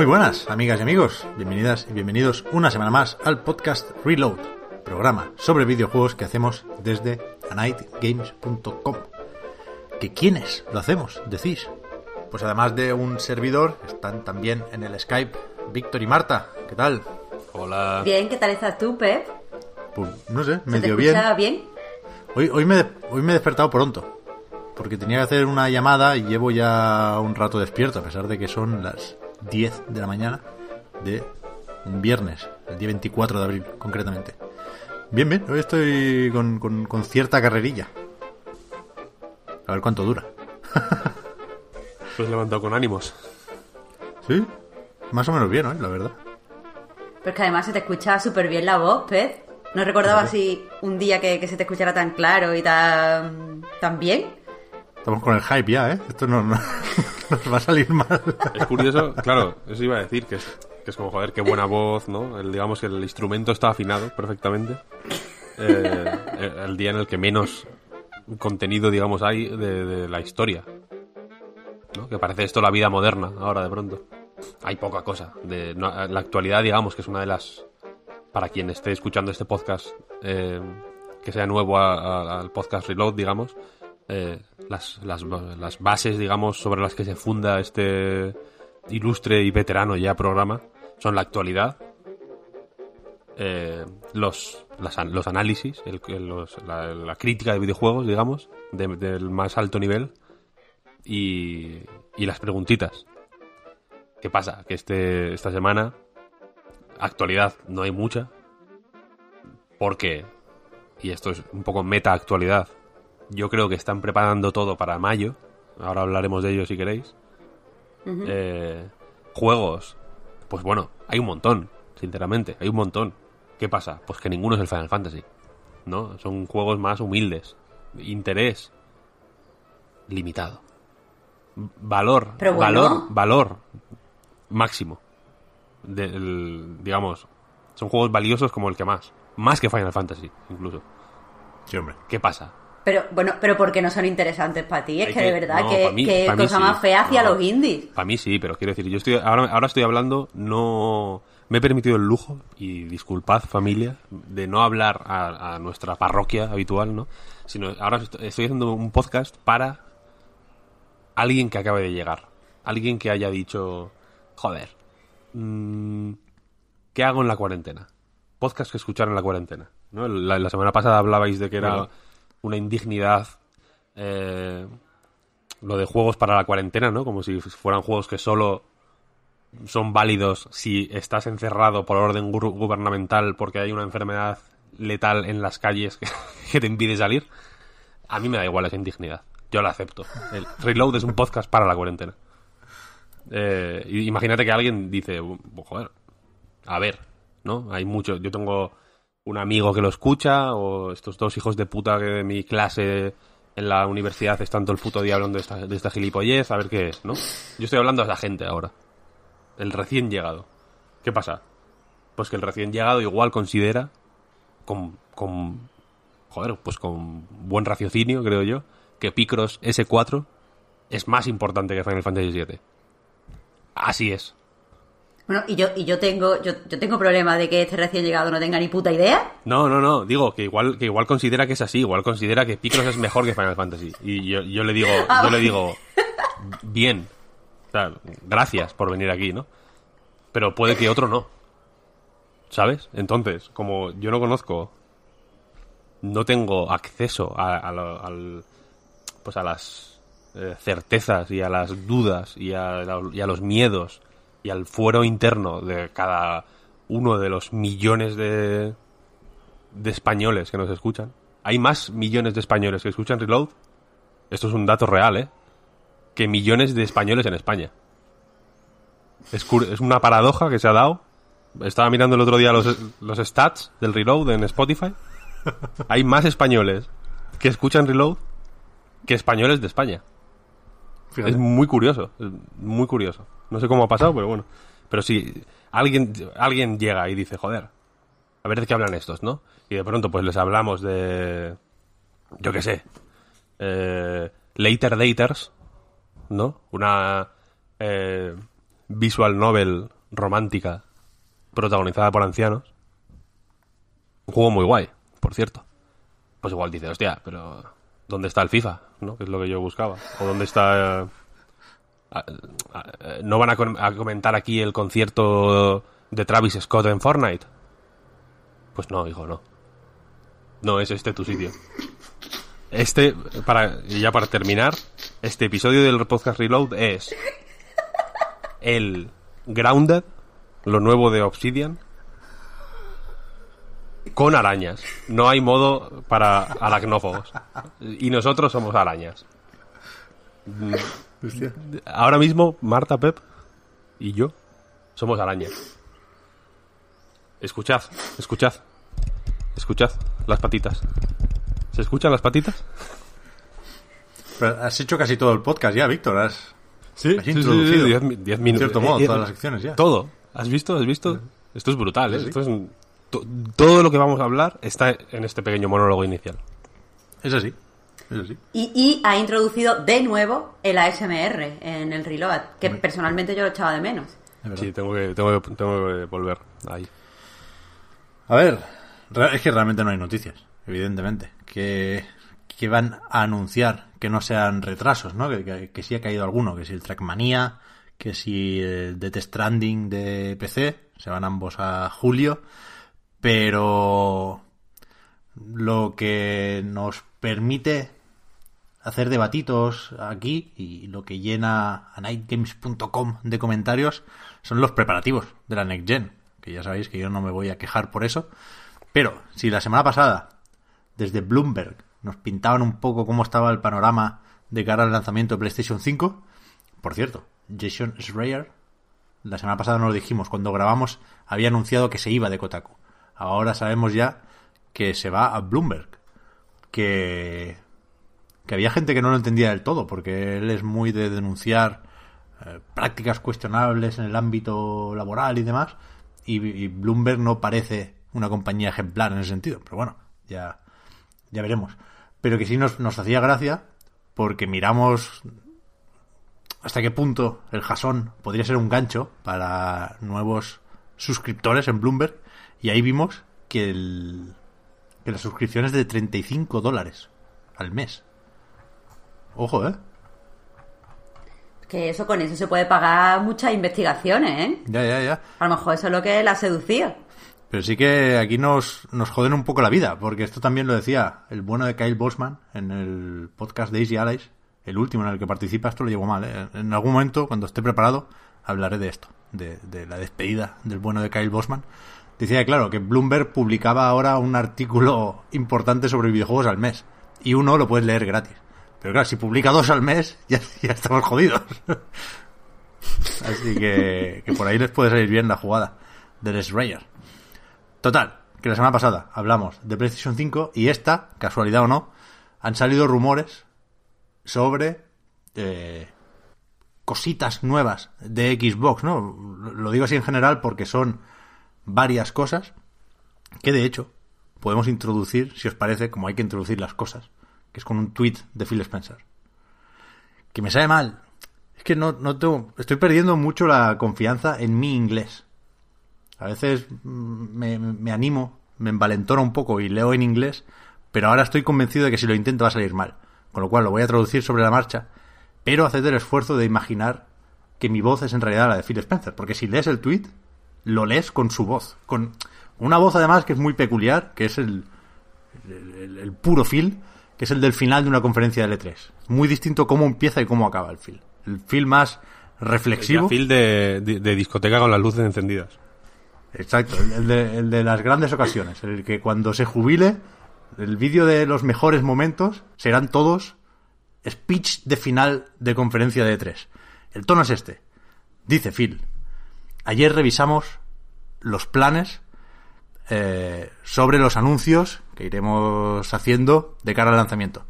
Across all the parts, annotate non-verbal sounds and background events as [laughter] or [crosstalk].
Muy buenas, amigas y amigos. Bienvenidas y bienvenidos una semana más al podcast Reload, programa sobre videojuegos que hacemos desde anightgames.com. ¿Que quiénes lo hacemos? Decís. Pues además de un servidor, están también en el Skype Víctor y Marta. ¿Qué tal? Hola. Bien, ¿qué tal estás tú, Pep? Pues no sé, ¿Se te medio bien. escucha bien? Hoy, hoy, me, hoy me he despertado pronto. Porque tenía que hacer una llamada y llevo ya un rato despierto, a pesar de que son las 10 de la mañana de un viernes, el día 24 de abril, concretamente. Bien, bien, hoy estoy con, con, con cierta carrerilla. A ver cuánto dura. [laughs] Pues levantado con ánimos. Sí, más o menos bien la verdad. Pero es que además se te escucha súper bien la voz, Pep. No recordaba así un día que, que se te escuchara tan claro y tan, tan bien. Estamos con el hype ya, ¿eh? Esto no, no- [laughs] nos va a salir mal. Es curioso, claro, eso iba a decir, que es, que es como, joder, qué buena voz, ¿no? El, digamos que el instrumento está afinado perfectamente. Eh, el, día en el que menos contenido, digamos, hay de, la historia. ¿no? Que parece esto la vida moderna, ahora de pronto. Hay poca cosa. De, la actualidad, digamos, que es una de las... Para quien esté escuchando este podcast, eh, que sea nuevo al podcast Reload, digamos, eh, las, las, bases, digamos, sobre las que se funda este ilustre y veterano ya programa son la actualidad, eh, los, los análisis, la crítica de videojuegos, digamos, de- del más alto nivel y, y las preguntitas. ¿Qué pasa? Que este, esta semana, actualidad no hay mucha, porque, y esto es un poco meta actualidad, yo creo que están preparando todo para mayo. Ahora hablaremos de ello si queréis. Eh, juegos. Pues bueno, hay un montón, sinceramente, hay un montón. ¿Qué pasa? Pues que ninguno es el Final Fantasy. ¿No? Son juegos más humildes. Interés. Limitado. Valor. Pero bueno. Valor. Valor. Máximo. Del, digamos. Son juegos valiosos como el que más. Más que Final Fantasy, incluso. Sí, hombre. ¿Qué pasa? Pero bueno, pero porque no son interesantes para ti. Es que, que- de verdad no, que, mí- cosa sí. más fea hacia No. los indies. Para mí sí, pero quiero decir, yo estoy ahora, ahora estoy hablando, no me he permitido el lujo, y disculpad familia, de no hablar a, a nuestra parroquia habitual, ¿no? Sino ahora est- estoy haciendo un podcast para alguien que acabe de llegar. Alguien que haya dicho, joder, mm, ¿qué hago en la cuarentena? Podcast que escuchar en la cuarentena. ¿no? La, la semana pasada hablabais de que era Bueno. Una indignidad eh, lo de juegos para la cuarentena, ¿no? Como si fueran juegos que solo son válidos si estás encerrado por orden gu- gubernamental porque hay una enfermedad letal en las calles que, [laughs] te impide salir. A mí me da igual esa indignidad. Yo la acepto. El Reload es un podcast para la cuarentena. Eh, imagínate que alguien dice, "Bu- joder, a ver, ¿no? Hay mucho. Yo tengo un amigo que lo escucha, o estos dos hijos de puta que de mi clase en la universidad están todo el puto día hablando de esta, de esta gilipollez, a ver qué es, ¿no? Yo estoy hablando a esa gente ahora. El recién llegado. ¿Qué pasa? Pues que el recién llegado igual considera, con, con joder, pues con buen raciocinio, creo yo, que Picross S4 es más importante que Final Fantasy VII. Así es. Bueno, y yo, y yo tengo, yo, yo tengo problema de que este recién llegado no tenga ni puta idea. No, no, no, digo que igual, que igual considera que es así, igual considera que Picross es mejor que Final Fantasy. Y yo, yo le digo, Ah, yo le digo, bien. O sea, gracias por venir aquí, ¿no? Pero puede que otro no. ¿Sabes? Entonces, como yo no conozco, no tengo acceso a, a lo- al, pues a las eh, certezas y a las dudas y a, y a los miedos y al fuero interno de cada uno de los millones de, de españoles que nos escuchan. Hay más millones de españoles que escuchan Reload. Esto es un dato real, ¿eh? Que millones de españoles en España. Es, es una paradoja que se ha dado. Estaba mirando el otro día los, los stats del Reload en Spotify. Hay más españoles que escuchan Reload que españoles de España. Es muy curioso, muy curioso. No sé cómo ha pasado, pero bueno. Pero si alguien, alguien llega y dice, joder, a ver de qué hablan estos, ¿no? Y de pronto pues les hablamos de, yo qué sé, eh, Later Daters, ¿no? Una eh, visual novel romántica protagonizada por ancianos. Un juego muy guay, por cierto. Pues igual dice, hostia, pero ¿dónde está el FIFA? ¿No? Que es lo que yo buscaba. O dónde está... eh, eh, ¿No van a comentar aquí el concierto de Travis Scott en Fortnite? Pues no, hijo, no. No es este tu sitio. Este, para, y ya para terminar, este episodio del podcast Reload es el Grounded, lo nuevo de Obsidian, con arañas. No hay modo para aracnófobos. Y nosotros somos arañas. Ahora mismo, Marta, Pep y yo somos arañas. Escuchad, escuchad. Escuchad las patitas. ¿Se escuchan las patitas? Pero has hecho casi todo el podcast ya, Víctor. Has, Sí, has introducido. en minutos. cierto modo, Eh, eh, todas las secciones ya. Todo. ¿Has visto? ¿Has visto? Esto es brutal, ¿eh? Sí, sí. Esto es todo lo que vamos a hablar está en este pequeño monólogo inicial. Es así. Es así. Y, y ha introducido de nuevo el ASMR en el Reload, que personalmente yo lo echaba de menos. Sí, tengo que, tengo, que, tengo que volver ahí. A ver, es que realmente no hay noticias, evidentemente. Que, que van a anunciar que no sean retrasos, ¿no? Que, que, que sí ha caído alguno, que si el Trackmania, que si el Death Stranding de PC, se van ambos a julio, pero lo que nos permite hacer debatitos aquí y lo que llena a nightgames.com de comentarios son los preparativos de la Next Gen, que ya sabéis que yo no me voy a quejar por eso, pero si la semana pasada desde Bloomberg nos pintaban un poco cómo estaba el panorama de cara al lanzamiento de PlayStation 5, por cierto, Jason Schreier la semana pasada nos lo dijimos, cuando grabamos había anunciado que se iba de Kotaku. Ahora sabemos ya que se va a Bloomberg, que que había gente que no lo entendía del todo, porque él es muy de denunciar eh, prácticas cuestionables en el ámbito laboral y demás, y, y Bloomberg no parece una compañía ejemplar en ese sentido, pero bueno, ya, ya veremos. Pero que sí nos, nos hacía gracia, porque miramos hasta qué punto el jasón podría ser un gancho para nuevos suscriptores en Bloomberg, y ahí vimos que, el, que la suscripción es de 35 dólares al mes. Ojo, ¿eh? Que eso con eso se puede pagar muchas investigaciones, ¿eh? Ya, ya, ya. A lo mejor eso es lo que la ha seducido. Pero sí que aquí nos, nos joden un poco la vida, porque esto también lo decía el bueno de Kyle Bosman en el podcast de Easy Allies, el último en el que participa, esto lo llevo mal, ¿eh? En algún momento, cuando esté preparado, hablaré de esto, de, de la despedida del bueno de Kyle Bosman. Decía, claro, que Bloomberg publicaba ahora un artículo importante sobre videojuegos al mes, y uno lo puedes leer gratis. Pero claro, si publica dos al mes, ya, estamos jodidos. [laughs] Así que, que por ahí les puede salir bien la jugada del Schreier. Total, que la semana pasada hablamos de PlayStation 5 y esta, casualidad o no, han salido rumores sobre eh, cositas nuevas de Xbox, ¿no? Lo digo así en general porque son varias cosas que de hecho podemos introducir, si os parece, como hay que introducir las cosas, que es con un tweet de Phil Spencer. Que me sabe mal. Es que no, no tengo, estoy perdiendo mucho la confianza en mi inglés. A veces mm, me, me animo, me envalentona un poco y leo en inglés, pero ahora estoy convencido de que si lo intento va a salir mal. Con lo cual lo voy a traducir sobre la marcha, pero haced el esfuerzo de imaginar que mi voz es en realidad la de Phil Spencer, porque si lees el tweet, lo lees con su voz, con una voz además que es muy peculiar, que es el, el, puro Phil, que es el del final de una conferencia de L3. Muy distinto cómo empieza y cómo acaba el film. El film más reflexivo. El Phil de, de- de discoteca con las luces encendidas. Exacto, el el de, el de las grandes ocasiones. El que cuando se jubile, el vídeo de los mejores momentos serán todos speech de final de conferencia de E3. El tono es este. Dice Phil. Ayer revisamos los planes eh, sobre los anuncios que iremos haciendo de cara al lanzamiento.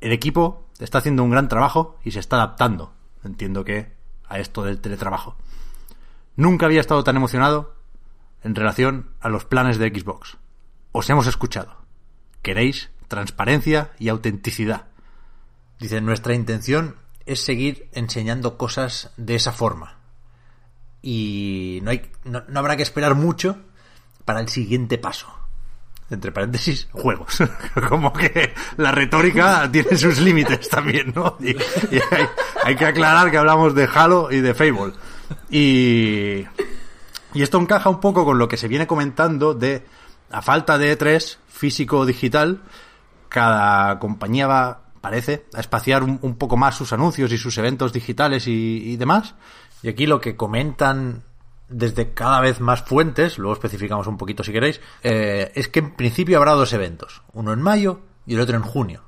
El equipo está haciendo un gran trabajo y se está adaptando, entiendo que, a esto del teletrabajo. Nunca había estado tan emocionado en relación a los planes de Xbox. Os hemos escuchado. Queréis transparencia y autenticidad. Dice, nuestra intención es seguir enseñando cosas de esa forma. Y no, hay, no, no habrá que esperar mucho para el siguiente paso. Entre paréntesis, juegos. [laughs] Como que la retórica tiene sus límites también, ¿no? Y, hay, que aclarar que hablamos de Halo y de Fable. Y, y esto encaja un poco con lo que se viene comentando de, a falta de E3 físico o digital, cada compañía va, parece, a espaciar un, poco más sus anuncios y sus eventos digitales y demás. Y aquí lo que comentan desde cada vez más fuentes, luego especificamos un poquito si queréis, eh, es que en principio habrá dos eventos, uno en mayo y el otro en junio.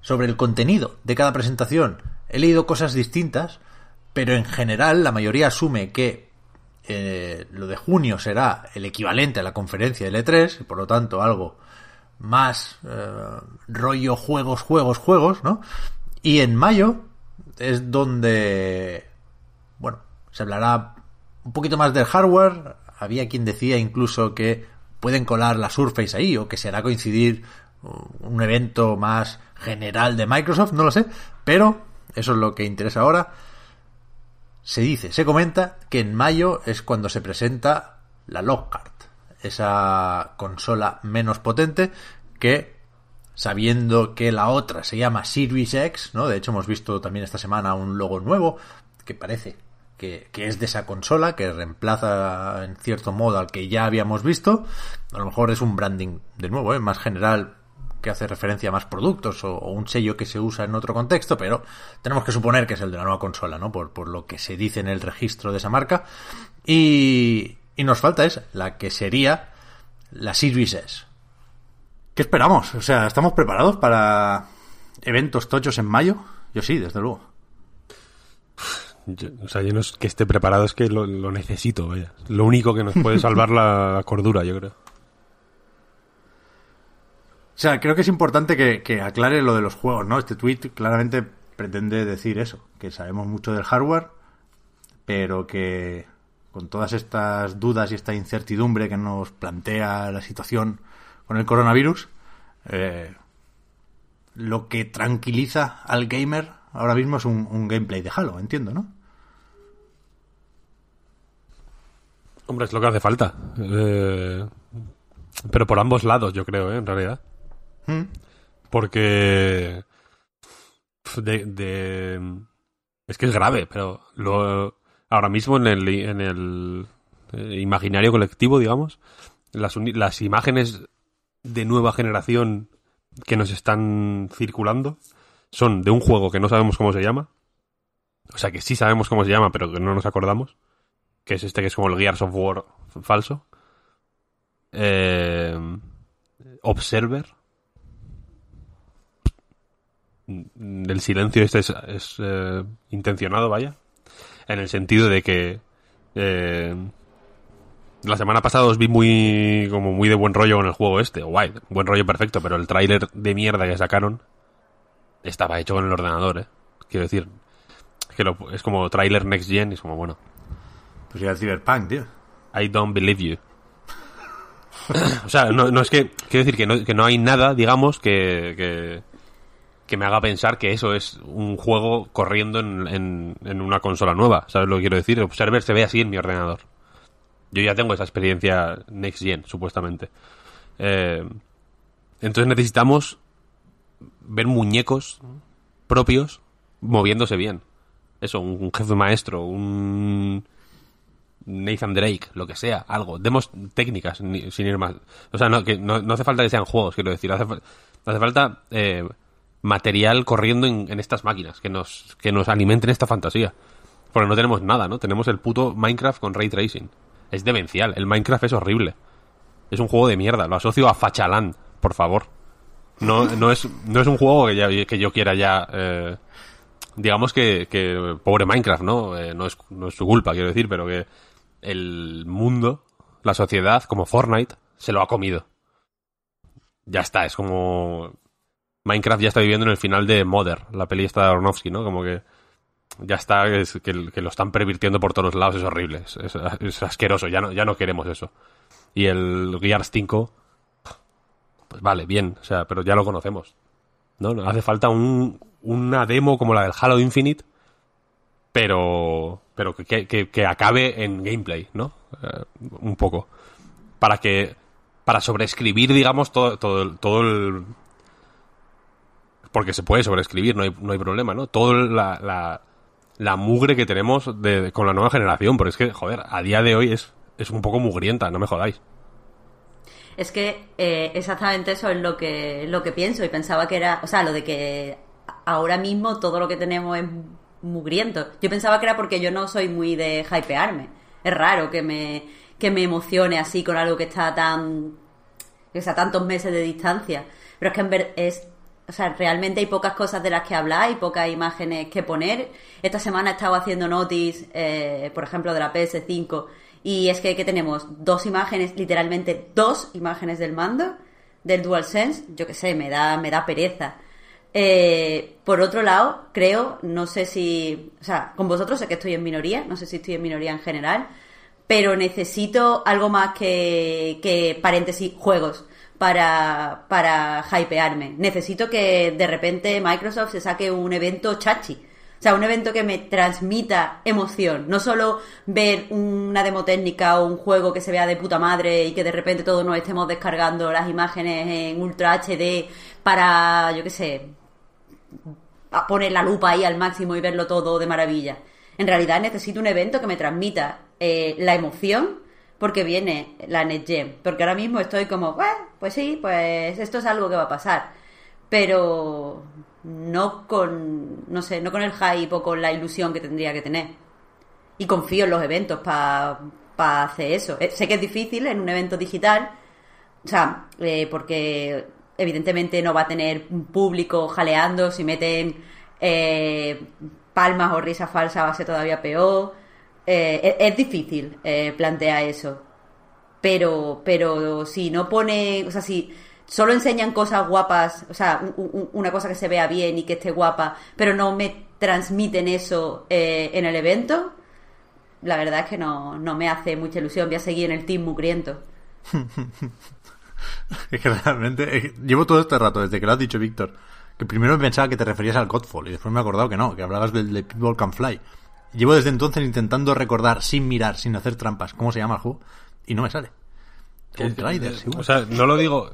Sobre el contenido de cada presentación he leído cosas distintas, pero en general la mayoría asume que eh, lo de junio será el equivalente a la conferencia del E3, y por lo tanto algo más eh, rollo juegos, juegos, juegos, ¿no? Y en mayo es donde, se hablará un poquito más del hardware. Había quien decía incluso que pueden colar la Surface ahí o que será coincidir un evento más general de Microsoft, no lo sé, pero eso es lo que interesa ahora. Se dice, se comenta que en mayo es cuando se presenta la Lockhart, esa consola menos potente que sabiendo que la otra se llama Series X, ¿no? De hecho hemos visto también esta semana un logo nuevo que parece que, que, es de esa consola, que reemplaza en cierto modo al que ya habíamos visto. A lo mejor es un branding de nuevo, ¿eh? más general, que hace referencia a más productos o, o, un sello que se usa en otro contexto, pero tenemos que suponer que es el de la nueva consola, ¿no? Por, por lo que se dice en el registro de esa marca. Y, y nos falta esa, la que sería la Series S. ¿Qué esperamos? O sea, ¿estamos preparados para eventos tochos en mayo? Yo sí, desde luego. [laughs] Yo, o sea, yo no es que esté preparado, es que lo, necesito, vaya. Lo único que nos puede salvar la, la, cordura, yo creo. O sea, creo que es importante que, que, aclare lo de los juegos, ¿no? Este tweet claramente pretende decir eso, que sabemos mucho del hardware, pero que con todas estas dudas y esta incertidumbre que nos plantea la situación con el coronavirus, eh, lo que tranquiliza al gamer ahora mismo es un, gameplay de Halo, entiendo, ¿no? Hombre, es lo que hace falta. Eh, pero por ambos lados, yo creo, ¿eh? en realidad. ¿Mm? Porque... De, de, Es que es grave, pero lo, ahora mismo en el, en el eh, imaginario colectivo, digamos, las, las imágenes de nueva generación que nos están circulando son de un juego que no sabemos cómo se llama. O sea, que sí sabemos cómo se llama, pero que no nos acordamos. Que es este que es como el Gears of War falso. Eh, Observer. El silencio este es, eh, intencionado, vaya. En el sentido de que eh, la semana pasada os vi muy como muy de buen rollo con el juego este. Guay, buen rollo perfecto, pero el tráiler de mierda que sacaron estaba hecho con el ordenador, ¿eh? Quiero decir, que lo, es como tráiler next gen y es como, bueno. Pues ya el Cyberpunk, tío. I don't believe you. o sea, no, es que, quiero decir que no, que no hay nada, digamos, que, que, que, me haga pensar que eso es un juego corriendo en, en, una consola nueva. ¿Sabes lo que quiero decir? Observer se ve así en mi ordenador. Yo ya tengo esa experiencia next gen, supuestamente. Eh, entonces necesitamos ver muñecos propios moviéndose bien. Eso, un jefe maestro, un Nathan Drake, lo que sea, algo. Demos técnicas, sin ir más. O sea, no, hace falta que sean juegos, quiero decir. Hace, falta eh, material corriendo en, en estas máquinas que nos, que nos alimenten esta fantasía. Porque no tenemos nada, ¿no? Tenemos el puto Minecraft con ray tracing. Es demencial. El Minecraft es horrible. Es un juego de mierda. Lo asocio a Fachaland, por favor. No, no, es, no es un juego que, ya- yo quiera ya. eh, digamos que, que pobre Minecraft, ¿no? Eh, no, es, no es su culpa, quiero decir, pero que el mundo, la sociedad, como Fortnite, se lo ha comido. Ya está, es como. Minecraft ya está viviendo en el final de Mother, la peli de Aronofsky, ¿no? Como que ya está, es que, lo están pervirtiendo por todos lados, es horrible, es, asqueroso, ya no, queremos eso. Y el Gears 5, pues vale, bien, o sea, pero ya lo conocemos. ¿No? No, Hace falta un, una demo como la del Halo Infinite, pero, pero que, que- que acabe en gameplay, ¿no? Eh, un poco. Para que, para sobreescribir, digamos, todo, todo, todo el, porque se puede sobreescribir, no hay, no hay problema, ¿no? Toda la, la, mugre que tenemos con la nueva generación, porque es que, joder, a día de hoy es, es un poco mugrienta, no me jodáis. Es que eh, exactamente eso es lo que, lo que pienso y pensaba que era, o sea, lo de que ahora mismo todo lo que tenemos es mugriento. Yo pensaba que era porque yo no soy muy de hypearme. Es raro que me, que me emocione así con algo que está tan, que está a tantos meses de distancia. Pero es que en ver, es, o sea, realmente hay pocas cosas de las que hablar y pocas imágenes que poner. Esta semana he estado haciendo notis, eh, por ejemplo, de la PS5 y es que, que tenemos dos imágenes, literalmente dos imágenes del mando, del DualSense, yo qué sé, me da, me da pereza. Eh, por otro lado, creo, no sé si, o sea, con vosotros sé que estoy en minoría, no sé si estoy en minoría en general, pero necesito algo más que, que paréntesis, juegos para, para hypearme. Necesito que de repente Microsoft se saque un evento chachi. O sea, un evento que me transmita emoción. No solo ver una demo técnica o un juego que se vea de puta madre y que de repente todos nos estemos descargando las imágenes en Ultra HD para, yo qué sé, poner la lupa ahí al máximo y verlo todo de maravilla. En realidad necesito un evento que me transmita eh, la emoción porque viene la NetGem. Porque ahora mismo estoy como, "Bueno, pues sí, pues esto es algo que va a pasar. Pero no con, no sé, no con el hype o con la ilusión que tendría que tener. Y confío en los eventos para hacer eso. Eh, sé que es difícil en un evento digital, o sea, eh, porque evidentemente no va a tener un público jaleando, si meten eh, palmas o risas falsas va a ser todavía peor. Eh, es, es difícil eh, plantear eso. Pero, pero si no pone, o sea, si solo enseñan cosas guapas, o sea, un- un- una cosa que se vea bien y que esté guapa, pero no me transmiten eso eh, en el evento, la verdad es que no, no me hace mucha ilusión. Voy a seguir en el team mugriento. [laughs] [laughs] Es que realmente, es que llevo todo este rato, desde que lo has dicho, Víctor, que primero pensaba que te referías al Godfall y después me he acordado que no, que hablabas del de People Can Fly. Llevo desde entonces intentando recordar, sin mirar, sin hacer trampas, cómo se llama el juego, y no me sale. Igual. O sea, no lo digo.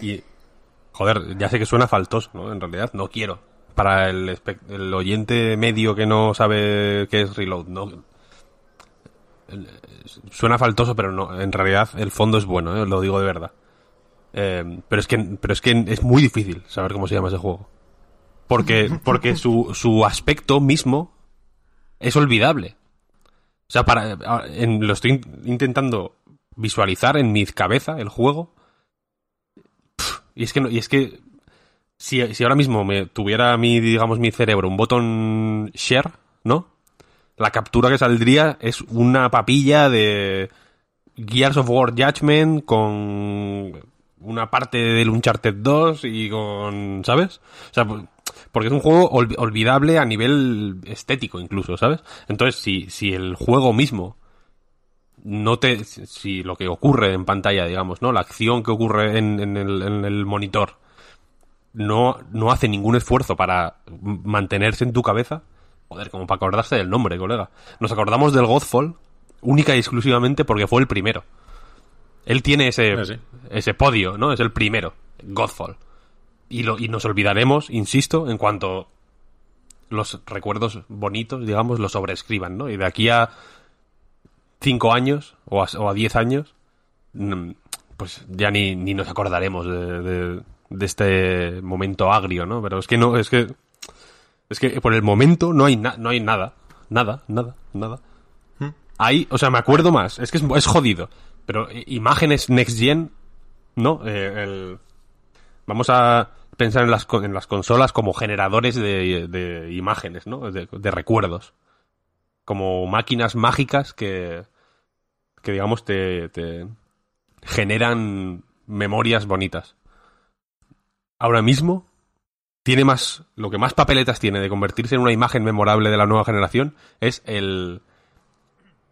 Y. Joder, ya sé que suena faltoso, ¿no? En realidad, no quiero. Para el, el oyente medio que no sabe qué es Reload, no. El- Suena faltoso, pero no. En realidad, el fondo es bueno, ¿eh? lo digo de verdad. Eh, pero es que pero es que es muy difícil saber cómo se llama ese juego. Porque, porque su, su aspecto mismo es olvidable. O sea, para, lo estoy in- intentando visualizar en mi cabeza el juego. Y es que no- y es que si, si ahora mismo me tuviera mi, digamos, mi cerebro un botón share, ¿no? La captura que saldría es una papilla de Gears of War Judgment con una parte del Uncharted 2 y con, ¿sabes? O sea, porque es un juego olvi- olvidable a nivel estético incluso, ¿sabes? Entonces, si, si el juego mismo no te si- lo que ocurre en pantalla digamos no la acción que ocurre en, el, monitor no no hace ningún esfuerzo para mantenerse en tu cabeza joder como para acordarse del nombre colega nos acordamos del Godfall única y exclusivamente porque fue el primero él tiene ese sí. Ese podio no es el primero Godfall y lo y nos olvidaremos insisto en cuanto los recuerdos bonitos digamos lo sobrescriban no y de aquí a cinco años o a, o a diez años, mm, pues ya ni, ni nos acordaremos de, de- de este momento agrio, ¿no? Pero es que no, es que es que por el momento no hay no hay nada, nada, nada, nada. ¿Mm? Ahí, o sea, me acuerdo más, es que es, es jodido, pero imágenes next gen, ¿no? Eh, el- vamos a pensar en las, en las consolas como generadores de, imágenes, ¿no? De, recuerdos. Como máquinas mágicas que, que digamos, te, te generan memorias bonitas. Ahora mismo, tiene más, lo que más papeletas tiene de convertirse en una imagen memorable de la nueva generación es el,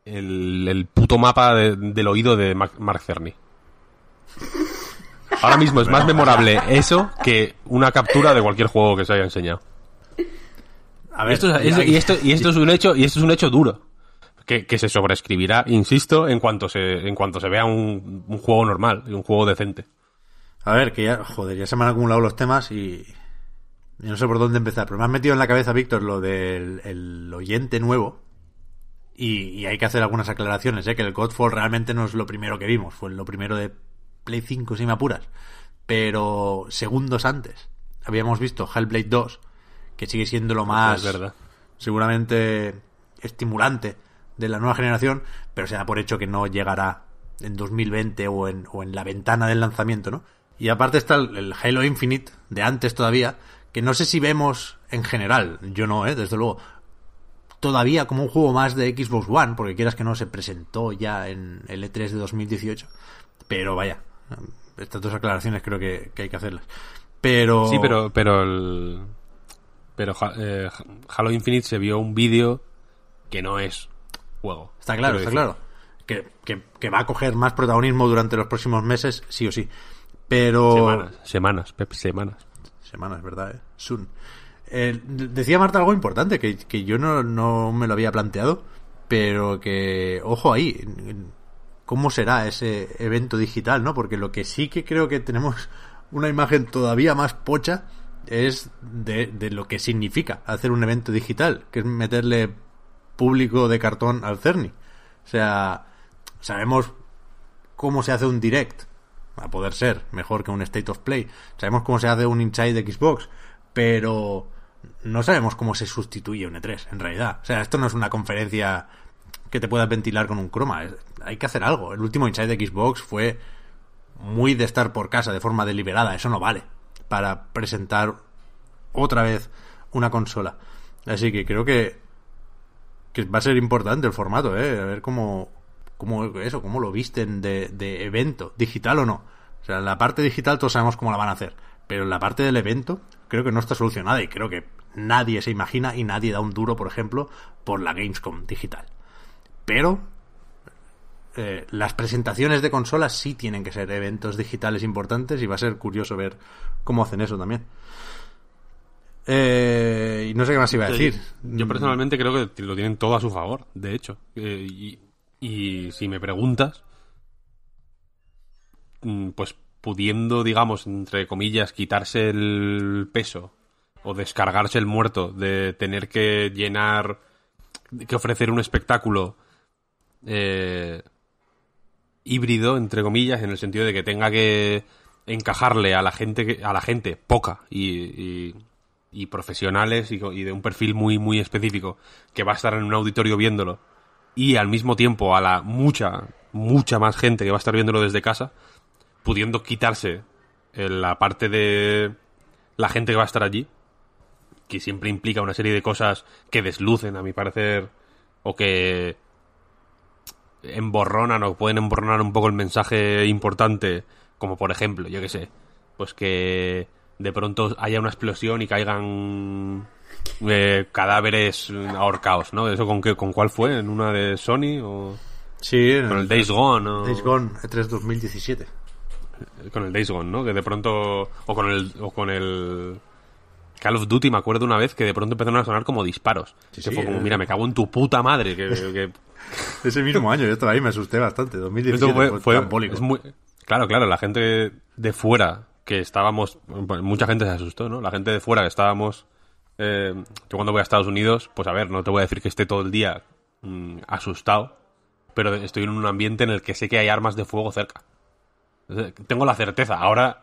el, puto mapa de- del oído de Mark Cerny. Ahora mismo es más memorable eso que una captura de cualquier juego que se haya enseñado. A ver, Esto es- es- y, esto, y esto es un hecho y esto es un hecho duro que, que se sobreescribirá insisto en cuanto se en cuanto se vea un, un juego normal un juego decente A ver, que ya, joder, ya se me han acumulado los temas y, y no sé por dónde empezar. Pero me has metido en la cabeza, Víctor, lo del el oyente nuevo. Y, y hay que hacer algunas aclaraciones, ¿eh? Que el Godfall realmente no es lo primero que vimos. Fue lo primero de Play 5, si me apuras. Pero segundos antes habíamos visto Hellblade 2, que sigue siendo lo más es verdad seguramente estimulante de la nueva generación, pero se da por hecho que no llegará en 2020 o en, o en la ventana del lanzamiento, ¿no? Y aparte está el, el Halo Infinite de antes todavía, que no sé si vemos en general, yo no, ¿eh? Desde luego, todavía como un juego más de Xbox One, porque quieras que no, se presentó ya en el E3 de 2018. Pero vaya, estas dos aclaraciones creo que, que hay que hacerlas. Pero... sí pero pero el pero eh, Halo Infinite se vio un vídeo que no es juego Está claro, está decir. claro. Que, que- que va a coger más protagonismo durante los próximos meses, sí o sí. Pero... semanas semanas Pep, semanas Semanas, ¿verdad? eh? Soon. Eh, decía Marta algo importante que, que yo no, no me lo había planteado, pero que, ojo ahí, ¿cómo será ese evento digital, no? Porque lo que sí que creo que tenemos una imagen todavía más pocha es de, de lo que significa hacer un evento digital, que es meterle público de cartón al Cerny. O sea, sabemos cómo se hace un direct, a poder ser mejor que un State of Play. Sabemos cómo se hace un Inside de Xbox, pero no sabemos cómo se sustituye un E3, en realidad. O sea, esto no es una conferencia que te puedas ventilar con un croma. es- Hay que hacer algo. El último Inside de Xbox fue muy de estar por casa de forma deliberada. Eso no vale para presentar otra vez una consola. Así que creo que, que va a ser importante el formato, ¿eh? A ver cómo, cómo eso, cómo lo visten de, de evento, digital o no. O sea, la parte digital todos sabemos cómo la van a hacer, pero la parte del evento creo que no está solucionada y creo que nadie se imagina y nadie da un duro, por ejemplo, por la Gamescom digital. Pero eh, las presentaciones de consolas sí tienen que ser eventos digitales importantes y va a ser curioso ver cómo hacen eso también. Eh, y no sé qué más iba a decir. Yo personalmente creo que lo tienen todo a su favor, de hecho. Eh, y, y si me preguntas, mm, pues pudiendo, digamos, entre comillas, quitarse el peso o descargarse el muerto de tener que llenar, que ofrecer un espectáculo eh, híbrido, entre comillas, en el sentido de que tenga que encajarle a la gente, a la gente poca y, y- profesionales y, y de un perfil muy, muy específico que va a estar en un auditorio viéndolo y al mismo tiempo a la mucha, mucha más gente que va a estar viéndolo desde casa, pudiendo quitarse eh, la parte de la gente que va a estar allí, que siempre implica una serie de cosas que deslucen, a mi parecer, o que emborronan o pueden emborronar un poco el mensaje importante, como por ejemplo, yo que sé, pues que de pronto haya una explosión y caigan eh, cadáveres ahorcados, ¿no? ¿Eso con qué, con cuál fue? ¿En una de Sony o Sí, con el Days Gone? O... Days Gone E3 2017. con el Days Gone, ¿no? Que de pronto o con el o con el Call of Duty me acuerdo una vez que de pronto empezaron a sonar como disparos. Sí, que sí, fue como, eh. mira, me cago en tu puta madre. Que, [laughs] que- [laughs] Ese mismo año, yo estaba ahí, me asusté bastante. 2017 esto fue, fue, fue- es muy- claro, claro, la gente de fuera que estábamos, mucha gente se asustó, ¿no? La gente de fuera que estábamos, eh, yo cuando voy a Estados Unidos, pues a ver, no te voy a decir que esté todo el día mm, asustado, pero estoy en un ambiente en el que sé que hay armas de fuego cerca. Entonces, Tengo la certeza. Ahora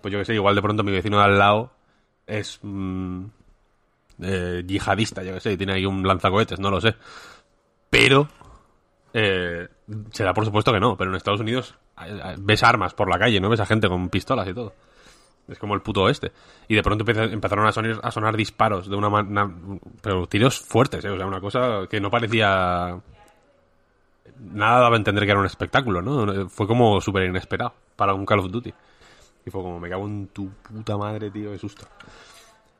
pues yo que sé, igual de pronto mi vecino de al lado es mm, eh, yihadista, yo que sé, y tiene ahí un lanzacohetes, no lo sé. Pero eh, se da por supuesto que no, pero en Estados Unidos eh, eh, ves armas por la calle, ¿no? Ves a gente con pistolas y todo. Es como el puto este. Y de pronto empe- empezaron a sonar, a sonar disparos de una manera... Pero tiros fuertes, ¿eh? O sea, una cosa que no parecía... Nada daba a entender que era un espectáculo, ¿no? Fue como súper inesperado para un Call of Duty. Y fue como, me cago en tu puta madre, tío, qué susto.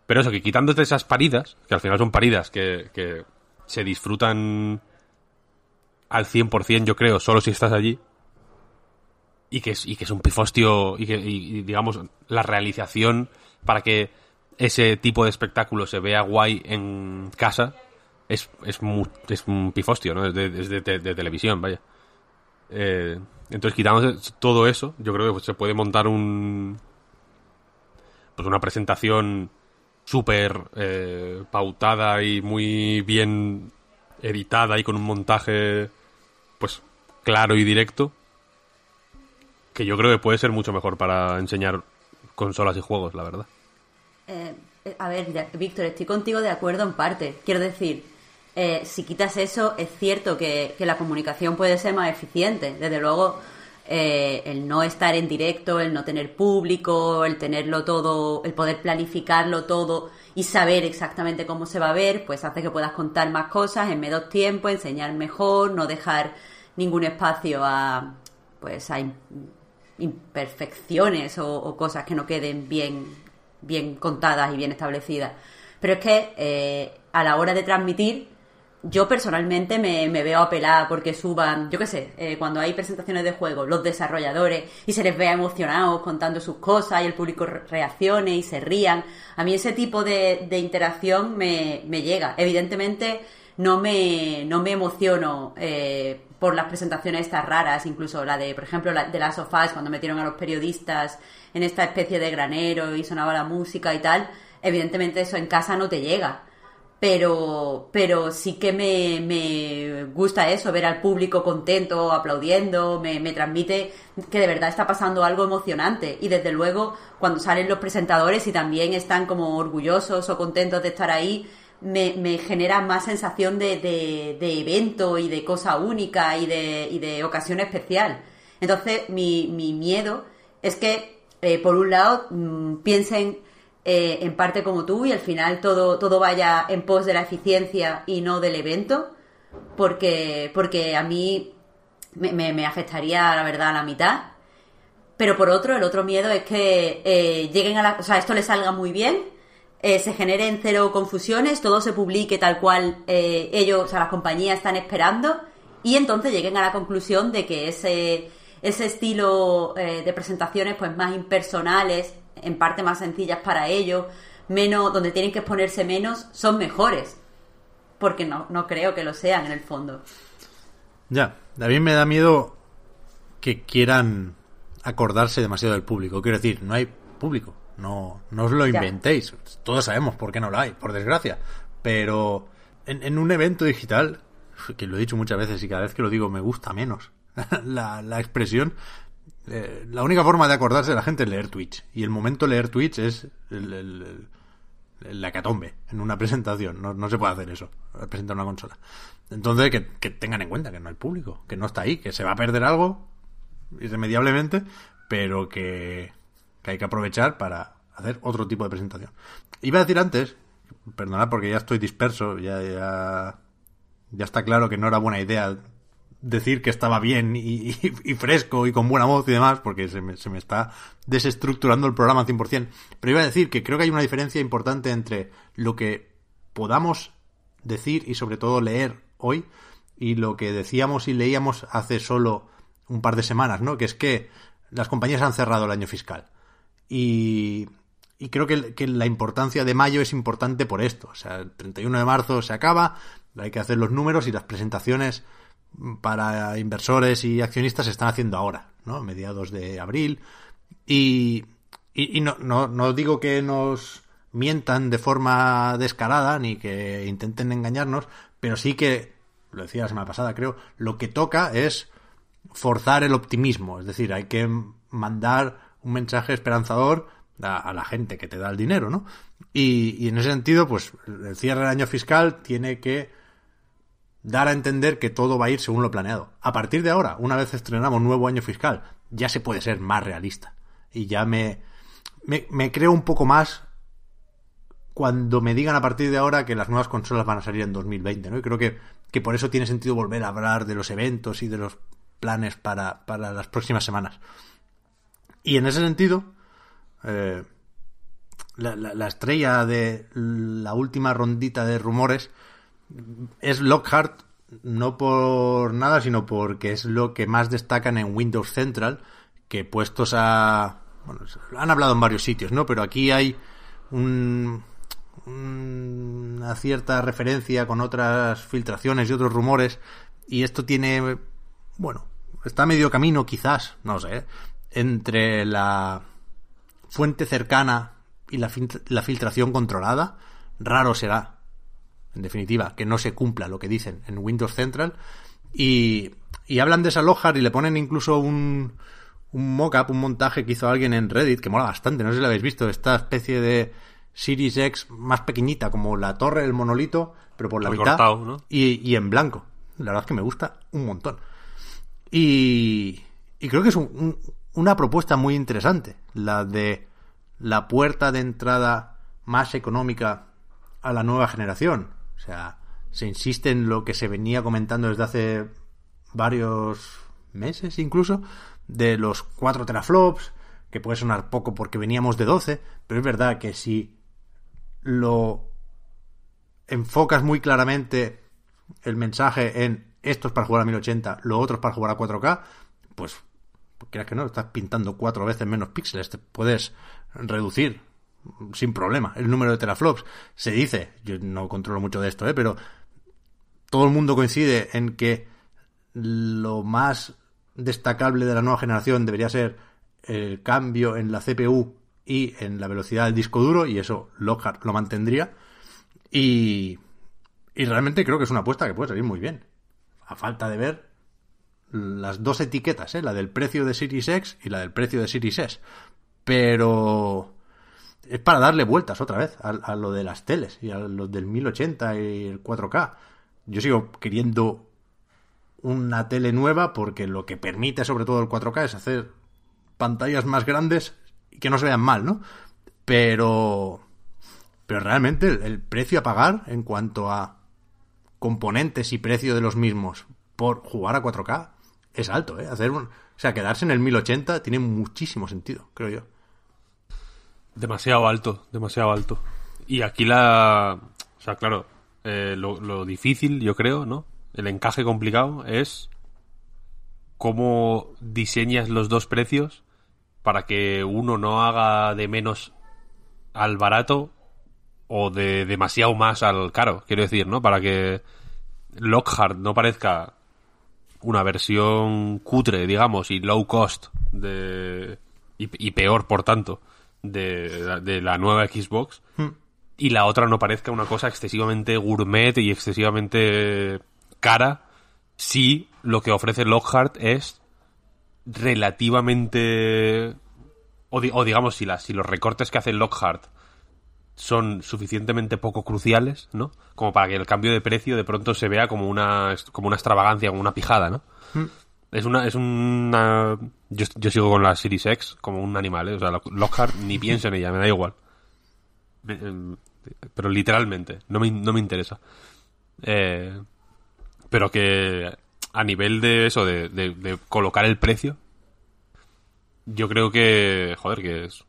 Pero eso, que quitándote esas paridas, que al final son paridas que, que se disfrutan al 100%, yo creo, solo si estás allí. Y que es, y que es un pifostio, y que, y, digamos, la realización para que ese tipo de espectáculo se vea guay en casa es, es, mu- es un pifostio, ¿no? Es de, es de- televisión, vaya. Eh, entonces, quitándose todo eso, yo creo que pues, se puede montar un. Pues una presentación súper eh, pautada y muy bien editada y con un montaje, pues, claro y directo. Que yo creo que puede ser mucho mejor para enseñar consolas y juegos, la verdad. Eh, eh, a ver, Víctor, estoy contigo de acuerdo en parte. Quiero decir, eh, si quitas eso, es cierto que, que la comunicación puede ser más eficiente. Desde luego, eh, el no estar en directo, el no tener público, el tenerlo todo, el poder planificarlo todo y saber exactamente cómo se va a ver, pues hace que puedas contar más cosas en menos tiempo, enseñar mejor, no dejar ningún espacio a, pues, a im- imperfecciones o, cosas que no queden bien, bien contadas y bien establecidas. Pero es que eh, a la hora de transmitir, yo personalmente me, me veo apelada porque suban, yo qué sé, eh, cuando hay presentaciones de juegos, los desarrolladores y se les vea emocionados contando sus cosas y el público re- reaccione y se rían. A mí ese tipo de, de interacción me, me llega. Evidentemente no me, no me emociono eh, por las presentaciones estas raras, incluso la de, por ejemplo, la de las sofás, cuando metieron a los periodistas en esta especie de granero y sonaba la música y tal. Evidentemente eso en casa no te llega pero pero sí que me, me gusta eso, ver al público contento, aplaudiendo, me, me transmite que de verdad está pasando algo emocionante. Y desde luego, cuando salen los presentadores y también están como orgullosos o contentos de estar ahí, me, genera más sensación de, de, evento y de cosa única y de, ocasión especial. Entonces, mi, mi miedo es que, eh, por un lado, mm, piensen eh, en parte como tú y al final todo, todo vaya en pos de la eficiencia y no del evento, porque, porque a mí me, afectaría, la verdad, a la mitad. Pero por otro, el otro miedo es que eh, lleguen a la... O sea, esto le salga muy bien, eh, se generen cero confusiones, todo se publique tal cual eh, ellos, o sea, las compañías están esperando y entonces lleguen a la conclusión de que ese, ese estilo eh, de presentaciones pues más impersonales, en parte más sencillas para ellos, menos, donde tienen que exponerse menos, son mejores. Porque no, no creo que lo sean en el fondo. Ya, a mí me da miedo que quieran acordarse demasiado del público. Quiero decir, no hay público. No, no os lo Ya. inventéis. Todos sabemos por qué no lo hay, por desgracia. Pero en, en un evento digital, que lo he dicho muchas veces y cada vez que lo digo me gusta menos [laughs] la, la expresión, eh, la única forma de acordarse de la gente es leer Twitch. Y el momento de leer Twitch es el, el- el- la hecatombe en una [laughs] presentación. No, no se puede hacer eso, presentar una consola. Entonces, que, que tengan en cuenta que no hay público, que no está ahí, que se va a perder algo irremediablemente, pero que, que hay que aprovechar para hacer otro tipo de presentación. Iba a decir antes, perdonad porque ya estoy disperso, ya, ya, está claro que no era buena idea decir que estaba bien y, y- fresco y con buena voz y demás, porque se me, se me está desestructurando el programa al 100%. Pero iba a decir que creo que hay una diferencia importante entre lo que podamos decir y sobre todo leer hoy y lo que decíamos y leíamos hace solo un par de semanas, ¿no? Que es que las compañías han cerrado el año fiscal. Y, y creo que, la importancia de mayo es importante por esto. O sea, el 31 de marzo se acaba, hay que hacer los números y las presentaciones para inversores y accionistas se están haciendo ahora, ¿no? Mediados de abril. Y, y, y no, no, no digo que nos mientan de forma descarada ni que intenten engañarnos, pero sí que, lo decía la semana pasada creo, lo que toca es forzar el optimismo, es decir, hay que mandar un mensaje esperanzador a, la gente que te da el dinero, ¿no? Y, en ese sentido, pues el cierre del año fiscal tiene que dar a entender que todo va a ir según lo planeado. A partir de ahora, una vez estrenamos nuevo año fiscal, ya se puede ser más realista. Y ya me, me, me, creo un poco más cuando me digan a partir de ahora que las nuevas consolas van a salir en 2020, ¿no? Y creo que, que por eso tiene sentido volver a hablar de los eventos y de los planes para, para las próximas semanas. Y en ese sentido, eh, la, la, la, estrella de la última rondita de rumores es Lockhart, no por nada, sino porque es lo que más destacan en Windows Central, que puestos a... Bueno, han hablado en varios sitios, ¿no? Pero aquí hay un, una cierta referencia con otras filtraciones y otros rumores, y esto tiene, bueno, está medio camino quizás, no sé, entre la fuente cercana y la, la filtración controlada, raro será, en definitiva, que no se cumpla lo que dicen en Windows Central. Y, y hablan de esa Lockhart y le ponen incluso un, un mock-up, un montaje que hizo alguien en Reddit, que mola bastante, no sé si lo habéis visto, esta especie de Series X más pequeñita, como la torre del monolito, pero por la mitad ¿no? y, y, en blanco. La verdad es que me gusta un montón. Y, y creo que es un, un, una propuesta muy interesante, la de la puerta de entrada más económica a la nueva generación. O sea, se insiste en lo que se venía comentando desde hace varios meses incluso, de los 4 teraflops, que puede sonar poco porque veníamos de 12, pero es verdad que si lo enfocas muy claramente el mensaje en esto es para jugar a 1080, lo otro es para jugar a 4K, pues creas que no, estás pintando cuatro veces menos píxeles, te puedes reducir sin problema el número de teraflops. Se dice, yo no controlo mucho de esto, ¿eh? pero todo el mundo coincide en que lo más destacable de la nueva generación debería ser el cambio en la CPU y en la velocidad del disco duro, y eso Lockhart lo mantendría. Y, y realmente creo que es una apuesta que puede salir muy bien. A falta de ver las dos etiquetas, ¿eh? la del precio de Series X y la del precio de Series S. Pero es para darle vueltas otra vez a, lo de las teles y a lo del 1080 y el 4K. Yo sigo queriendo una tele nueva porque lo que permite sobre todo el 4K es hacer pantallas más grandes y que no se vean mal, ¿no? Pero pero realmente el precio a pagar en cuanto a componentes y precio de los mismos por jugar a 4K es alto, ¿eh? Hacer un, o sea, quedarse en el 1080 tiene muchísimo sentido, creo yo. Demasiado alto, demasiado alto. Y aquí la... O sea, claro, eh, lo, lo, difícil, yo creo, ¿no? El encaje complicado es cómo diseñas los dos precios para que uno no haga de menos al barato o de demasiado más al caro, quiero decir, ¿no? Para que Lockhart no parezca una versión cutre, digamos, y low cost de y, y peor, por tanto, de, de, la nueva Xbox Hmm. y la otra no parezca una cosa excesivamente gourmet y excesivamente cara si lo que ofrece Lockhart es relativamente o, di o digamos si los recortes que hace Lockhart son suficientemente poco cruciales, ¿no? Como para que el cambio de precio de pronto se vea como una como una extravagancia, como una pijada, ¿no? Hmm. Es una es una yo, yo, sigo con la Series X como un animal, ¿eh? O sea, Lockhart ni pienso en ella, me da igual. Pero literalmente, no me, no me interesa. Eh, pero que a nivel de eso, de, de, de, colocar el precio, yo creo que, joder, que es,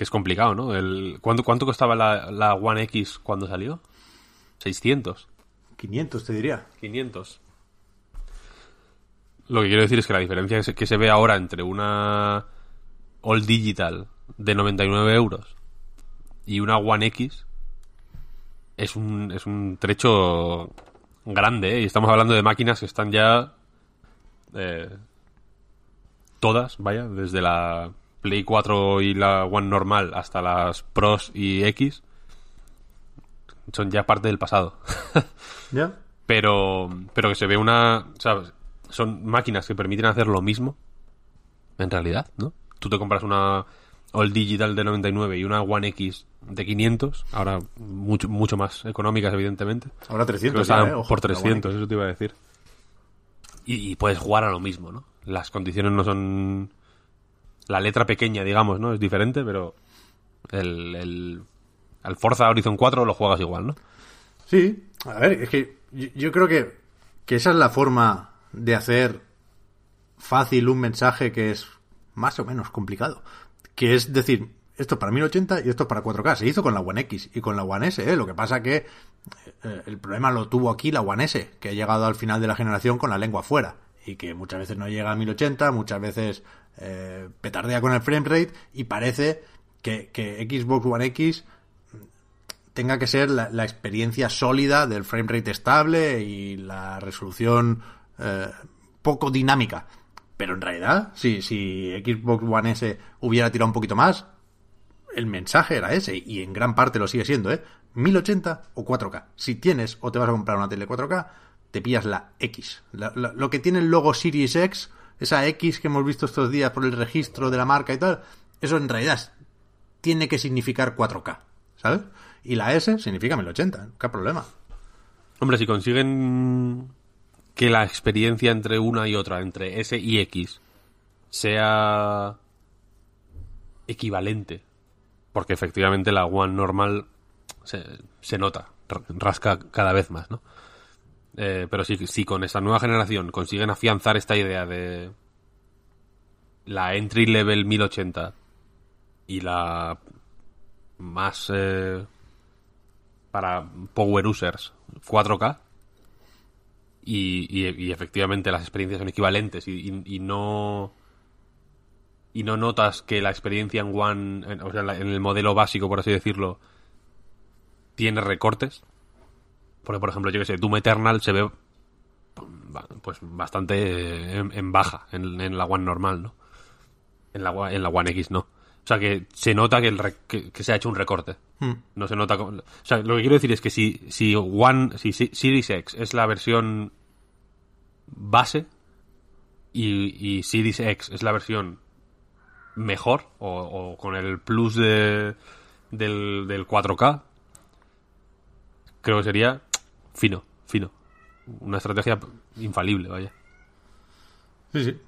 que es complicado, ¿no? El, ¿cuánto, ¿Cuánto costaba la, la One X cuando salió? 600. 500, te diría. 500. Lo que quiero decir es que la diferencia que se, que se ve ahora entre una All Digital de 99 euros y una One X es un, es un trecho grande, ¿eh? Y estamos hablando de máquinas que están ya... Eh, todas, vaya, desde la Play 4 y la One normal hasta las Pros y X, son ya parte del pasado. [laughs] ¿Ya? Pero, pero que se ve una... ¿sabes? Son máquinas que permiten hacer lo mismo, en realidad, ¿no? tú te compras una All Digital de 99 y una One X de 500, ahora mucho, mucho más económicas, evidentemente. Ahora Creo que 300 ya, estaban eh, ojo, por la One 300, X. eso te iba a decir. Y, y puedes jugar a lo mismo, ¿no? Las condiciones no son... La letra pequeña, digamos, ¿no? Es diferente, pero el, el, Forza Horizon 4 lo juegas igual, ¿no? Sí, a ver, es que yo, yo creo que, que esa es la forma de hacer fácil un mensaje que es más o menos complicado. Que es decir, esto es para 1080 y esto es para 4K. Se hizo con la One X y con la One S, ¿eh? Lo que pasa que eh, el problema lo tuvo aquí la One S, que ha llegado al final de la generación con la lengua fuera. Y que muchas veces no llega a 1080, muchas veces eh, petardea con el frame rate y parece que, Xbox One X tenga que ser la, experiencia sólida del frame rate estable y la resolución eh, poco dinámica. Pero en realidad, si, si Xbox One S hubiera tirado un poquito más, el mensaje era ese, y en gran parte lo sigue siendo, ¿eh? 1080 o 4K. Si tienes o te vas a comprar una tele 4K, te pillas la X. Lo que tiene el logo Series X, esa X que hemos visto estos días por el registro de la marca y tal, eso en realidad tiene que significar 4K, ¿sabes? Y la S significa 1080, ¿qué problema? Hombre, si consiguen que la experiencia entre una y otra, entre S y X, sea equivalente, porque efectivamente la One normal se, se nota, rasca cada vez más, ¿no? Eh, pero si, si con esta nueva generación consiguen afianzar esta idea de la entry level 1080 y la más eh, para power users 4K y, efectivamente las experiencias son equivalentes y, no y no notas que la experiencia en One o sea en el modelo básico por así decirlo tiene recortes porque por ejemplo yo que sé Doom Eternal se ve pues bastante eh, en, en baja en, en la One normal no en la, One- en la One X no. O sea que se nota que, el re- que, que se ha hecho un recorte. No se nota como- o sea lo que quiero decir es que si si One si, si Series X es la versión base y, y Series X es la versión mejor o, o con el plus de del, del 4K creo que sería fino fino una estrategia infalible vaya Sí, sí.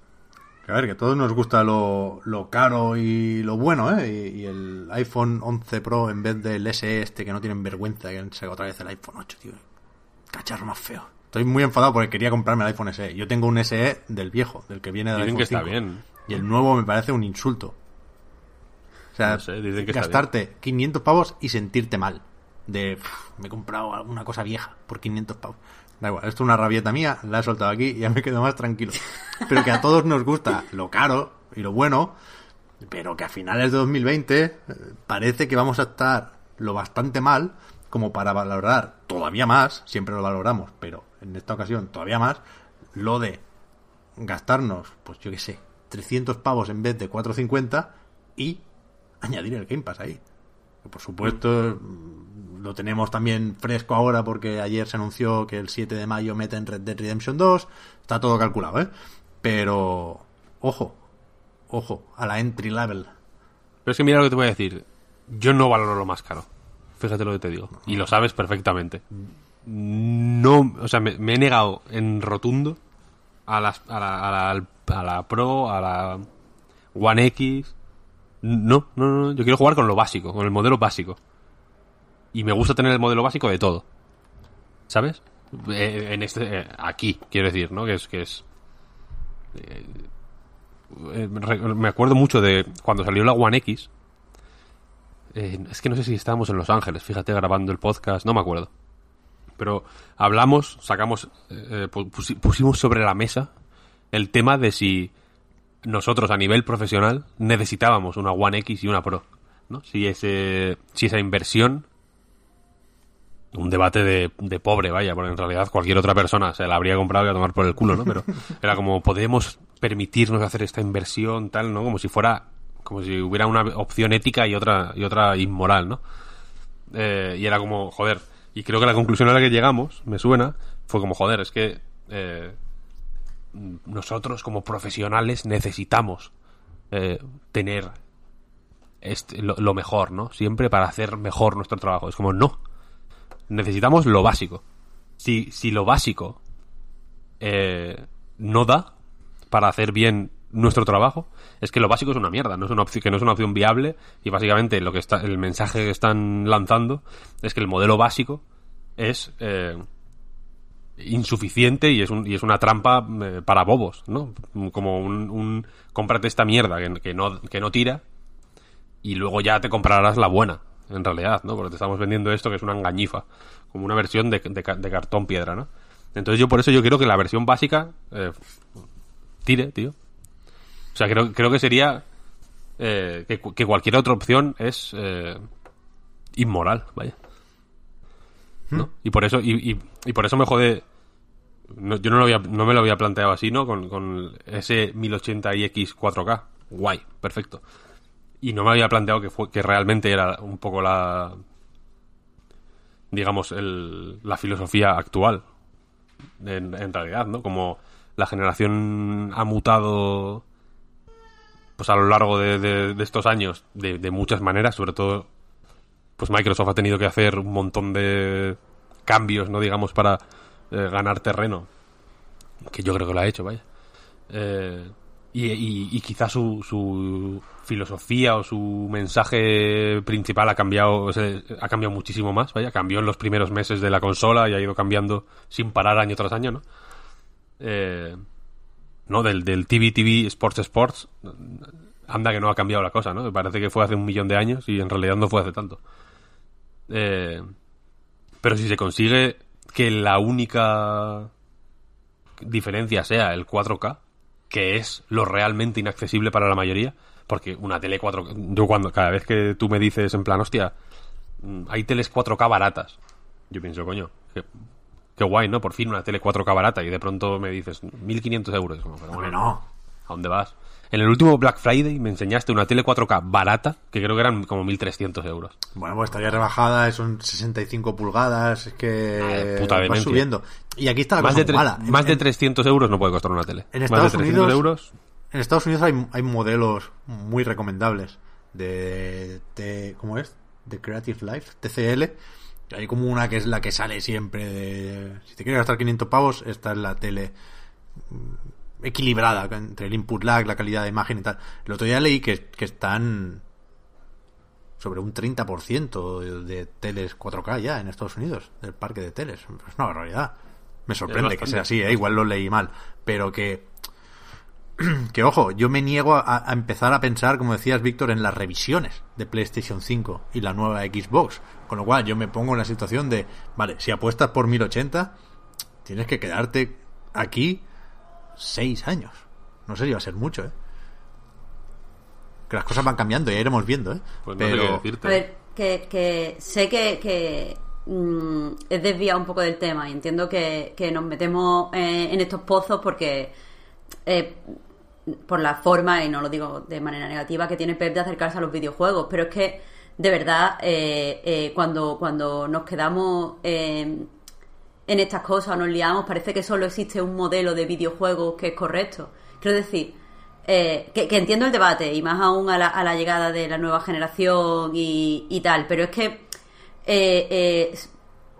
A ver, que a todos nos gusta lo, lo caro y lo bueno, ¿eh? Y, y el iPhone 11 Pro en vez del SE este que no tienen vergüenza, que han sacado otra vez el iPhone 8, tío. Cacharro más feo. Estoy muy enfadado porque quería comprarme el iPhone SE. Yo tengo un SE del viejo, del que viene del Dicen iPhone que está 5. bien. Y el nuevo me parece un insulto. O sea, No sé, dicen que está gastarte 500 pavos y sentirte mal. De, "Uf, me he comprado alguna cosa vieja por 500 pavos. Da igual, esto es una rabieta mía, la he soltado aquí y ya me quedo más tranquilo. [laughs] Pero que a todos nos gusta lo caro y lo bueno, pero que a finales de 2020 eh, parece que vamos a estar lo bastante mal como para valorar todavía más, siempre lo valoramos, pero en esta ocasión todavía más, lo de gastarnos, pues yo qué sé, 300 pavos en vez de 450 y añadir el Game Pass ahí. Por supuesto, mm, lo tenemos también fresco ahora porque ayer se anunció que el 7 de mayo meten Red Dead Redemption 2. Está todo calculado, ¿eh? Pero, ojo, ojo, a la entry level. Pero es que mira lo que te voy a decir. Yo no valoro lo más caro. Fíjate lo que te digo. Y lo sabes perfectamente. No, o sea, me, he negado en rotundo a, las, a, la, a, la, a la Pro, a la One X. No, no, no. Yo quiero jugar con lo básico, con el modelo básico. Y me gusta tener el modelo básico de todo. ¿Sabes? Eh, en este, eh, aquí, quiero decir, ¿no? Que es, que es eh, me acuerdo mucho de cuando salió la One X. Es que no sé si estábamos en Los Ángeles, fíjate, grabando el podcast, no me acuerdo. Pero hablamos, sacamos, pu- pusi- pusimos sobre la mesa el tema de si nosotros a nivel profesional necesitábamos una One X y una Pro. ¿no? Si, ese, si esa inversión un debate de, de pobre, vaya, porque en realidad cualquier otra persona se la habría comprado y a tomar por el culo, ¿no? Pero [laughs] era como, podemos permitirnos hacer esta inversión, tal, ¿no? Como si fuera, como si hubiera una opción ética y otra, y otra inmoral, ¿no? Eh, y era como, joder, y creo que la conclusión a la que llegamos, me suena, fue como, joder, es que eh, nosotros como profesionales necesitamos eh, tener este, lo, lo mejor, ¿no? Siempre para hacer mejor nuestro trabajo. Es como, no. Necesitamos lo básico. Si, si lo básico eh, no da para hacer bien nuestro trabajo, es que lo básico es una mierda, no es una opción, que no es una opción viable y básicamente lo que está, el mensaje que están lanzando es que el modelo básico es eh, insuficiente y es, un, y es una trampa eh, para bobos, ¿no? Como un, un cómprate esta mierda que, no, que no tira y luego ya te comprarás la buena, en realidad, ¿no? Porque te estamos vendiendo esto que es una engañifa, como una versión de, de, de cartón piedra, ¿no? Entonces yo por eso yo quiero que la versión básica eh, tire, tío. O sea, creo, creo que sería eh, que, que, cualquier otra opción es eh, inmoral, vaya. ¿No? Y por eso y, y, y, por eso me jode no, yo no, lo había, no me lo había planteado así, ¿no? Con, con ese 1080x 4K. Guay, perfecto. Y no me había planteado que, fue, que realmente era un poco la digamos el, la filosofía actual en, en, realidad, ¿no? Como la generación ha mutado pues a lo largo de, de, estos años de, de, muchas maneras, sobre todo pues Microsoft ha tenido que hacer un montón de cambios, no digamos, para eh, ganar terreno, que yo creo que lo ha hecho, vaya. Eh, y, y, y, quizá su, su, filosofía o su mensaje principal ha cambiado, ha cambiado muchísimo más, vaya, cambió en los primeros meses de la consola y ha ido cambiando sin parar año tras año, ¿no? Eh, ¿no? Del, del TV TV Sports Sports, anda que no ha cambiado la cosa, ¿no? Parece que fue hace un millón de años y en realidad no fue hace tanto. Eh, pero si se consigue que la única diferencia sea el 4K, que es lo realmente inaccesible para la mayoría, porque una tele 4K, yo cuando cada vez que tú me dices en plan, hostia, mm, hay teles 4K baratas, yo pienso, coño, que, qué guay, ¿no? Por fin una tele 4K barata y de pronto me dices 1500 euros. Como, pero bueno, no. ¿A dónde vas? En el último Black Friday me enseñaste una tele 4K barata, que creo que eran como 1.300 euros. Bueno, pues estaría rebajada, son 65 pulgadas, es que Puta va subiendo. Y aquí está la más cosa de mala. Más en, de 300 euros no puede costar una tele. En Estados más de 300 Unidos, euros. En Estados Unidos hay, hay modelos muy recomendables de, de, ¿cómo es? De Creative Life, TCL. Hay como una que es la que sale siempre de... Si te quieres gastar 500 pavos, esta es la tele equilibrada entre el input lag, la calidad de imagen y tal. El otro día leí que, están sobre un 30% de teles 4K ya en Estados Unidos, del parque de teles. Es una barbaridad. Me sorprende que sea así, ¿eh? igual lo leí mal, pero que [clears throat] que ojo, yo me niego a, a, empezar a pensar, como decías Víctor, en las revisiones de PlayStation 5 y la nueva Xbox. Con lo cual yo me pongo en la situación de, vale, si apuestas por 1080, tienes que quedarte aquí seis años. No sé si va a ser mucho, ¿eh? Que las cosas van cambiando y ya iremos viendo, ¿eh? Pues no Pero... sé decirte. A ver, que, que sé que, que mmm, es desviado un poco del tema y entiendo que, que nos metemos eh, en estos pozos porque eh, por la forma, y no lo digo de manera negativa, que tiene Pep de acercarse a los videojuegos, pero es que de verdad eh, eh, cuando, cuando nos quedamos en estas cosas, nos liamos, parece que solo existe un modelo de videojuegos que es correcto. Quiero decir, eh, que, entiendo el debate, y más aún a la, a la llegada de la nueva generación y, tal, pero es que eh,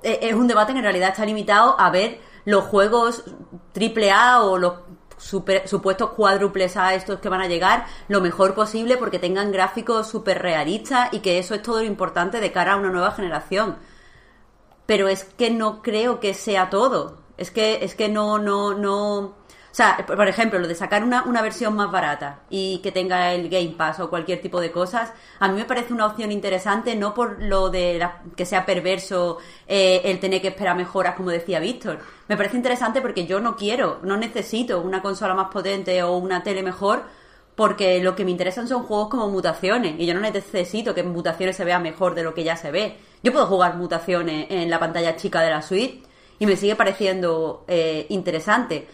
eh, es un debate que en realidad está limitado a ver los juegos triple A o los supuestos cuádruples A estos que van a llegar lo mejor posible porque tengan gráficos súper realistas y que eso es todo lo importante de cara a una nueva generación. Pero es que no creo que sea todo. Es que, es que no, no, no. O sea, por ejemplo, lo de sacar una, una versión más barata y que tenga el Game Pass o cualquier tipo de cosas, a mí me parece una opción interesante, no por lo de la, que sea perverso eh, el tener que esperar mejoras, como decía Víctor. Me parece interesante porque yo no quiero, no necesito una consola más potente o una tele mejor, porque lo que me interesan son juegos como mutaciones y yo no necesito que mutaciones se vea mejor de lo que ya se ve. Yo puedo jugar mutaciones en la pantalla chica de la suite y me sigue pareciendo eh, interesante.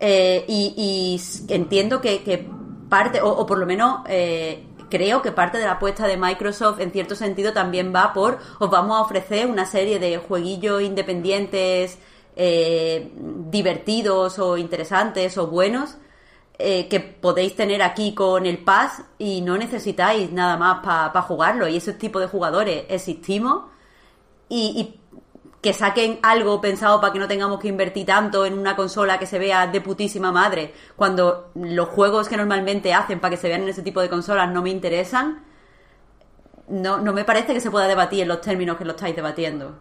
Eh, y, y, entiendo que, que parte, o, o, por lo menos eh, creo que parte de la apuesta de Microsoft en cierto sentido también va por os vamos a ofrecer una serie de jueguillos independientes eh, divertidos o interesantes o buenos eh, que podéis tener aquí con el Pass y no necesitáis nada más para jugarlo. Y ese tipo de jugadores existimos y, que saquen algo pensado para que no tengamos que invertir tanto en una consola que se vea de putísima madre, cuando los juegos que normalmente hacen para que se vean en ese tipo de consolas no me interesan, no, no me parece que se pueda debatir en los términos que lo estáis debatiendo.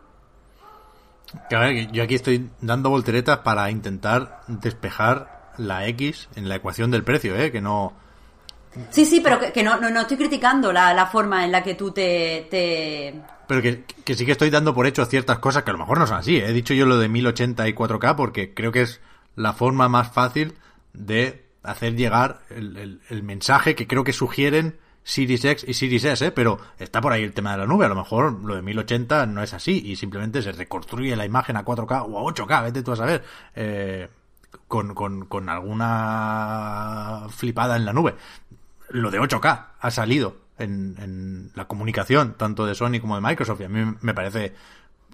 yo aquí estoy dando volteretas para intentar despejar la X en la ecuación del precio, ¿eh? Que no... Sí, sí, pero que, no, no, estoy criticando la, la, forma en la que tú te... te... Pero que, que, sí que estoy dando por hecho ciertas cosas que a lo mejor no son así. ¿eh? He dicho yo lo de 1080 y 4K porque creo que es la forma más fácil de hacer llegar el, el, el mensaje que creo que sugieren Series X y Series S, ¿eh? pero está por ahí el tema de la nube. A lo mejor lo de 1080 no es así y simplemente se reconstruye la imagen a 4K o a 8K, vete tú a saber, eh, con, con, alguna flipada en la nube. Lo de 8K ha salido en, la comunicación, tanto de Sony como de Microsoft, y a mí me parece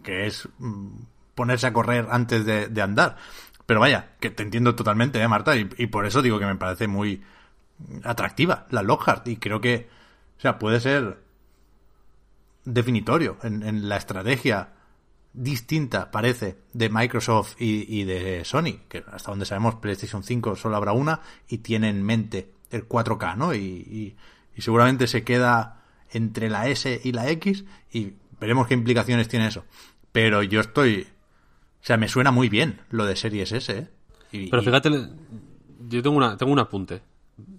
que es mm, ponerse a correr antes de, andar. Pero vaya, que te entiendo totalmente, ¿eh, Marta? Y, y por eso digo que me parece muy atractiva la Lockhart y creo que, o sea, puede ser definitorio en, la estrategia distinta, parece, de Microsoft y, de Sony, que hasta donde sabemos PlayStation 5 solo habrá una y tiene en mente el 4K, ¿no? Y, y, seguramente se queda entre la S y la X y veremos qué implicaciones tiene eso. Pero yo estoy... O sea, me suena muy bien lo de Series S, ¿eh? Pero fíjate, yo tengo, una, tengo un apunte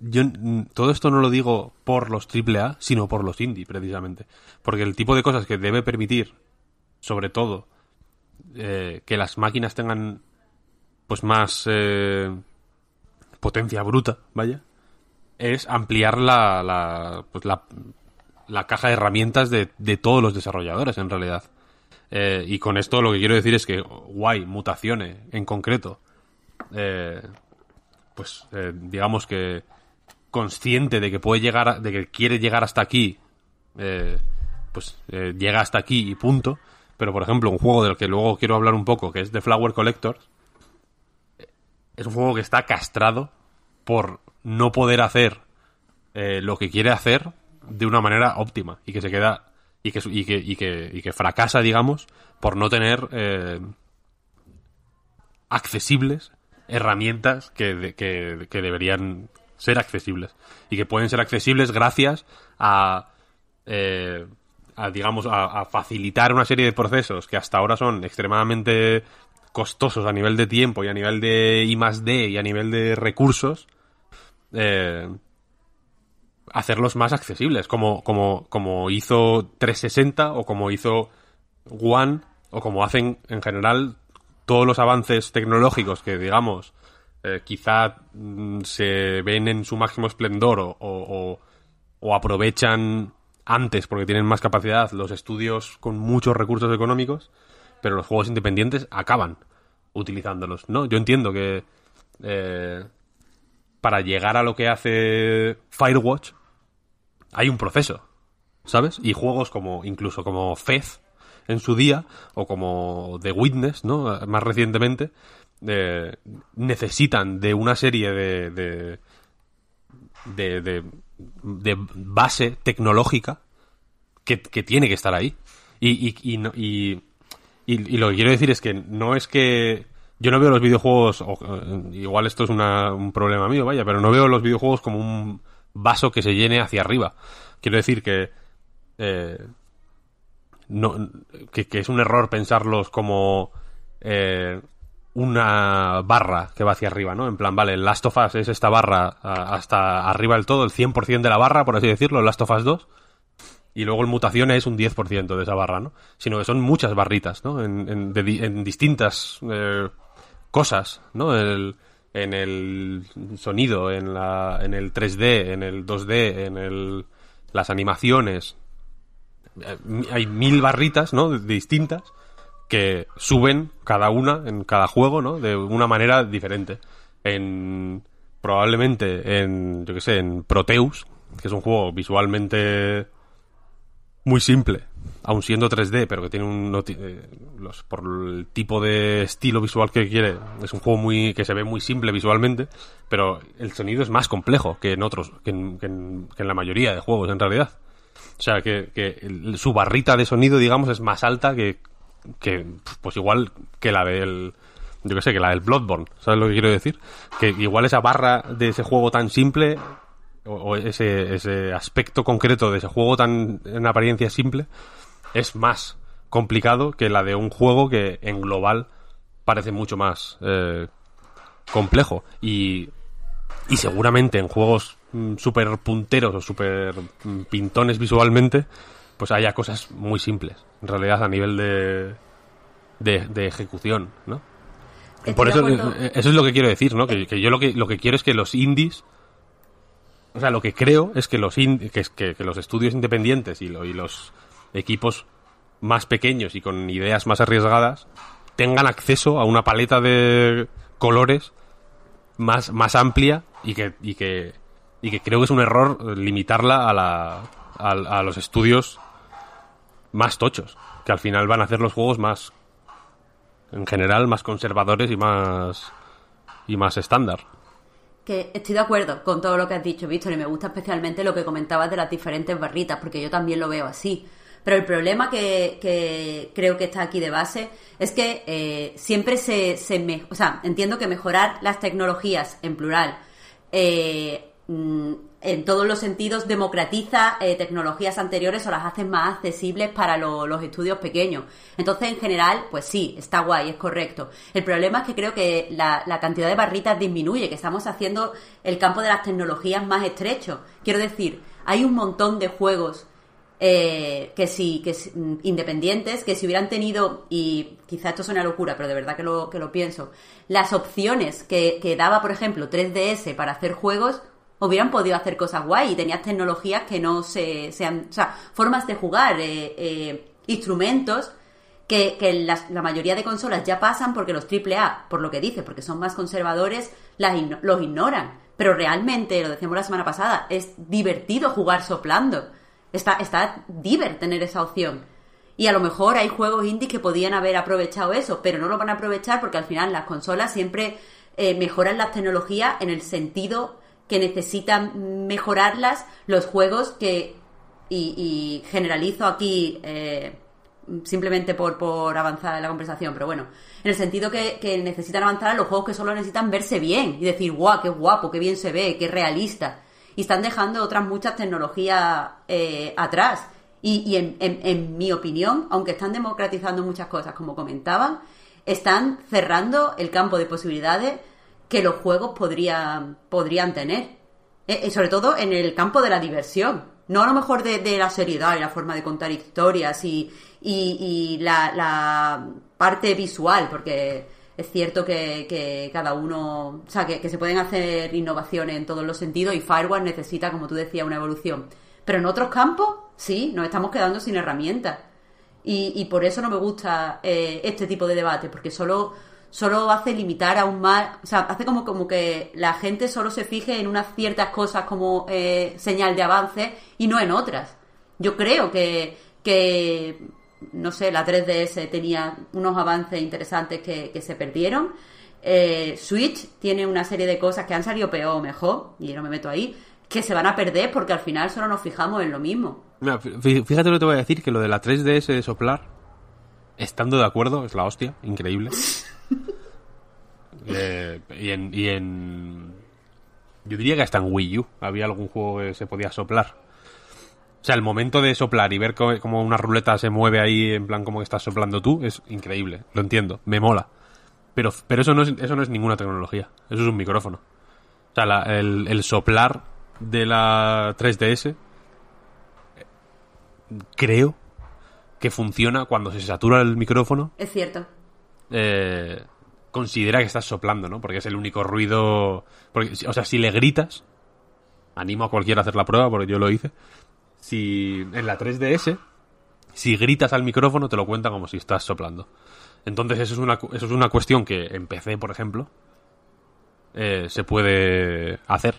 yo todo esto no lo digo por los AAA, sino por los indie, precisamente. Porque el tipo de cosas que debe permitir, sobre todo, eh, que las máquinas tengan pues más eh, potencia bruta, vaya, es ampliar la, la, pues la, la caja de herramientas de, de, todos los desarrolladores, en realidad. Eh, y con esto lo que quiero decir es que, guay, mutaciones en concreto, eh, pues eh, digamos que consciente de que puede llegar, de que quiere llegar hasta aquí, eh, pues llega hasta aquí y punto. Pero por ejemplo, un juego del que luego quiero hablar un poco, que es The Flower Collectors, es un juego que está castrado por no poder hacer lo que quiere hacer de una manera óptima y que se queda y que, y que, y que, y que fracasa, digamos, por no tener accesibles herramientas que, que, que, deberían ser accesibles. Y que pueden ser accesibles gracias a, eh, a digamos, a, facilitar una serie de procesos que hasta ahora son extremadamente costosos a nivel de tiempo y a nivel de I D y a nivel de recursos, eh, hacerlos más accesibles, como, como, como hizo 360 o como hizo One o como hacen en general todos los avances tecnológicos que, digamos, eh, quizá mm, se ven en su máximo esplendor o, o, aprovechan antes porque tienen más capacidad los estudios con muchos recursos económicos, pero los juegos independientes acaban utilizándolos, ¿no? Yo entiendo que eh, para llegar a lo que hace Firewatch hay un proceso, ¿sabes? Y juegos como, incluso como Fez, en su día, o como The Witness, ¿no? Más recientemente, eh, necesitan de una serie de, de, de, de, base tecnológica que, que, tiene que estar ahí. Y, y, y, y, lo que quiero decir es que no es que yo no veo los videojuegos, eh, igual esto es un problema mío, vaya, pero no veo los videojuegos como un vaso que se llene hacia arriba. Quiero decir que eh, no, que, es un error pensarlos como eh, una barra que va hacia arriba, ¿no? En plan, vale, el Last of Us es esta barra hasta arriba del todo, el 100% de la barra, por así decirlo, el Last of Us 2. Y luego el mutación es un 10% de esa barra, ¿no? Sino que son muchas barritas, ¿no? En, en, distintas eh, cosas, ¿no? El, en el sonido, en, la, en el 3D, en el 2D, en el, las animaciones, hay mil barritas, ¿no? Distintas que suben cada una en cada juego, ¿no? De una manera diferente. En probablemente en yo que sé, en Proteus, que es un juego visualmente muy simple, aun siendo 3D, pero que tiene un eh, por el tipo de estilo visual que quiere, es un juego muy que se ve muy simple visualmente, pero el sonido es más complejo que en otros, que en, que en- la mayoría de juegos en realidad. O sea, que, que su barrita de sonido, digamos, es más alta que, que pues igual que la del yo que sé, que la del Bloodborne, ¿sabes lo que quiero decir? Que igual esa barra de ese juego tan simple o, ese, ese aspecto concreto de ese juego tan en apariencia simple es más complicado que la de un juego que en global parece mucho más eh, complejo y, y seguramente en juegos mm, súper punteros o súper mm, pintones visualmente pues haya cosas muy simples en realidad a nivel de de, de ejecución ¿no? Estoy por eso eso es lo que quiero decir ¿no? que, que yo lo que lo que quiero es que los indies o sea, lo que creo es que los in- que, que- que los estudios independientes y, lo- y los equipos más pequeños y con ideas más arriesgadas tengan acceso a una paleta de colores más, más amplia y que, y que y que creo que es un error limitarla a la a, a los estudios más tochos que al final van a hacer los juegos más en general más conservadores y más y más estándar Que estoy de acuerdo con todo lo que has dicho, Víctor, y me gusta especialmente lo que comentabas de las diferentes barritas, porque yo también lo veo así. Pero el problema que, que creo que está aquí de base es que eh, siempre se, se me- o sea, entiendo que mejorar las tecnologías en plural eh, mm, en todos los sentidos democratiza eh, tecnologías anteriores o las hace más accesibles para lo- los estudios pequeños. Entonces, en general, pues sí, está guay, es correcto. El problema es que creo que la, la cantidad de barritas disminuye, que estamos haciendo el campo de las tecnologías más estrecho. Quiero decir, hay un montón de juegos eh, que sí, que si- mm, independientes, que si hubieran tenido, y quizá esto suena locura, pero de verdad que lo, que lo pienso, las opciones que, que daba, por ejemplo, 3DS para hacer juegos, hubieran podido hacer cosas guay y tenías tecnologías que no se, sean, o sea, formas de jugar, eh, eh, instrumentos que, las- la mayoría de consolas ya pasan porque los AAA, por lo que dice, porque son más conservadores, los ignoran. Pero realmente, lo decíamos la semana pasada, es divertido jugar soplando. Está, está diver tener esa opción. Y a lo mejor hay juegos indies que podían haber aprovechado eso, pero no lo van a aprovechar porque al final las consolas siempre eh, mejoran las tecnologías en el sentido que necesitan mejorarlas los juegos que, y, generalizo aquí eh, simplemente por, por avanzar en la conversación, pero bueno, en el sentido que, que necesitan avanzar a los juegos que solo necesitan verse bien y decir, guau, qué guapo, qué bien se ve, qué realista. Y están dejando otras muchas tecnologías eh, atrás. Y, y en- en mi opinión, aunque están democratizando muchas cosas, como comentaban, están cerrando el campo de posibilidades que los juegos podrían, podrían tener. Eh, eh, sobre todo en el campo de la diversión. No a lo mejor de, la seriedad y la forma de contar historias y, y- la, la parte visual, porque es cierto que, que cada uno, o sea, que, que se pueden hacer innovaciones en todos los sentidos y Firewall necesita, como tú decías, una evolución. Pero en otros campos, sí, nos estamos quedando sin herramientas. Y, y por eso no me gusta eh, este tipo de debate, porque solo, solo hace limitar aún más, o sea, hace como, como que la gente solo se fije en unas ciertas cosas como eh, señal de avance y no en otras. Yo creo que, que no sé, la 3DS tenía unos avances interesantes que, que se perdieron. Eh, Switch tiene una serie de cosas que han salido peor o mejor, y no me meto ahí, que se van a perder porque al final solo nos fijamos en lo mismo. Mira, fí- fíjate lo que te voy a decir, que lo de la 3DS de soplar, estando de acuerdo, es la hostia, increíble. [laughs] Eh, y, en, y en... Yo diría que hasta en Wii U había algún juego que se podía soplar. O sea, el momento de soplar y ver cómo una ruleta se mueve ahí en plan como que estás soplando tú es increíble, lo entiendo, me mola. Pero, pero eso, no es, eso no es ninguna tecnología, eso es un micrófono. O sea, la- el, el soplar de la 3DS creo que funciona cuando se satura el micrófono. Es cierto. Eh, considera que estás soplando, ¿no? Porque es el único ruido. Porque, o sea, si le gritas, animo a cualquiera a hacer la prueba, porque yo lo hice. Si en la 3DS, si gritas al micrófono, te lo cuenta como si estás soplando. Entonces, eso es una, eso es una cuestión que en PC, por ejemplo, eh, se puede hacer.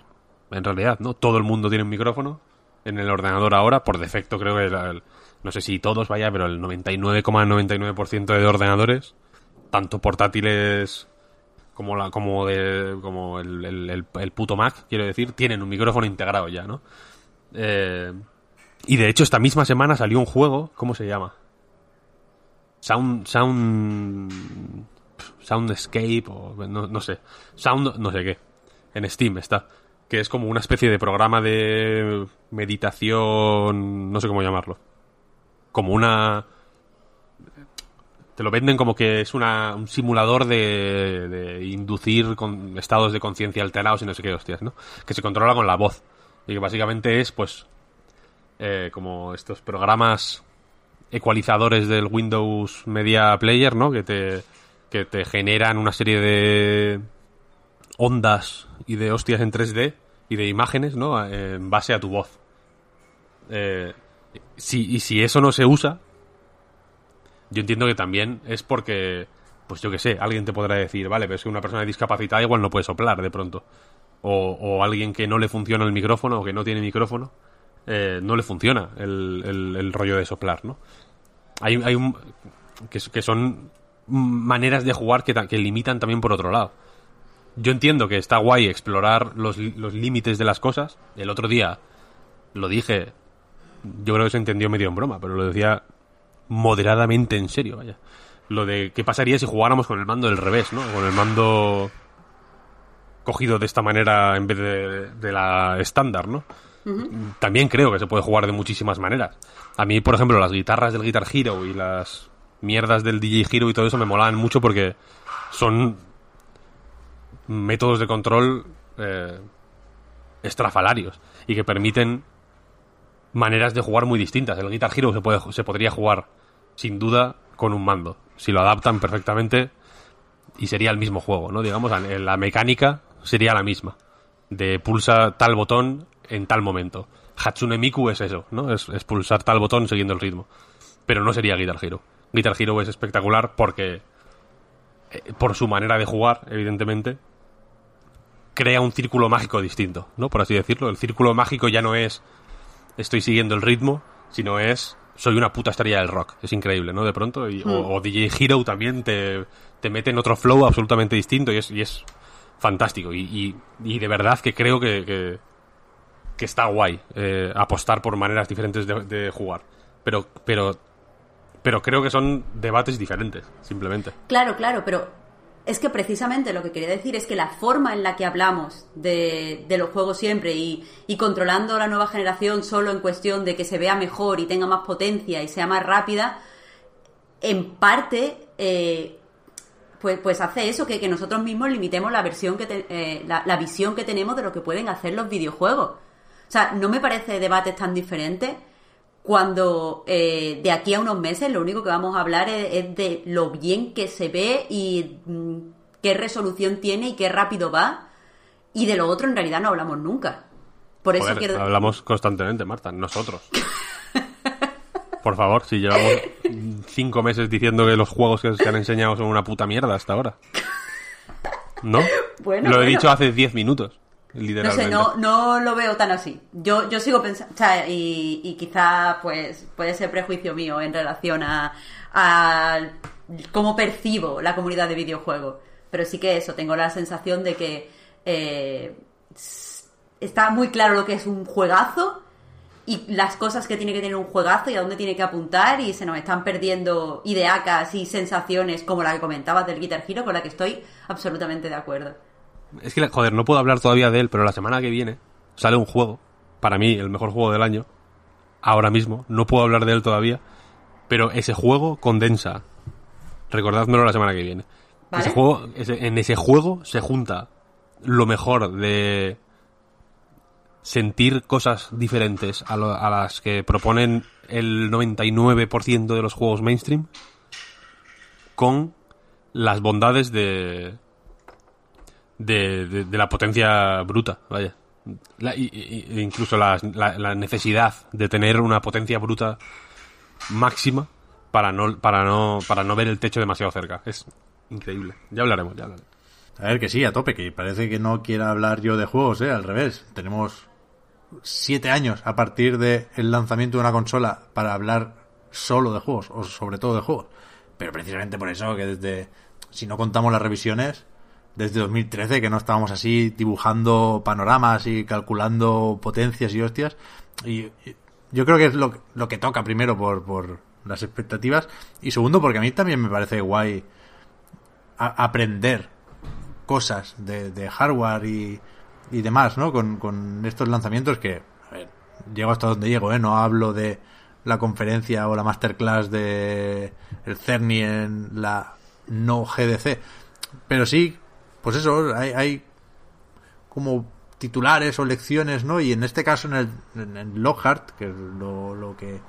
En realidad, ¿no? Todo el mundo tiene un micrófono. En el ordenador ahora, por defecto, creo que no sé si todos, vaya, pero el 99,99% de ordenadores, tanto portátiles como la como de como el, el, puto Mac, quiero decir, tienen un micrófono integrado ya, ¿no? Eh, y de hecho esta misma semana salió un juego, ¿cómo se llama? Sound Sound Soundscape o no, no sé, Sound no sé qué. En Steam está, que es como una especie de programa de meditación, no sé cómo llamarlo. Como una te lo venden como que es una, un simulador de, de inducir con estados de conciencia alterados y no sé qué hostias, ¿no? Que se controla con la voz. Y que básicamente es, pues, eh, como estos programas ecualizadores del Windows Media Player, ¿no? Que te, que te generan una serie de ondas y de hostias en 3D y de imágenes, ¿no? En base a tu voz. Eh, y si eso no se usa, yo entiendo que también es porque, pues yo que sé, alguien te podrá decir, vale, pero es que una persona discapacitada igual no puede soplar de pronto. O, o alguien que no le funciona el micrófono o que no tiene micrófono, eh, no le funciona el, el, rollo de soplar, ¿no? Hay, hay un... Que, que son maneras de jugar que, que limitan también por otro lado. Yo entiendo que está guay explorar los, los límites de las cosas. El otro día lo dije, yo creo que se entendió medio en broma, pero lo decía moderadamente en serio, vaya. Lo de qué pasaría si jugáramos con el mando del revés, ¿no? Con el mando cogido de esta manera en vez de, la estándar, ¿no? También creo que se puede jugar de muchísimas maneras. A mí, por ejemplo, las guitarras del Guitar Hero y las mierdas del DJ Hero y todo eso me molaban mucho porque son métodos de control eh, estrafalarios y que permiten maneras de jugar muy distintas. El Guitar Hero se, puede, se podría jugar sin duda con un mando. Si lo adaptan perfectamente y sería el mismo juego, ¿no? Digamos, la mecánica sería la misma. De pulsa tal botón en tal momento. Hatsune Miku es eso, ¿no? Es, es pulsar tal botón siguiendo el ritmo. Pero no sería Guitar Hero. Guitar Hero es espectacular porque, eh, por su manera de jugar, evidentemente, crea un círculo mágico distinto, ¿no? Por así decirlo. El círculo mágico ya no es estoy siguiendo el ritmo, sino es soy una puta estrella del rock. Es increíble, ¿no? De pronto. Y, o, hmm. DJ Hero también te, te, mete en otro flow absolutamente distinto y es, y es fantástico. Y, y, de verdad que creo que, que, está guay eh, apostar por maneras diferentes de, de, jugar. Pero, pero, pero creo que son debates diferentes, simplemente. Claro, claro, pero es que precisamente lo que quería decir es que la forma en la que hablamos de, los juegos siempre y, controlando la nueva generación solo en cuestión de que se vea mejor y tenga más potencia y sea más rápida, en parte eh, pues, pues hace eso, que, nosotros mismos limitemos la, versión que eh, la, visión que tenemos de lo que pueden hacer los videojuegos. O sea, no me parece debates tan diferentes cuando eh, de aquí a unos meses lo único que vamos a hablar es, de lo bien que se ve y mm, qué resolución tiene y qué rápido va. Y de lo otro en realidad no hablamos nunca. Por eso quiero... Hablamos constantemente, Marta, nosotros. Por favor, si llevamos cinco meses diciendo que los juegos que se han enseñado son una puta mierda hasta ahora. ¿No? [laughs] Bueno, lo he dicho hace diez minutos. No sé, no, no lo veo tan así. Yo, yo sigo pensando, o sea, y, y quizá pues puede ser prejuicio mío en relación a, a cómo percibo la comunidad de videojuegos. Pero sí que eso, tengo la sensación de que eh, está muy claro lo que es un juegazo y las cosas que tiene que tener un juegazo y a dónde tiene que apuntar y se nos están perdiendo ideacas y sensaciones como la que comentabas del Guitar Hero con la que estoy absolutamente de acuerdo. Es que, joder, no puedo hablar todavía de él, pero la semana que viene sale un juego, para mí el mejor juego del año, ahora mismo, no puedo hablar de él todavía, pero ese juego condensa, recordádmelo la semana que viene. Ese juego, en ese juego se junta lo mejor de sentir cosas diferentes a, a las que proponen el 99% de los juegos mainstream con las bondades de, de, la potencia bruta, vaya. incluso la, necesidad de tener una potencia bruta máxima para no, para no, para no ver el techo demasiado cerca. Es increíble. Ya hablaremos, ya hablaremos. A ver, que sí, a tope, que parece que no quiera hablar yo de juegos, ¿eh? Al revés. Tenemos siete años a partir del lanzamiento de una consola para hablar solo de juegos, o sobre todo de juegos. Pero precisamente por eso que desde, si no contamos las revisiones, desde 2013 que no estábamos así dibujando panoramas y calculando potencias y hostias. Y, yo creo que es lo, lo que toca primero por, por las expectativas y segundo porque a mí también me parece guay aprender cosas de, de hardware y, y, demás, ¿no? Con, con estos lanzamientos que, a ver, llego hasta donde llego, ¿eh? No hablo de la conferencia o la masterclass de el CERNI en la no GDC, pero sí, pues eso, hay, hay como titulares o lecciones, ¿no? Y en este caso en el en, Lockhart, que es lo, lo que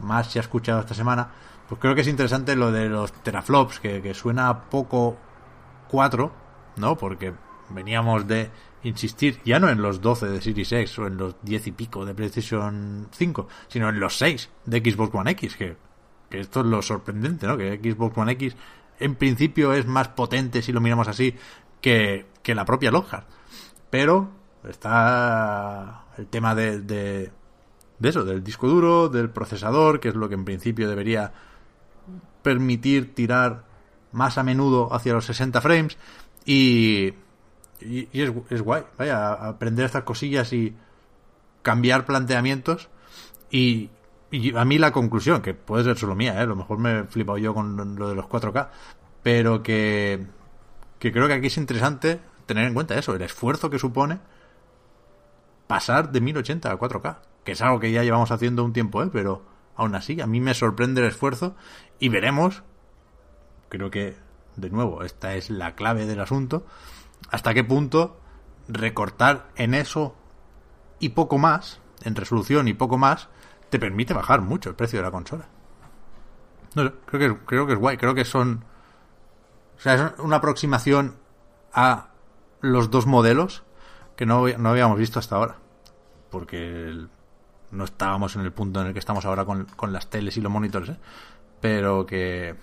más se ha escuchado esta semana, pues creo que es interesante lo de los teraflops, que, suena poco 4, ¿no? Porque veníamos de insistir ya no en los 12 de Series X o en los 10 y pico de PlayStation 5, sino en los 6 de Xbox One X, que, que esto es lo sorprendente, ¿no? Que Xbox One X en principio es más potente si lo miramos así que, que la propia Lockhart. Pero está el tema de, de, eso, del disco duro, del procesador, que es lo que en principio debería permitir tirar más a menudo hacia los 60 frames y, y, es, es, guay, vaya, aprender estas cosillas y cambiar planteamientos y, y, a mí la conclusión, que puede ser solo mía, ¿eh? a lo mejor me he flipado yo con lo de los 4K, pero que, que creo que aquí es interesante tener en cuenta eso, el esfuerzo que supone pasar de 1080 a 4K, que es algo que ya llevamos haciendo un tiempo, ¿eh? pero aún así a mí me sorprende el esfuerzo y veremos, creo que de nuevo, esta es la clave del asunto, hasta qué punto recortar en eso y poco más, en resolución y poco más, te permite bajar mucho el precio de la consola. No creo que, creo que es guay, creo que son... O sea, es una aproximación a los dos modelos que no, no habíamos visto hasta ahora. Porque no estábamos en el punto en el que estamos ahora con, con las teles y los monitores, ¿eh? Pero que,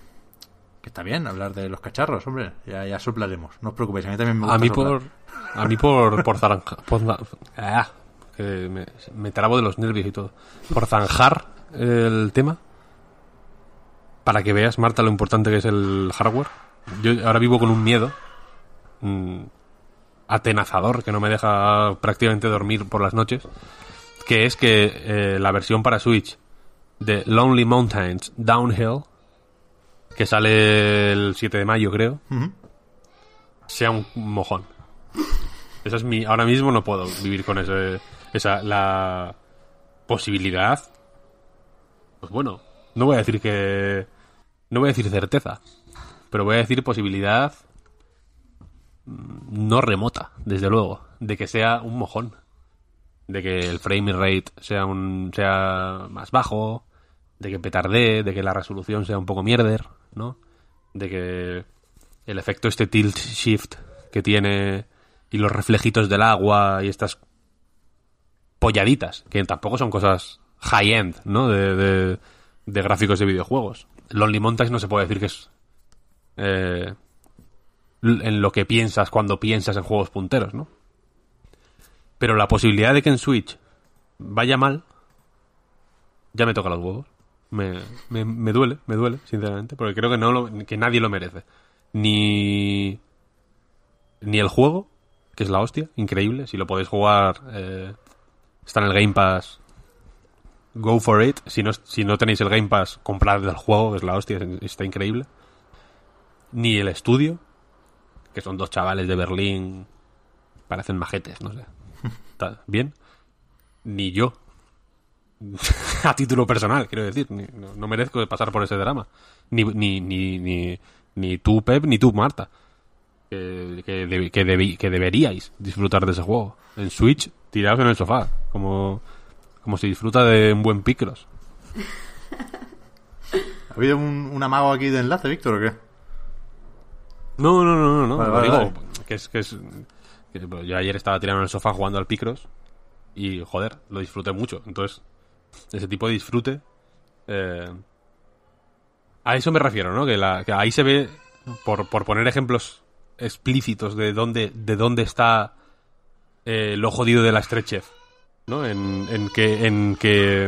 que está bien hablar de los cacharros, hombre. Ya, ya soplaremos. No os preocupéis, a mí también me gusta A mí soplar. por... A mí por, por zaranja... Por, ah, que me, me trabo de los nervios y todo. Por zanjar el tema. Para que veas, Marta, lo importante que es el hardware. Yo ahora vivo con un miedo. Mmm, atenazador que no me deja prácticamente dormir por las noches, que es que eh, la versión para Switch de Lonely Mountains Downhill, que sale el 7 de mayo creo, Uh -huh. sea un mojón. Esa es mi, ahora mismo no puedo vivir con ese, esa, la posibilidad. Pues bueno, no voy a decir que, no voy a decir certeza, pero voy a decir posibilidad no remota, desde luego, de que sea un mojón, de que el frame rate sea un sea más bajo, de que petardee, de que la resolución sea un poco mierder, ¿no? De que el efecto este tilt shift que tiene y los reflejitos del agua y estas polladitas, que tampoco son cosas high end, ¿no? De, de, de gráficos de videojuegos. Lonely Mountains no se puede decir que es eh, en lo que piensas cuando piensas en juegos punteros, ¿no? Pero la posibilidad de que en Switch vaya mal, ya me toca los huevos. Me, me, me duele, me duele, sinceramente, porque creo que, no que nadie lo merece. Ni, ni el juego, que es la hostia, increíble. Si lo podéis jugar, eh, está en el Game Pass. Go for it. Si no, si no tenéis el Game Pass, comprad el juego, es la hostia, está increíble. Ni el estudio, que son dos chavales de Berlín, parecen majetes, no sé. [laughs] ¿Está bien? Ni yo. [laughs] a título personal, quiero decir. Ni, no, no, merezco pasar por ese drama. Ni, ni, ni, ni, ni tú, Pep, ni tú, Marta. Que, que, de, que, que, deberíais disfrutar de ese juego. En Switch, tirados en el sofá. Como, como se disfruta de un buen Picross. [laughs] ¿Ha habido un, un amago aquí de enlace, Víctor, o qué? No, no, no, no, no. Vale, vale, digo, vale. que es que es que yo ayer estaba tirado en el sofá jugando al Picross y joder, lo disfruté mucho. Entonces, ese tipo de disfrute eh, a eso me refiero, ¿no? Que, la, que ahí se ve por, por, poner ejemplos explícitos de dónde de dónde está eh, lo jodido de la stretchef, ¿no? En, en que en que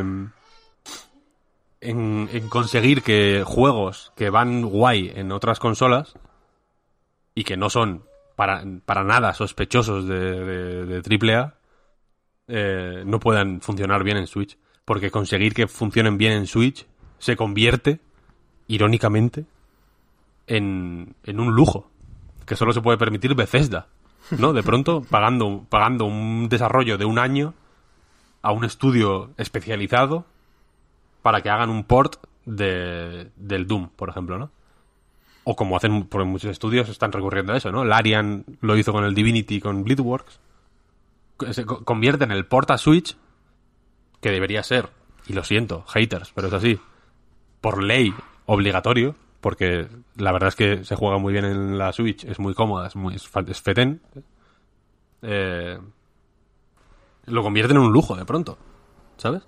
en, en conseguir que juegos que van guay en otras consolas y que no son para, para nada sospechosos de, de AAA eh, no puedan funcionar bien en Switch. Porque conseguir que funcionen bien en Switch se convierte, irónicamente, en, en un lujo que solo se puede permitir Bethesda. ¿No? De pronto, [laughs] pagando, pagando un desarrollo de un año a un estudio especializado para que hagan un port de, del Doom, por ejemplo, ¿no? O como hacen por muchos estudios, están recurriendo a eso, ¿no? Larian lo hizo con el Divinity, con Bleedworks. Se co- convierten el port a Switch, que debería ser, y lo siento, haters, pero es así, por ley obligatorio, porque la verdad es que se juega muy bien en la Switch, es muy cómoda, es, muy, es, fetén. Eh, lo convierten en un lujo de pronto, ¿sabes?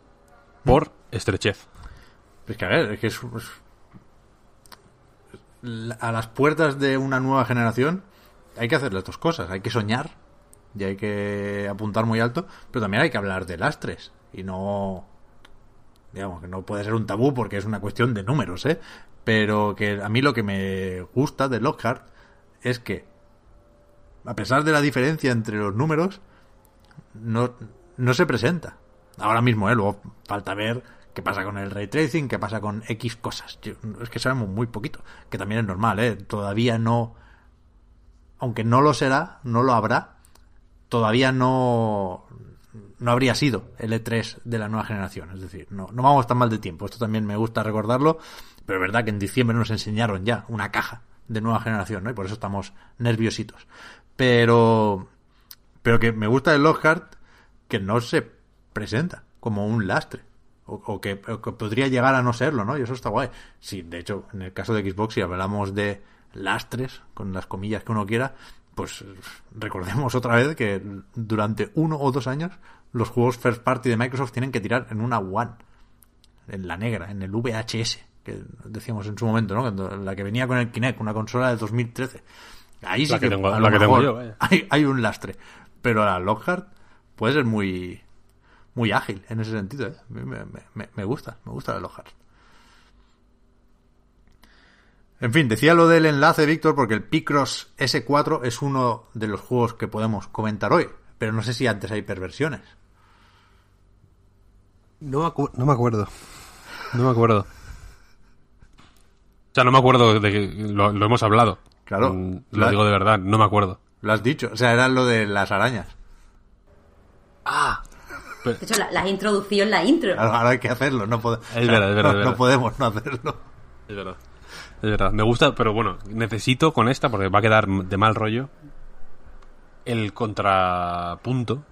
Por estrechez. Es que a ver, es que es, es- a las puertas de una nueva generación hay que hacer las dos cosas. Hay que soñar y hay que apuntar muy alto, pero también hay que hablar de lastres y no digamos que no puede ser un tabú porque es una cuestión de números, ¿eh? Pero que a mí lo que me gusta de Lockhart es que a pesar de la diferencia entre los números no, no se presenta. Ahora mismo, ¿eh? Luego falta ver qué pasa con el ray tracing, qué pasa con X cosas. Es que sabemos muy poquito, que también es normal, ¿eh? Todavía no, aunque no lo será, no lo habrá, todavía no, no habría sido el E3 de la nueva generación. Es decir, no, no vamos tan mal de tiempo. Esto también me gusta recordarlo, pero es verdad que en diciembre nos enseñaron ya una caja de nueva generación, ¿no? Y por eso estamos nerviositos. Pero, pero que me gusta de Lockhart que no se presenta como un lastre. O, o que, o que podría llegar a no serlo, ¿no? Y eso está guay. Sí, de hecho, en el caso de Xbox, si hablamos de lastres, con las comillas que uno quiera, pues recordemos otra vez que durante uno o dos años los juegos first party de Microsoft tienen que tirar en una One, en la negra, en el VHS, que decíamos en su momento, ¿no? Cuando- la que venía con el Kinect, una consola de 2013. Ahí sí La que que, tengo- a la lo que tengo mejor yo, vaya. hay, hay un lastre. Pero la Lockhart puede ser muy muy ágil en ese sentido. ¿eh? A mí Me, me- me- me gusta, me gusta la Lockhart. En fin, decía lo del enlace, Víctor, porque el Picross S4 es uno de los juegos que podemos comentar hoy. Pero no sé si antes hay perversiones. No no me acuerdo. No me acuerdo. O sea, no me acuerdo de que lo, lo hemos hablado. Claro. Mm, Lo digo de verdad, no me acuerdo. Lo has dicho. O sea, era lo de las arañas. Pero- De hecho, la, la has introducido en la intro. Ahora hay que hacerlo. No, pode- Es verdad, es verdad, no, es no podemos no hacerlo. Es verdad. Es verdad. Me gusta, pero bueno, necesito con esta, porque va a quedar de mal rollo, el contrapunto,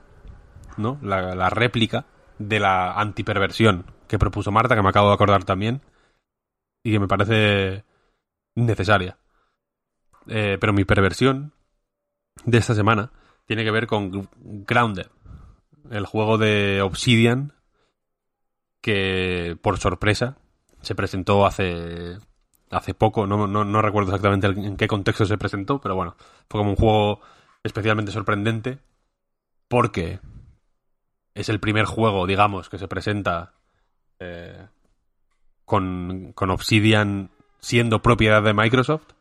¿no? La, la réplica de la antiperversión que propuso Marta, que me acabo de acordar también, y que me parece necesaria. Eh, pero mi perversión de esta semana tiene que ver con Grounded, el juego de Obsidian que por sorpresa se presentó hace hace poco, no, no, no recuerdo exactamente en qué contexto se presentó, pero bueno, fue como un juego especialmente sorprendente porque es el primer juego, digamos, que se presenta eh, con, con Obsidian siendo propiedad de Microsoft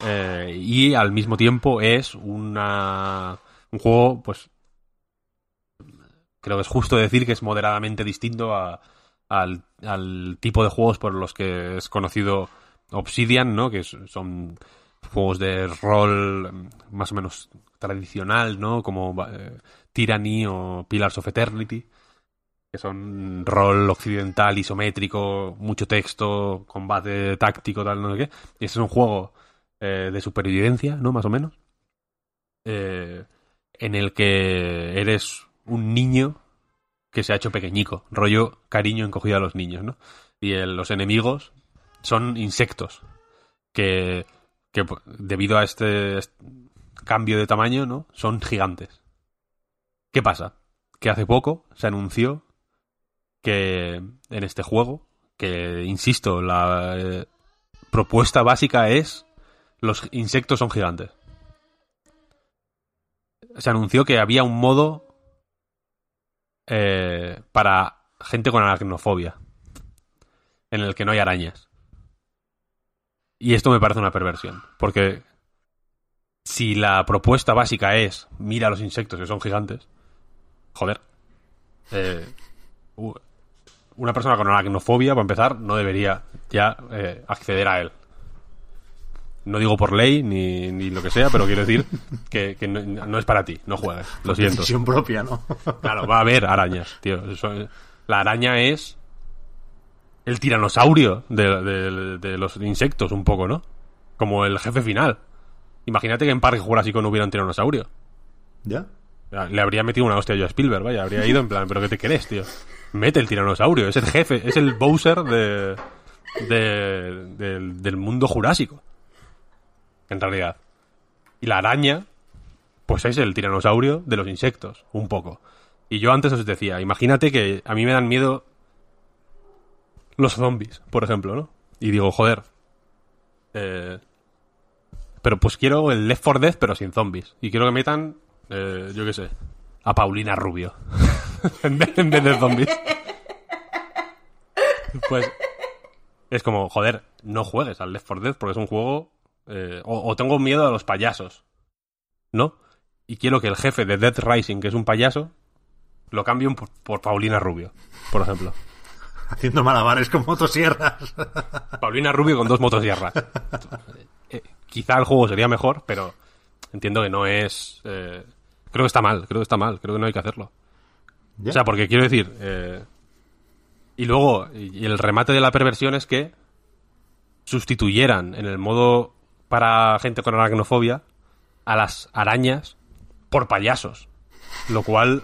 eh, y al mismo tiempo es una, un juego, pues creo que es justo decir que es moderadamente distinto a, al, tipo de juegos por los que es conocido Obsidian, ¿no? Que son juegos de rol más o menos tradicional, ¿no? Como eh, Tyranny o Pillars of Eternity, que son rol occidental, isométrico, mucho texto, combate táctico, tal, no sé qué. Y este es un juego eh, de supervivencia, ¿no? Más o menos. Eh, en el que eres un niño que se ha hecho pequeñico, rollo cariño encogido a los niños, ¿no? Y los enemigos son insectos que, que pues, debido a este, est- cambio de tamaño, ¿no? Son gigantes. ¿Qué pasa? Que hace poco se anunció que en este juego, que insisto, la eh, propuesta básica es los insectos son gigantes. Se anunció que había un modo eh, para gente con aracnofobia. en el que no hay arañas. Y esto me parece una perversión, porque si la propuesta básica es mira a los insectos que son gigantes, joder, eh, una persona con aracnofobia, para empezar, no debería ya eh, acceder a él. No digo por ley ni, ni lo que sea, pero quiero decir que, que no, no es para ti, no juegues, lo siento. Decisión propia, ¿no? Claro, va a haber arañas, tío. Eso- la araña es el tiranosaurio de, de- de los insectos, un poco, ¿no? Como el jefe final. Imagínate que en Parque Jurásico no hubiera un tiranosaurio. ¿Ya? Le habría metido una hostia yo a Spielberg, vaya, habría ido en plan, ¿pero qué te crees, tío? Mete el tiranosaurio, es el jefe, es el Bowser de, de- del, del mundo jurásico. En realidad. Y la araña, pues es el tiranosaurio de los insectos, un poco. Y yo antes os decía, imagínate que a mí me dan miedo los zombies, por ejemplo, ¿no? Y digo, joder. eh, pero pues quiero el Left 4 Dead, pero sin zombies. Y quiero que metan, eh, yo qué sé, a Paulina Rubio. [laughs] en, vez, en vez de zombies. Pues es como, joder, no juegues al Left 4 Dead porque es un juego... eh, o, o tengo miedo a los payasos. ¿No? Y quiero que el jefe de Dead Rising, que es un payaso, lo cambien por, por Paulina Rubio, por ejemplo. [laughs] Haciendo malabares con motosierras. [laughs] Paulina Rubio con dos motosierras. Eh, quizá el juego sería mejor, pero entiendo que no es... eh, creo que está mal, creo que está mal, creo que no hay que hacerlo. ¿Ya? O sea, porque quiero decir... y luego, y el remate de la perversión es que sustituyeran en el modo para gente con aracnofobia a las arañas por payasos. Lo cual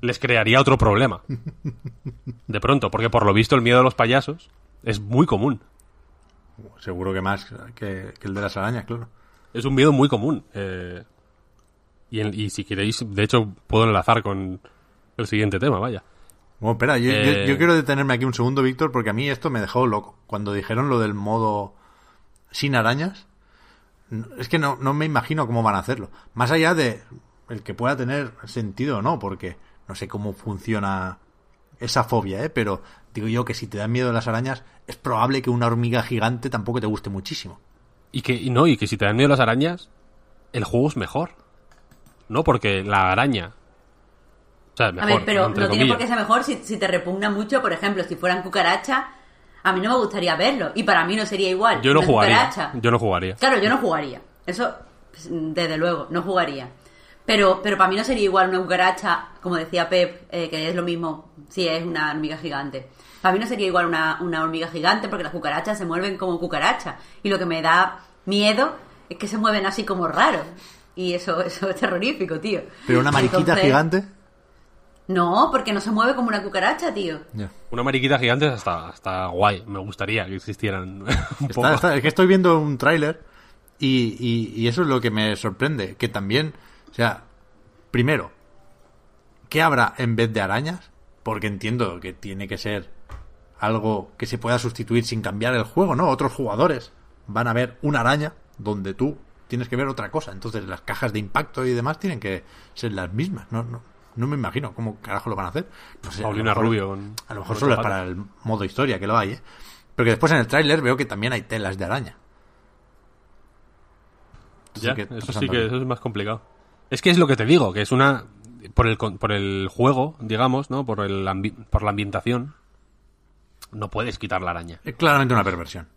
les crearía otro problema. De pronto, porque por lo visto el miedo a los payasos es muy común. Seguro que más que, que el de las arañas, claro. Es un miedo muy común. eh, y, en- y si queréis, de hecho, puedo enlazar con el siguiente tema, vaya. Bueno, espera, yo, Eh. yo quiero detenerme aquí un segundo, Víctor, porque a mí esto me dejó loco. Cuando dijeron lo del modo sin arañas, es que no, no me imagino cómo van a hacerlo. Más allá de el que pueda tener sentido o no, porque no sé cómo funciona esa fobia, ¿eh? Pero digo yo que si te dan miedo las arañas, es probable que una hormiga gigante tampoco te guste muchísimo. Y que, y no, y que si te dan miedo las arañas, el juego es mejor. No porque la araña. O sea, A ver, pero no tiene por qué ser mejor si, si te repugna mucho. Por ejemplo, si fueran cucarachas, a mí no me gustaría verlo. Y para mí no sería igual. Yo no jugaría. cucaracha. Yo no jugaría. Claro, yo no jugaría. Eso, pues, desde luego, no jugaría. Pero, pero para mí no sería igual una cucaracha, como decía Pep, eh, que es lo mismo si es una hormiga gigante. Para mí no sería igual una, una hormiga gigante porque las cucarachas se mueven como cucarachas. Y lo que me da miedo es que se mueven así como raros. Y eso, eso es terrorífico, tío. Pero una mariquita Entonces- gigante. No, porque no se mueve como una cucaracha, tío. Ya. Una mariquita gigante hasta, hasta guay. Me gustaría que existieran [laughs] un Está- poco. está- es que estoy viendo un tráiler y, y- y eso es lo que me sorprende. Que también, o sea, primero, ¿qué habrá en vez de arañas? Porque entiendo que tiene que ser algo que se pueda sustituir sin cambiar el juego, ¿no? Otros jugadores van a ver una araña donde tú tienes que ver otra cosa. Entonces las cajas de impacto y demás tienen que ser las mismas. No, no, no me imagino cómo carajo lo van a hacer. No sé, a Paulina mejor- Rubio con- A lo mejor solo es para el modo historia, que lo hay, ¿eh? Pero que después en el tráiler veo que también hay telas de araña. Ya, que eso sí que eso es más complicado. Es que es lo que te digo, que es una por el por el juego, digamos, ¿no? Por el ambi- por la ambientación no puedes quitar la araña. Es claramente una perversión.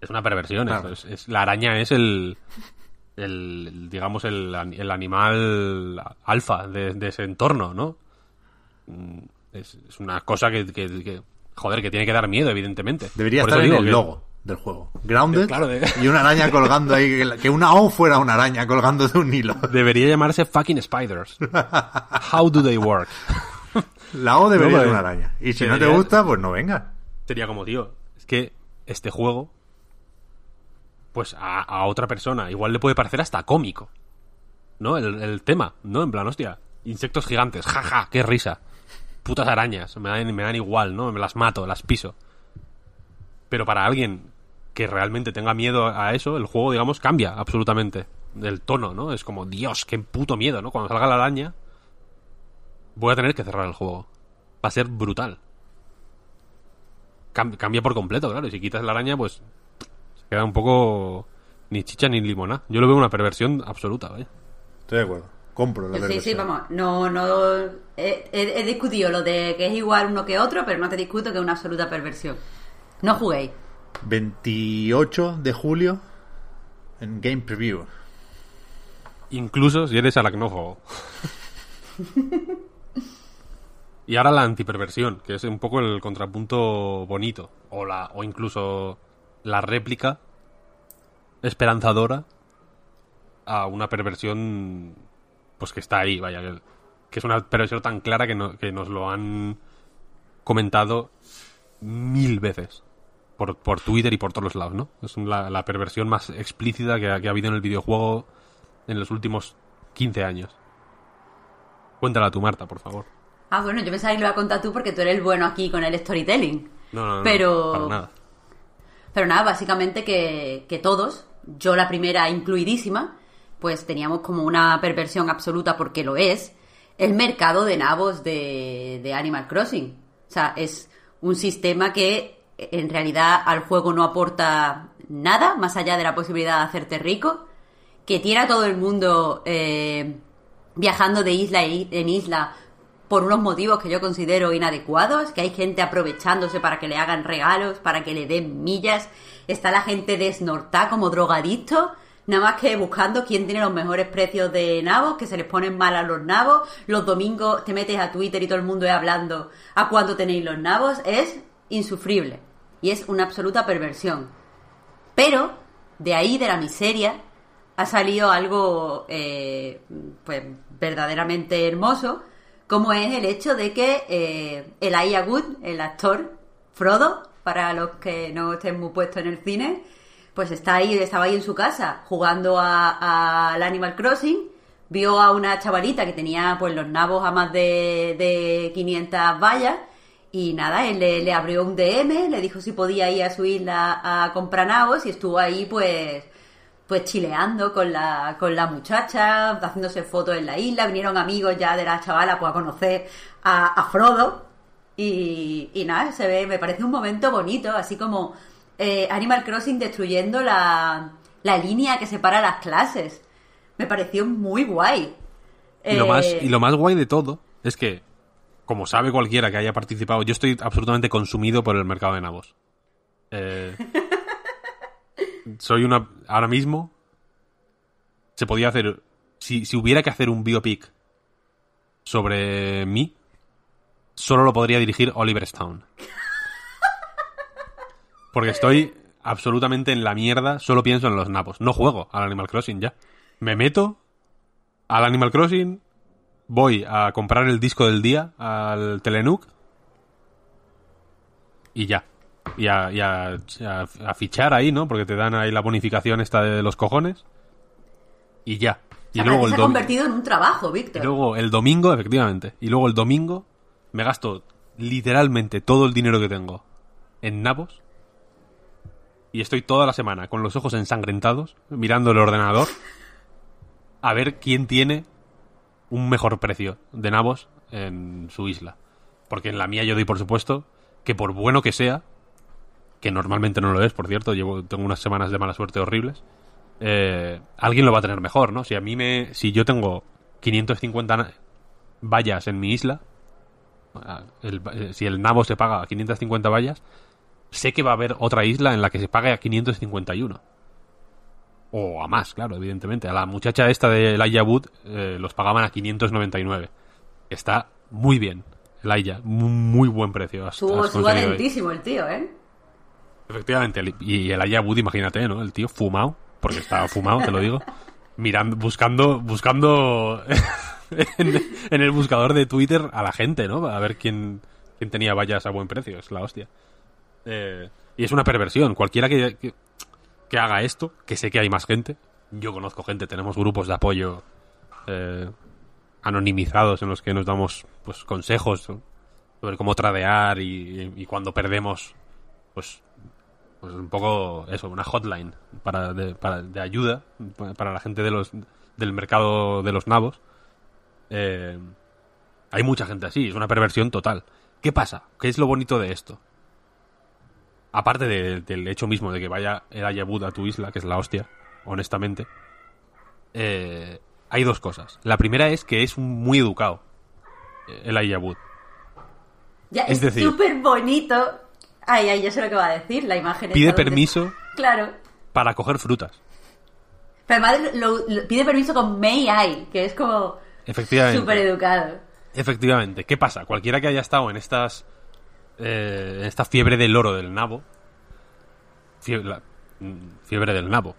Es una perversión, Claro. es- es- la araña es el el, digamos el, el animal alfa de, de ese entorno, ¿no? Mm, Es, es una cosa que, que- que- joder, que tiene que dar miedo, evidentemente. Debería Por estar en el que- logo del juego. Grounded Claro, de- y una araña colgando ahí. que una O fuera una araña colgando de un hilo. [laughs] Debería llamarse fucking spiders. How do they work? [laughs] La O debería No, ser pues, una araña. Y si no te gusta, pues no venga. Sería como, tío, es que este juego, pues a, otra persona igual le puede parecer hasta cómico. ¿No? El, tema, ¿no? En plan, hostia, insectos gigantes, jaja, qué risa. Putas arañas, me dan, igual, ¿no? Me las mato, las piso. Pero para alguien que realmente tenga miedo a eso, el juego, digamos, cambia absolutamente. El tono, ¿no? Es como, Dios, qué puto miedo, ¿no? Cuando salga la araña, voy a tener que cerrar el juego. Va a ser brutal cam- cambia por completo, claro. Y si quitas la araña, pues queda un poco ni chicha ni limona. Yo lo veo una perversión absoluta, vaya. Estoy de acuerdo. Compro la Sí, sí, vamos, no, no, he, he- he discutido lo de que es igual uno que otro, pero no te discuto que es una absoluta perversión. No juguéis. 28 de julio en Game Preview. Incluso si eres aracnófobo. [laughs] y ahora la antiperversión, que es un poco el contrapunto bonito. O, la, o incluso la réplica esperanzadora a una perversión pues que está ahí, vaya, que, que es una perversión tan clara que, no- que nos lo han comentado mil veces por, por Twitter y por todos los lados, ¿no? Es la, la perversión más explícita que ha, que ha habido en el videojuego en los últimos 15 años. Cuéntala tú, Marta, por favor. Ah, bueno, yo pensaba que lo iba a contar tú porque tú eres el bueno aquí con el storytelling. No, no, no, Pero- para nada. Pero nada, básicamente que, todos, yo la primera incluidísima, pues teníamos como una perversión absoluta porque lo es, el mercado de nabos de, de Animal Crossing. O sea, es un sistema que en realidad al juego no aporta nada más allá de la posibilidad de hacerte rico, que tiene a todo el mundo eh, viajando de isla en isla por unos motivos que yo considero inadecuados, que hay gente aprovechándose para que le hagan regalos, para que le den millas, está la gente desnortada como drogadicto, nada más que buscando quién tiene los mejores precios de nabos, que se les ponen mal a los nabos, los domingos te metes a Twitter y todo el mundo es hablando a cuánto tenéis los nabos, es insufrible y es una absoluta perversión. Pero de ahí, de la miseria, ha salido algo eh, pues verdaderamente hermoso, como es el hecho de que eh, Elijah Wood, el actor Frodo, para los que no estén muy puestos en el cine, pues está ahí, estaba ahí en su casa jugando al Animal Crossing, vio a una chavalita que tenía pues los nabos a más de, de 500 vallas y nada, él le, le abrió un DM, le dijo si podía ir a su isla a comprar nabos y estuvo ahí pues pues chileando con la, con la muchacha, haciéndose fotos en la isla, vinieron amigos ya de la chavala pues a conocer a, a Frodo y, y nada, se ve, me parece un momento bonito, así como eh, Animal Crossing destruyendo la, la línea que separa las clases. Me pareció muy guay. Y lo, Eh, más, y lo más guay de todo es que, como sabe cualquiera que haya participado, yo estoy absolutamente consumido por el mercado de nabos. Eh, [laughs] soy una. Ahora mismo. Se podía hacer. Si, si hubiera que hacer un biopic sobre mí, solo lo podría dirigir Oliver Stone. Porque estoy absolutamente en la mierda, solo pienso en los nabos. No juego al Animal Crossing ya. Me meto al Animal Crossing, voy a comprar el disco del día al Telenook y ya. Y, a, y a- a- a fichar ahí, ¿no? Porque te dan ahí la bonificación esta de los cojones. Y ya. Y o sea, luego el se ha convertido en un trabajo, y Víctor. luego el domingo, efectivamente. Y luego el domingo me gasto literalmente todo el dinero que tengo en nabos. Y estoy toda la semana con los ojos ensangrentados, mirando el ordenador, a ver quién tiene un mejor precio de nabos en su isla. Porque en la mía yo doy por supuesto que por bueno que sea, que normalmente no lo es, por cierto, llevo, tengo unas semanas de mala suerte horribles, eh, alguien lo va a tener mejor, ¿no? Si a mí me, si yo tengo 550 na- vallas en mi isla, el- eh, si el nabo se paga a 550 vallas, sé que va a haber otra isla en la que se pague a 551. O a más, claro, evidentemente. A la muchacha esta de Elijah Wood eh, los pagaban a 599. Está muy bien, Elijah. Muy, muy buen precio. Estuvo, el tío, ¿eh? Efectivamente, y el Elijah Wood, imagínate, ¿no? El tío fumado, porque estaba fumado, te lo digo. Mirando, buscando, buscando [laughs] en, el buscador de Twitter a la gente, ¿no? A ver quién, quién tenía vallas a buen precio, es la hostia. Eh, y es una perversión. Cualquiera que, que, haga esto, que sé que hay más gente, yo conozco gente, tenemos grupos de apoyo eh, anonimizados en los que nos damos pues consejos sobre cómo tradear y, y cuando perdemos, pues pues un poco eso, una hotline para de, para- de ayuda pa- para la gente de los del mercado de los nabos. Eh, hay mucha gente así, es una perversión total. ¿Qué pasa? ¿Qué es lo bonito de esto? aparte de- del hecho mismo de que vaya el Ayabud a tu isla, que es la hostia, honestamente, eh, hay dos cosas. La primera es que es muy educado, eh, el Ayabud. Ya, Es es decir- súper bonito. Ay, ay, yo sé lo que va a decir, la imagen. Pide donde- permiso Claro. para coger frutas. Pero además lo- lo- pide permiso con May I, que es como Efectivamente. súper educado. Efectivamente. ¿Qué pasa? Cualquiera que haya estado en estas. eh, en esta fiebre del oro del nabo. Fiebre, la- mm, fiebre del nabo,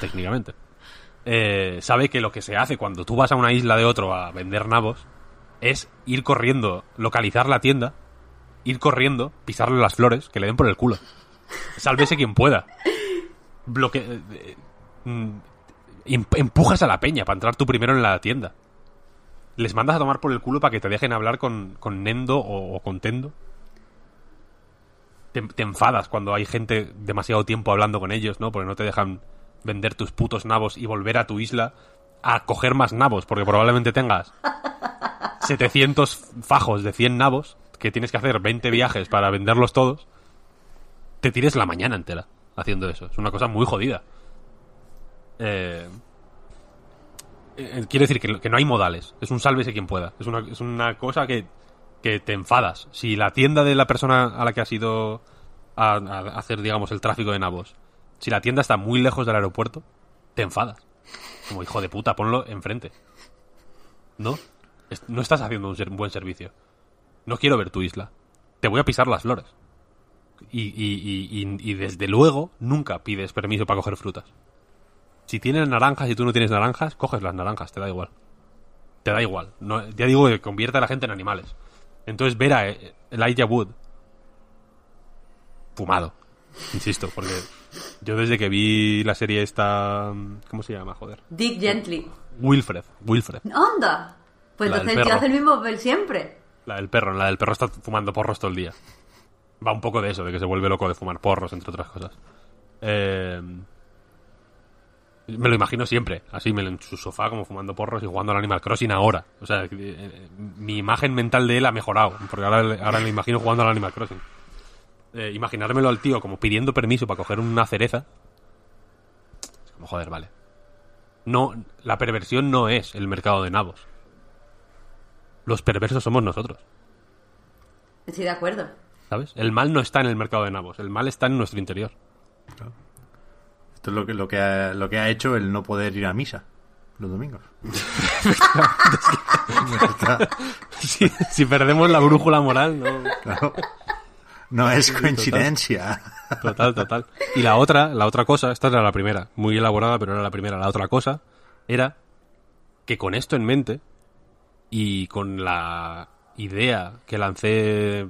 técnicamente. eh, sabe que lo que se hace cuando tú vas a una isla de otro a vender nabos es ir corriendo, localizar la tienda, ir corriendo, pisarle las flores, que le den por el culo. Sálvese quien pueda. Bloque. eh, eh, mm, em- empujas a la peña para entrar tú primero en la tienda les mandas a tomar por el culo para que te dejen hablar con, con Nendo o, o con Tendo. Te, te enfadas cuando hay gente demasiado tiempo hablando con ellos, ¿no? Porque no te dejan vender tus putos nabos y volver a tu isla a coger más nabos, porque probablemente tengas 700 fajos de 100 nabos, que tienes que hacer 20 viajes para venderlos todos. Te tires la mañana entera haciendo eso. Es una cosa muy jodida. Eh, eh, quiere decir que, no hay modales. Es un sálvese quien pueda. Es una, es una cosa que, que te enfadas. Si la tienda de la persona a la que has ido a, hacer, digamos, el tráfico de nabos, si la tienda está muy lejos del aeropuerto, te enfadas. Como hijo de puta, ponlo enfrente. ¿No? No estás haciendo un buen servicio. No quiero ver tu isla. Te voy a pisar las flores. Y, y- y- y- y desde luego nunca pides permiso para coger frutas. Si tienes naranjas y tú no tienes naranjas, coges las naranjas, te da igual. Te da igual. No, ya digo que convierte a la gente en animales. Entonces ver a eh, Elijah Wood fumado. Insisto, porque yo desde que vi la serie esta... ¿Cómo se llama? Joder. Dick Gently. Wilfred. Wilfred. ¡Onda! Pues La entonces perro. hace el mismo papel siempre. La del perro. La del perro está fumando porros todo el día. Va un poco de eso, de que se vuelve loco de fumar porros, entre otras cosas. Eh, me lo imagino siempre, así, en su sofá, como fumando porros y jugando al Animal Crossing ahora. O sea, eh, mi imagen mental de él ha mejorado, porque ahora, le- ahora me imagino jugando al Animal Crossing. Eh, imaginármelo al tío como pidiendo permiso para coger una cereza. Es como, joder, vale. No, la perversión no es el mercado de nabos. Los perversos somos nosotros. Estoy de acuerdo. ¿Sabes? El mal no está en el mercado de nabos, el mal está en nuestro interior. Esto es lo que, lo, que ha, lo que ha hecho el no poder ir a misa los domingos. [laughs] Si perdemos la brújula moral, no. claro. No es coincidencia. Total, total. Y la otra, la otra cosa, esta era la primera, muy elaborada, pero era la primera. La otra cosa era que con esto en mente y con la idea que lancé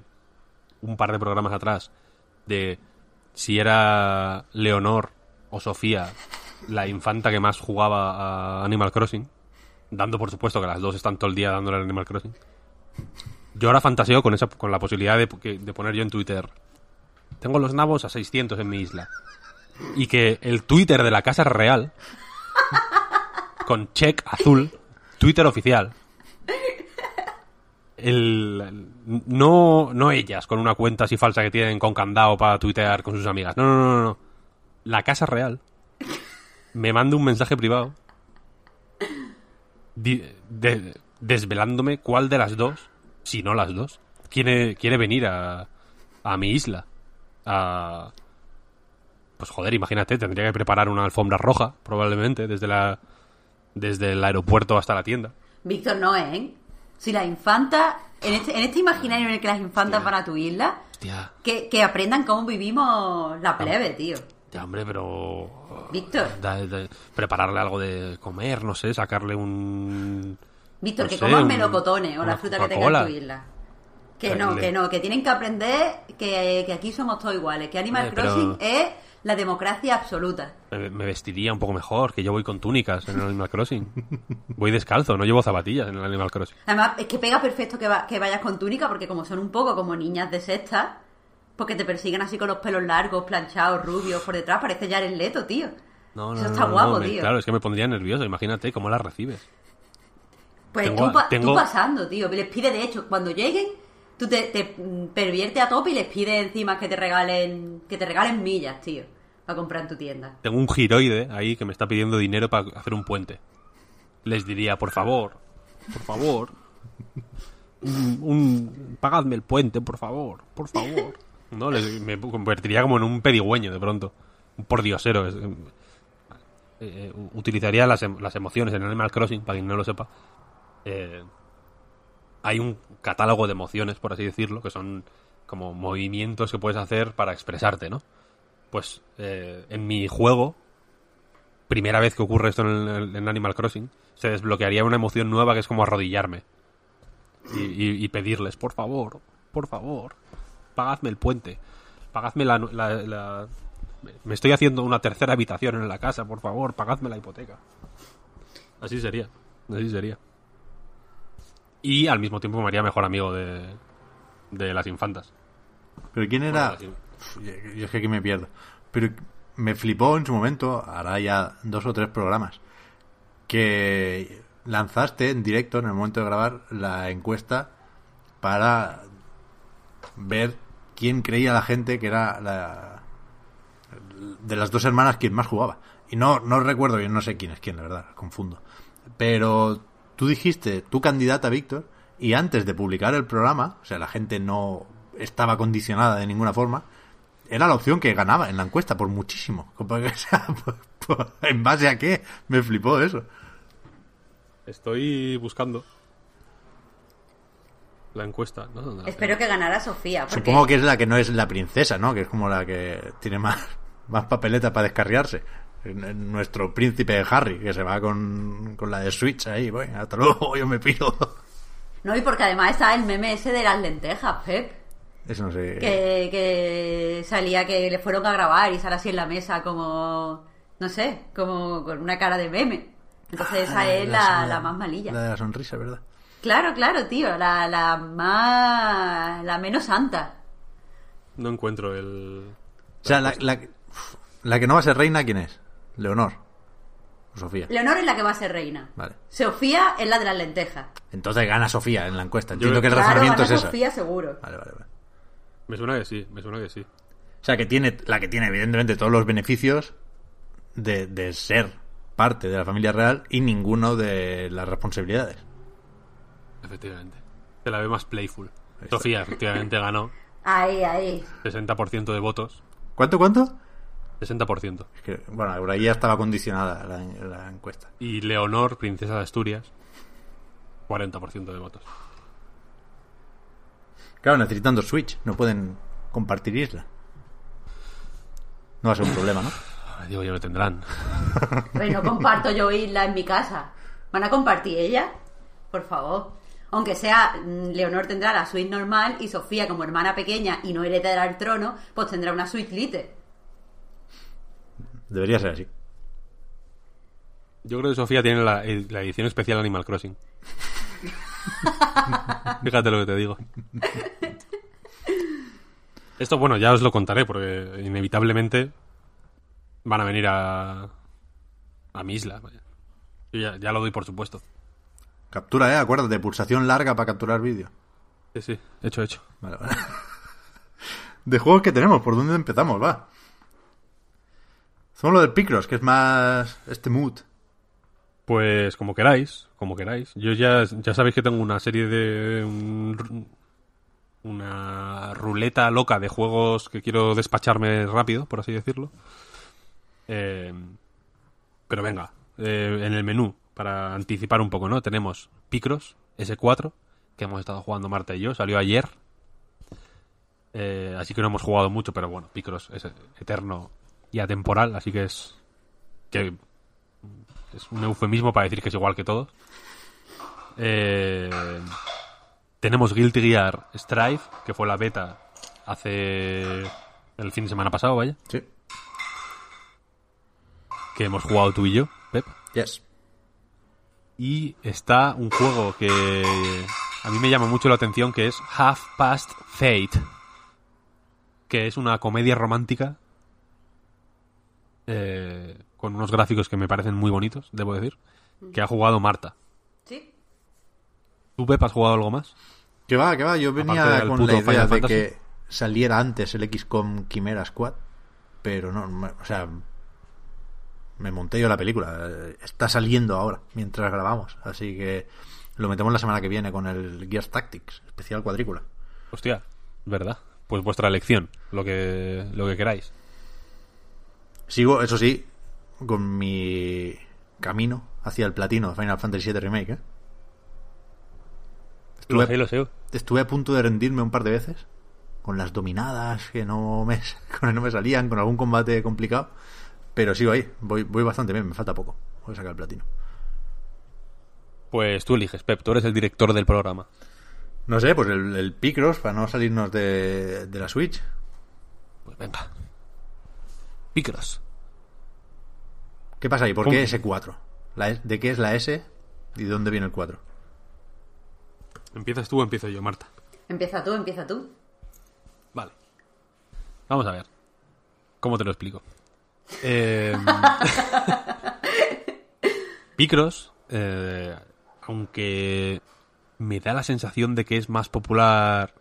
un par de programas atrás de si era Leonor o Sofía la infanta que más jugaba a Animal Crossing, dando por supuesto que las dos están todo el día dándole al Animal Crossing. Yo ahora fantaseo con esa con la posibilidad de, de poner yo en Twitter tengo los nabos a 600 en mi isla. Y que el Twitter de la Casa Real, con check azul, Twitter oficial, el, no, no ellas con una cuenta así falsa que tienen con candado para tuitear con sus amigas. No, no, no, no. La Casa Real me manda un mensaje privado desvelándome cuál de las dos, si no las dos, quiere, quiere venir a, a mi isla. A... Pues joder, imagínate, tendría que preparar una alfombra roja, probablemente, desde la desde el aeropuerto hasta la tienda. Víctor no, ¿eh? Si las infantas, en este, en este imaginario en el que las infantas van a tu isla, Hostia, que, que aprendan cómo vivimos la plebe, tío. ya, hombre, pero... Víctor. da- da- prepararle algo de comer, no sé, sacarle un... Víctor, No que sé, coman un- melocotones o una la fruta que tenga en Coca-Cola. tu isla. Que Pero no, que no, que tienen que aprender que, que aquí somos todos iguales, que Animal Eh, pero- Crossing es la democracia absoluta. Me, me vestiría un poco mejor, que yo voy con túnicas en el Animal Crossing. Voy descalzo, no llevo zapatillas en el Animal Crossing. Además, es que pega perfecto que, va- que vayas con túnica, porque como son un poco como niñas de sexta, porque te persiguen así con los pelos largos, planchados, rubios, por detrás, parece ya el leto, tío. No, no, Eso está no, guapo, me- tío. Claro, es que me pondría nervioso, imagínate cómo la recibes. Pues Tengo- tú, pasando, tío. Les pide, de hecho, cuando lleguen, tú te, te pervierte a tope y les pides encima que te regalen que te regalen millas, tío, para comprar en tu tienda. Tengo un giroide ahí que me está pidiendo dinero para hacer un puente. Les diría, por favor, por favor, un, pagadme el puente, por favor, por favor. No, me convertiría como en un pedigüeño de pronto, un pordiosero. es- eh, eh, utilizaría las, em- las emociones en Animal Crossing, para quien no lo sepa. Eh, hay un catálogo de emociones, por así decirlo, que son como movimientos que puedes hacer para expresarte, ¿no? Pues eh, en mi juego, primera vez que ocurre esto en, el- en Animal Crossing, se desbloquearía una emoción nueva que es como arrodillarme y, y- y pedirles, por favor, por favor, pagadme el puente, pagadme la, la- la- Me estoy haciendo una tercera habitación en la casa, por favor, pagadme la hipoteca. Así sería, así sería. Y al mismo tiempo me haría mejor amigo de, de las infantas. Pero ¿quién era? Bueno, Yo es que aquí me pierdo. Pero me flipó en su momento, hará ya dos o tres programas, que lanzaste en directo, en el momento de grabar, la encuesta para ver quién creía la gente que era la, de las dos hermanas quien más jugaba. Y no, no recuerdo bien, no sé quién es quién, la verdad, confundo. Pero tú dijiste tu candidata, Víctor, y antes de publicar el programa, o sea, la gente no estaba condicionada de ninguna forma, era la opción que ganaba en la encuesta por muchísimo. [laughs] ¿En base a qué? Me flipó eso. Estoy buscando la encuesta. ¿no? ¿Dónde la Espero que ganara Sofía. Porque... Supongo que es la que no es la princesa, ¿no? Que es como la que tiene más, [laughs] más papeleta para descarriarse. Nuestro príncipe Harry, que se va con, con la de Switch ahí, voy, hasta luego, [laughs] yo me pido. No, y porque además está el meme ese de las lentejas, Pep. Eso no sé. Que, que salía que le fueron a grabar y sale así en la mesa como, no sé, como con una cara de meme. Entonces esa Ah, es la, la más malilla. La de la sonrisa, ¿verdad? Claro, claro, tío, la, la más... la menos santa. No encuentro el. O sea, la, la, la que no va a ser reina, ¿quién es? Leonor. O Sofía. Leonor es la que va a ser reina. Vale. Sofía es la de las lentejas. Entonces gana Sofía en la encuesta. Entiendo Yo- que el Claro, razonamiento gana es ese. Sofía seguro. Vale, vale, vale. Me suena que sí, me suena que sí. O sea, que tiene, la que tiene evidentemente todos los beneficios de, de ser parte de la familia real y ninguno de las responsabilidades. Efectivamente. Se la ve más playful. Sofía, efectivamente, ganó Ahí, ahí. 60% de votos. ¿Cuánto, cuánto? 60%. Es que, bueno, por ahí ya estaba condicionada la, la encuesta. Y Leonor, princesa de Asturias, 40% de votos. Claro, necesitan dos Switch, no pueden compartir isla. No va a ser un problema, ¿no? Digo, ya lo tendrán. [laughs] Pues no comparto yo isla en mi casa. ¿Van a compartir ella? Por favor. Aunque sea, mm, Leonor tendrá la suite normal y Sofía, como hermana pequeña y no heredará el trono, pues tendrá una suite lite. Debería ser así. Yo creo que Sofía tiene la, la edición especial Animal Crossing. [laughs] [laughs] Fíjate lo que te digo. Esto, bueno, ya os lo contaré porque inevitablemente van a venir a, a mi isla. vaya. Yo ya, ya lo doy por supuesto. Captura, ¿eh? Acuérdate, pulsación larga para capturar vídeo. Sí, sí, hecho, hecho. Vale, vale. [laughs] De juegos que tenemos, ¿por dónde empezamos? Va. Somos lo del Picross, que es más este mood. Pues como queráis, como queráis. Yo ya, ya sabéis que tengo una serie de... un- una ruleta loca de juegos que quiero despacharme rápido, por así decirlo. Eh, pero venga, eh, en el menú, para anticipar un poco, ¿no? Tenemos Picross S4, que hemos estado jugando Marta y yo, salió ayer. Eh, así que no hemos jugado mucho, pero bueno, Picross es eterno y atemporal, así que es... que es un eufemismo para decir que es igual que todos. Eh, tenemos Guilty Gear Strive, que fue la beta hace el fin de semana pasado, vaya, Sí. que hemos jugado tú y yo, Pep. Yes. Y está un juego que a mí me llama mucho la atención, que es Half Past Fate, que es una comedia romántica eh, con unos gráficos que me parecen muy bonitos, debo decir, que ha jugado Marta. ¿Tú, Pep, has jugado algo más? Que va, que va. Yo venía con la idea Final de Fantasy. que saliera antes el XCOM Chimera Squad, pero no, o sea, me monté yo la película. Está saliendo ahora, mientras grabamos. Así que lo metemos la semana que viene con el Gears Tactics, especial cuadrícula. Hostia, ¿verdad? Pues vuestra elección, lo que, lo que queráis. Sigo, eso sí, con mi camino hacia el platino de Final Fantasy VII Remake. ¿eh? Lo Estuve, sé, lo sé. estuve a punto de rendirme un par de veces con las dominadas que no me, [laughs] que no me salían, con algún combate complicado. Pero sigo ahí, voy, voy bastante bien, me falta poco. Voy a sacar el platino. Pues tú eliges, Pep, tú eres el director del programa. No sé, pues el, el Picross, para no salirnos de, de la Switch. Pues venga. Picross. ¿Qué pasa ahí? ¿Por qué S4? La S- ¿De qué es la S y de dónde viene el 4? ¿Empiezas tú o empiezo yo, Marta? Empieza tú, empieza tú. Vale. Vamos a ver. ¿Cómo te lo explico? Eh, [laughs] Picross, eh, aunque me da la sensación de que es más popular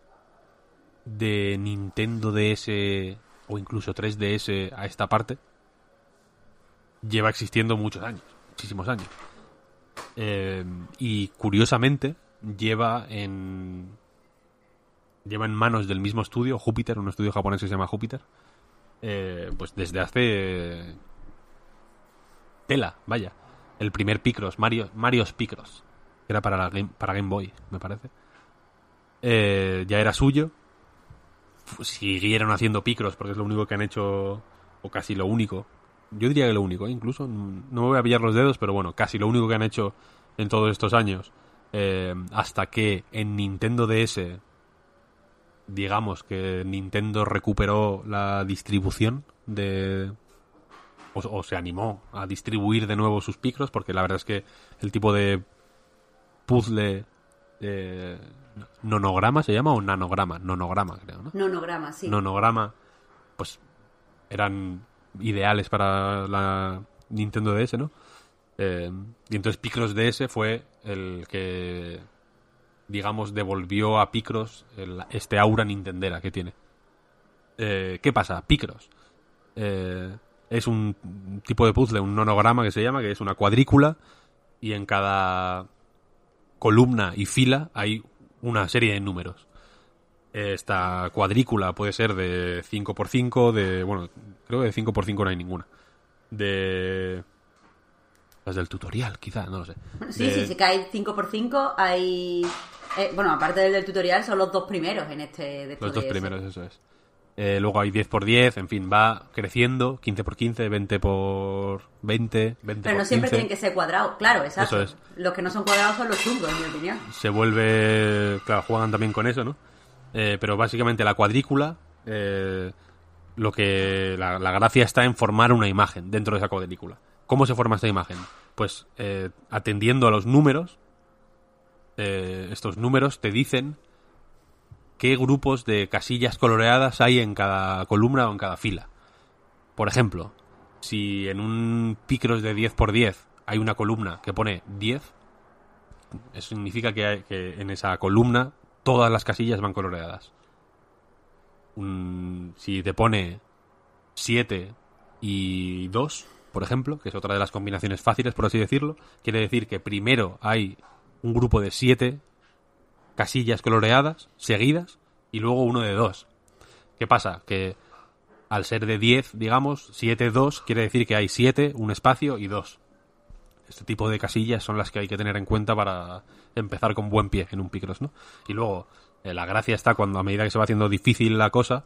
de Nintendo DS o incluso 3DS a esta parte, lleva existiendo muchos años, muchísimos años. Eh, y curiosamente lleva en lleva en manos del mismo estudio, Júpiter, un estudio japonés que se llama Júpiter, eh, pues desde hace tela, vaya, el primer Picross, Mario, Mario's Picross, que era para, Game, para Game Boy, me parece. Eh, ya era suyo. Siguieron haciendo Picross porque es lo único que han hecho, o casi lo único. Yo diría que lo único, incluso. No me voy a pillar los dedos, pero bueno, casi lo único que han hecho en todos estos años. Eh, hasta que en Nintendo DS digamos que Nintendo recuperó la distribución de o, o se animó a distribuir de nuevo sus picros porque la verdad es que el tipo de puzzle eh, nonograma se llama o nanograma nonograma creo no Nonograma, sí. nonograma pues eran ideales para la Nintendo DS no Eh, y entonces Picross DS fue el que digamos, devolvió a Picross el- este aura nintendera que tiene. Eh, ¿Qué pasa? Picross eh, es un tipo de puzzle, un nonograma que se llama, que es una cuadrícula y en cada columna y fila hay una serie de números. Esta cuadrícula puede ser de 5x5, de... Bueno, creo que de 5x5 no hay ninguna. De... Las del tutorial, quizá, no lo sé. Sí, De- sí, sí, que hay 5x5, hay... eh, bueno, aparte del del tutorial, son los dos primeros en este... de Los dos primeros, eso es. Eh, luego hay 10x10, en fin, va creciendo, 15x15, 20x20, 20 Pero no siempre 15. tienen que ser cuadrados, claro, exacto. Eso es. Los que no son cuadrados son los chungos, en mi opinión. Se vuelve... Claro, juegan también con eso, ¿no? Eh, pero básicamente la cuadrícula, eh, lo que... La, la gracia está en formar una imagen dentro de esa cuadrícula. ¿Cómo se forma esta imagen? Pues eh, atendiendo a los números, eh, estos números te dicen qué grupos de casillas coloreadas hay en cada columna o en cada fila. Por ejemplo, si en un Picross de 10x10 hay una columna que pone 10, eso significa que, en esa columna todas las casillas van coloreadas. Si te pone 7 y 2, por ejemplo, que es otra de las combinaciones fáciles, por así decirlo, quiere decir que primero hay un grupo de 7 casillas coloreadas seguidas y luego uno de 2. ¿Qué pasa? Que al ser de 10, digamos, 7, 2 quiere decir que hay 7, un espacio y 2. Este tipo de casillas son las que hay que tener en cuenta para empezar con buen pie en un Picross, ¿no? Y luego, eh, la gracia está cuando a medida que se va haciendo difícil la cosa,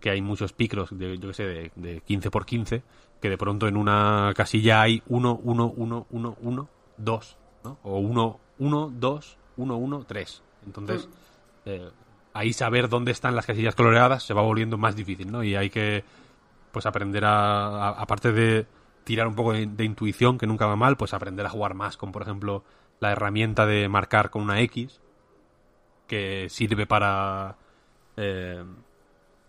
que hay muchos Picross, de, yo que sé, de, de 15 por 15, que de pronto en una casilla hay 1, 1, 1, 1, 1, 2, ¿no? O 1, 1, 2, 1, 1, 3. Entonces, eh, ahí saber dónde están las casillas coloreadas se va volviendo más difícil, ¿no? Y hay que, pues, aprender a, a- aparte de tirar un poco de, de intuición, que nunca va mal, pues aprender a jugar más con, por ejemplo, la herramienta de marcar con una X, que sirve para... eh,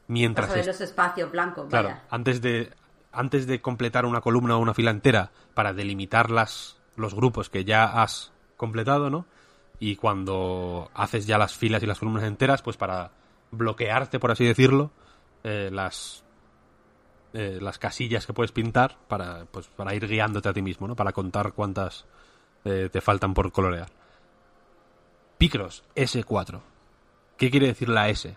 mientras los espacios blancos, Claro, vaya. antes de, antes de completar una columna o una fila entera para delimitar las, los grupos que ya has completado, ¿no? y cuando haces ya las filas y las columnas enteras, pues para bloquearte, por así decirlo, eh, las eh, las casillas que puedes pintar para pues para ir guiándote a ti mismo, ¿no? Para contar cuántas eh, te faltan por colorear. Picross S4. ¿Qué quiere decir la S?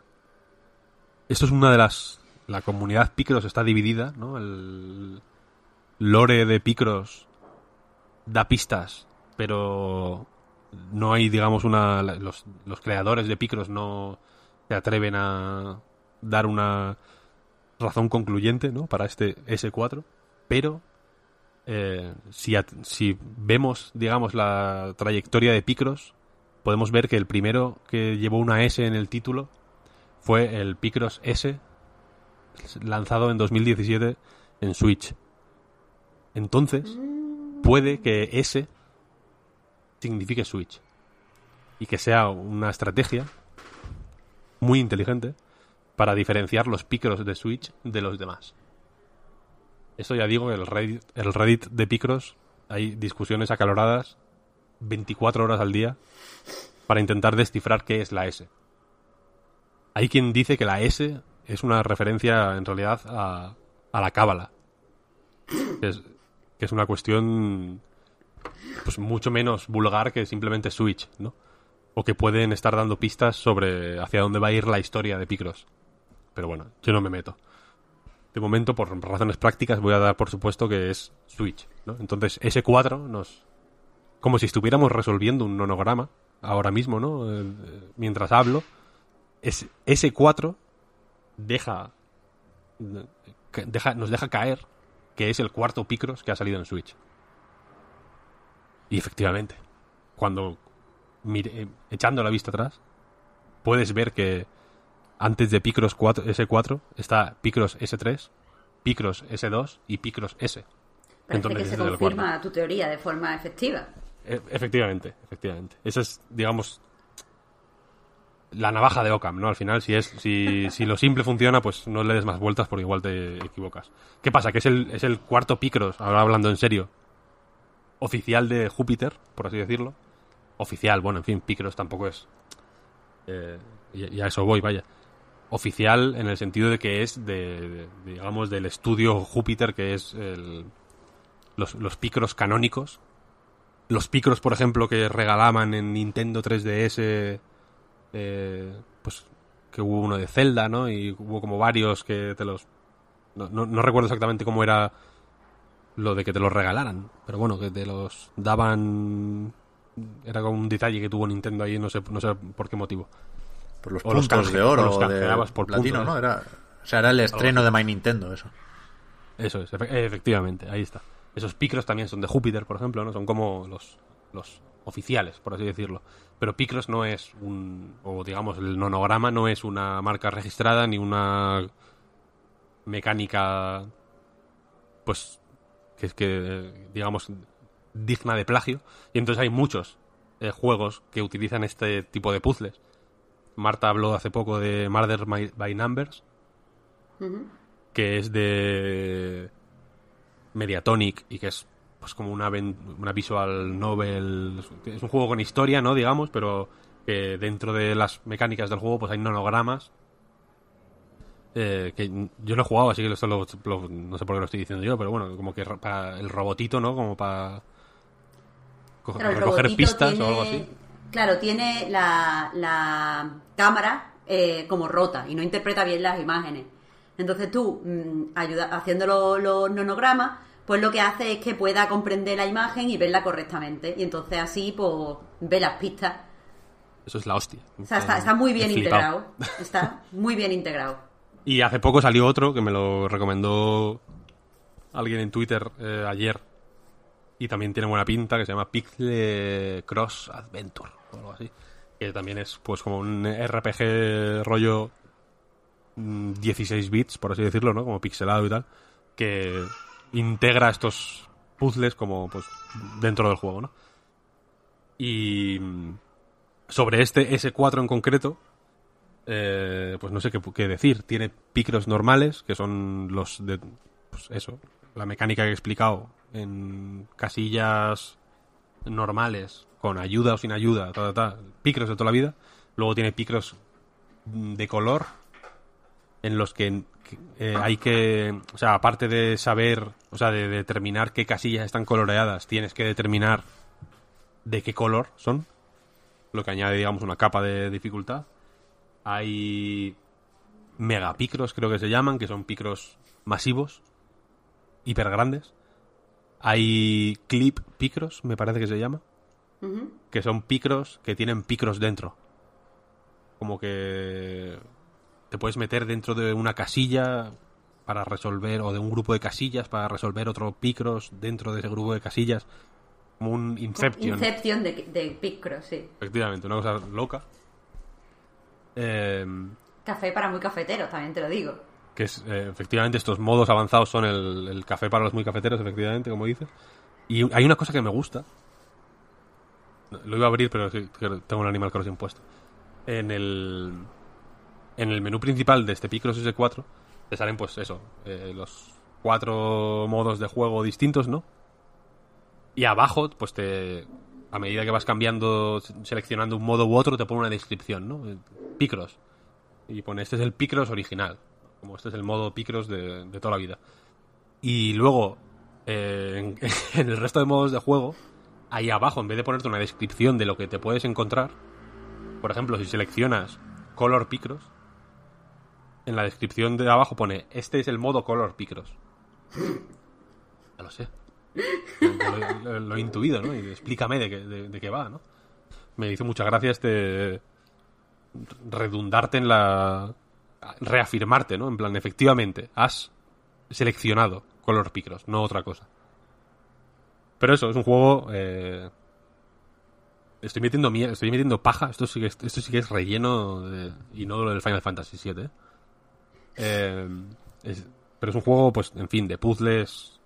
Esto es una de las la comunidad Picross está dividida, ¿no? El lore de Picross da pistas, pero no hay, digamos, una. Los, los creadores de Picross no se atreven a dar una razón concluyente, ¿no? Para este S4, pero eh, si, si vemos, digamos, la trayectoria de Picross, podemos ver que el primero que llevó una S en el título fue el Picross S, lanzado en 2017 en Switch. Entonces, puede que S signifique Switch. Y que sea una estrategia muy inteligente para diferenciar los Picross de Switch de los demás. Eso ya digo, el Reddit, el Reddit de Picross, hay discusiones acaloradas 24 horas al día para intentar descifrar qué es la S. Hay quien dice que la S es una referencia en realidad a, a la cábala. Que es, una cuestión pues mucho menos vulgar que simplemente Switch, ¿no? O que pueden estar dando pistas sobre hacia dónde va a ir la historia de Picross. Pero bueno, yo no me meto. De momento, por razones prácticas, voy a dar por supuesto que es Switch, ¿no? Entonces, ese 4 nos... Como si estuviéramos resolviendo un nonograma, ahora mismo, ¿no? Eh, mientras hablo. Es, ese 4 deja, deja... Nos deja caer que es el cuarto Picross que ha salido en Switch. Y efectivamente, cuando mire, echando la vista atrás, puedes ver que antes de Picross 4, S4 está Picross S3, Picross S2 y Picross S. Parece Entonces, que se confirma tu teoría de forma efectiva. E efectivamente, efectivamente. Esa es, digamos, la navaja de Ockham, ¿no? Al final, si es si, si lo simple funciona, pues no le des más vueltas porque igual te equivocas. ¿Qué pasa? Que es el, es el cuarto Picross, ahora hablando en serio, oficial de Júpiter, por así decirlo. Oficial, bueno, en fin, Picross tampoco es. Eh, y, a eso voy, vaya. Oficial en el sentido de que es de, digamos, del estudio Júpiter, que es el, los, los Picross canónicos. Los Picross, por ejemplo, que regalaban en Nintendo 3DS, eh, pues que hubo uno de Zelda, ¿no? Y hubo como varios que te los... No, no, no recuerdo exactamente cómo era lo de que te los regalaran. Pero bueno, que te los daban. Era como un detalle que tuvo Nintendo ahí, no sé, no sé por qué motivo. Por los puntos de oro, o de por platino, ¿no? Era, o sea, era el estreno de My Nintendo, eso. Eso es, efectivamente, ahí está. Esos Picross también son de Júpiter, por ejemplo, ¿no? Son como los, los oficiales, por así decirlo. Pero Picross no es un, o digamos, el nonograma no es una marca registrada ni una mecánica, pues, que es que, digamos, digna de plagio. Y entonces hay muchos eh, juegos que utilizan este tipo de puzzles. Marta habló hace poco de Murder by Numbers, que es de Mediatonic y que es pues como una, una visual novel. Es un juego con historia, ¿no? Digamos, pero que dentro de las mecánicas del juego pues hay nonogramas eh, que yo lo he jugado, así que esto no sé por qué lo estoy diciendo yo, pero bueno, como que para el robotito, ¿no? Como para recoger pistas o algo así. Claro, tiene la, la cámara eh, como rota y no interpreta bien las imágenes. Entonces tú, mm, ayuda, haciendo los, nonogramas, pues lo que hace es que pueda comprender la imagen y verla correctamente. Y entonces así, pues, ve las pistas. Eso es la hostia. O sea, está, está muy bien integrado. [laughs] Está muy bien integrado. Y hace poco salió otro que me lo recomendó alguien en Twitter eh, ayer. Y también tiene buena pinta, que se llama Pixel Cross Adventure o algo así. Que también es pues como un RPG rollo 16 mm, bits, por así decirlo, ¿no? Como pixelado y tal. Que integra estos puzzles como pues dentro del juego, ¿no? Y mm, sobre este S4 en concreto, eh, pues no sé qué, decir. Tiene picros normales, que son los de, pues eso, la mecánica que he explicado en casillas normales con ayuda o sin ayuda, ta, picros de toda la vida. Luego tiene picros mm, de color en los que eh, hay que, o sea, aparte de saber, o sea, de determinar qué casillas están coloreadas, tienes que determinar de qué color son, lo que añade, digamos, una capa de dificultad. Hay megapicros, creo que se llaman, que son picros masivos, hiper grandes. Hay clip picros, me parece que se llama, que son picros que tienen picros dentro. Como que te puedes meter dentro de una casilla para resolver, o de un grupo de casillas para resolver otro picros dentro de ese grupo de casillas. Como un Inception. Inception de, de Picro, sí. Efectivamente, una cosa loca. Eh, Café para muy cafeteros, también te lo digo. que es, eh, efectivamente, estos modos avanzados son el, el café para los muy cafeteros, efectivamente, como dices. Y hay una cosa que me gusta. Lo iba a abrir, pero sí, tengo un Animal Crossing puesto. En el, en el menú principal de este Picross S4 te salen, pues eso, eh, los cuatro modos de juego distintos, ¿no? Y abajo, pues te. A medida que vas cambiando, seleccionando un modo u otro, te pone una descripción, ¿no? Eh, Picross. Y pone, este es el Picross original. Como este es el modo Picross de, toda la vida. Y luego, eh, en, [laughs] en el resto de modos de juego, ahí abajo, en vez de ponerte una descripción de lo que te puedes encontrar, por ejemplo, si seleccionas Color Picross, en la descripción de abajo pone, este es el modo Color Picross. Ya lo sé. Lo, lo- he intuido, ¿no? Y explícame de qué, de, qué va, ¿no? Me hizo mucha gracia este redundarte en la... reafirmarte, ¿no? En plan, efectivamente, has seleccionado Color Picross, no otra cosa. Pero eso, es un juego... eh, Estoy metiendo estoy metiendo paja. Esto sí que es, esto sí que es relleno de- y no lo del Final Fantasy VII. Eh, es- pero es un juego, pues, en fin, de puzzles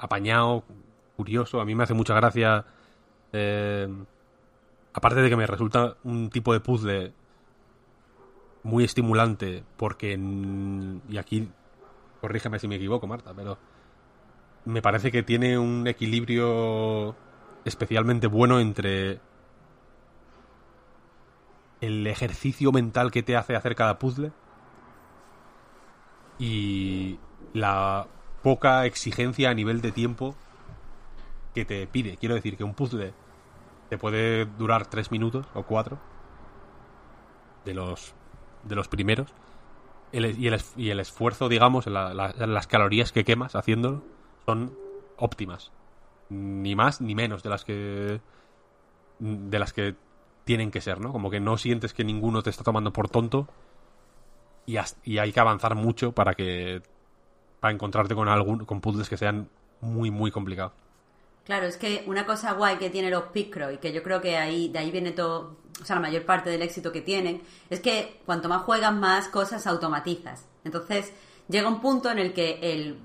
apañado, curioso. A mí me hace mucha gracia. eh, aparte de que me resulta un tipo de puzzle muy estimulante, porque. y aquí, corrígeme si me equivoco, Marta, pero me parece que tiene un equilibrio especialmente bueno entre el ejercicio mental que te hace hacer cada puzzle y la poca exigencia a nivel de tiempo que te pide. Quiero decir que un puzzle te puede durar tres minutos o cuatro de los de los primeros y, el, y el esfuerzo, digamos, la- la- las calorías que quemas haciéndolo son óptimas. Ni más ni menos de las que de las que tienen que ser, ¿no? Como que no sientes que ninguno te está tomando por tonto y, y hay que avanzar mucho para que para encontrarte con algún con puzzles que sean muy muy complicados. Claro, es que una cosa guay que tienen los Picro y que yo creo que ahí de ahí viene todo, o sea, la mayor parte del éxito que tienen, es que cuanto más juegas, más cosas automatizas. Entonces, llega un punto en el que el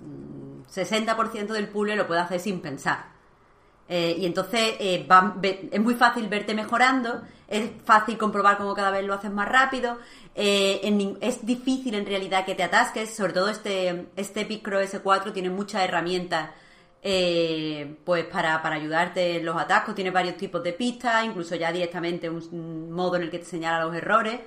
mm, 60% del puzzle lo puedes hacer sin pensar. Eh, y entonces eh, ve- es muy fácil verte mejorando, es fácil comprobar cómo cada vez lo haces más rápido, eh, es difícil en realidad que te atasques, sobre todo este, este Picro S4 tiene muchas herramientas eh, pues para, para ayudarte en los atascos, tiene varios tipos de pistas, incluso ya directamente un, modo en el que te señala los errores.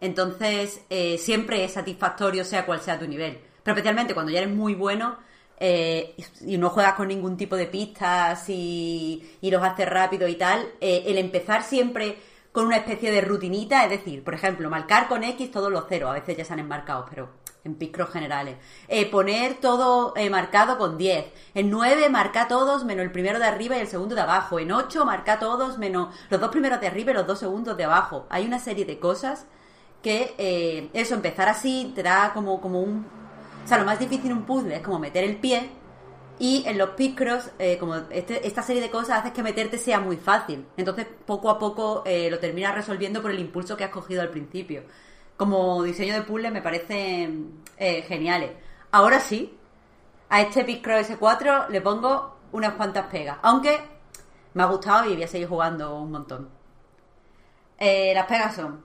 Entonces, siempre es satisfactorio sea cual sea tu nivel. Pero especialmente cuando ya eres muy bueno eh, y no juegas con ningún tipo de pistas y, y los haces rápido y tal, eh, el empezar siempre con una especie de rutinita, es decir, por ejemplo, marcar con X todos los ceros, a veces ya se han enmarcado, pero en picros generales. Eh, poner todo eh, marcado con 10. En 9 marca todos menos el primero de arriba y el segundo de abajo. En 8 marca todos menos los dos primeros de arriba y los dos segundos de abajo. Hay una serie de cosas que eso, empezar así te da como, como un... O sea, lo más difícil en un puzzle es como meter el pie y en los picros, eh, como este- esta serie de cosas hace que meterte sea muy fácil. Entonces, poco a poco eh, lo terminas resolviendo por el impulso que has cogido al principio. Como diseño de puzzle me parecen eh, geniales. Ahora sí, a este Picro S4 le pongo unas cuantas pegas. Aunque me ha gustado y voy a seguir jugando un montón. Eh, las pegas son,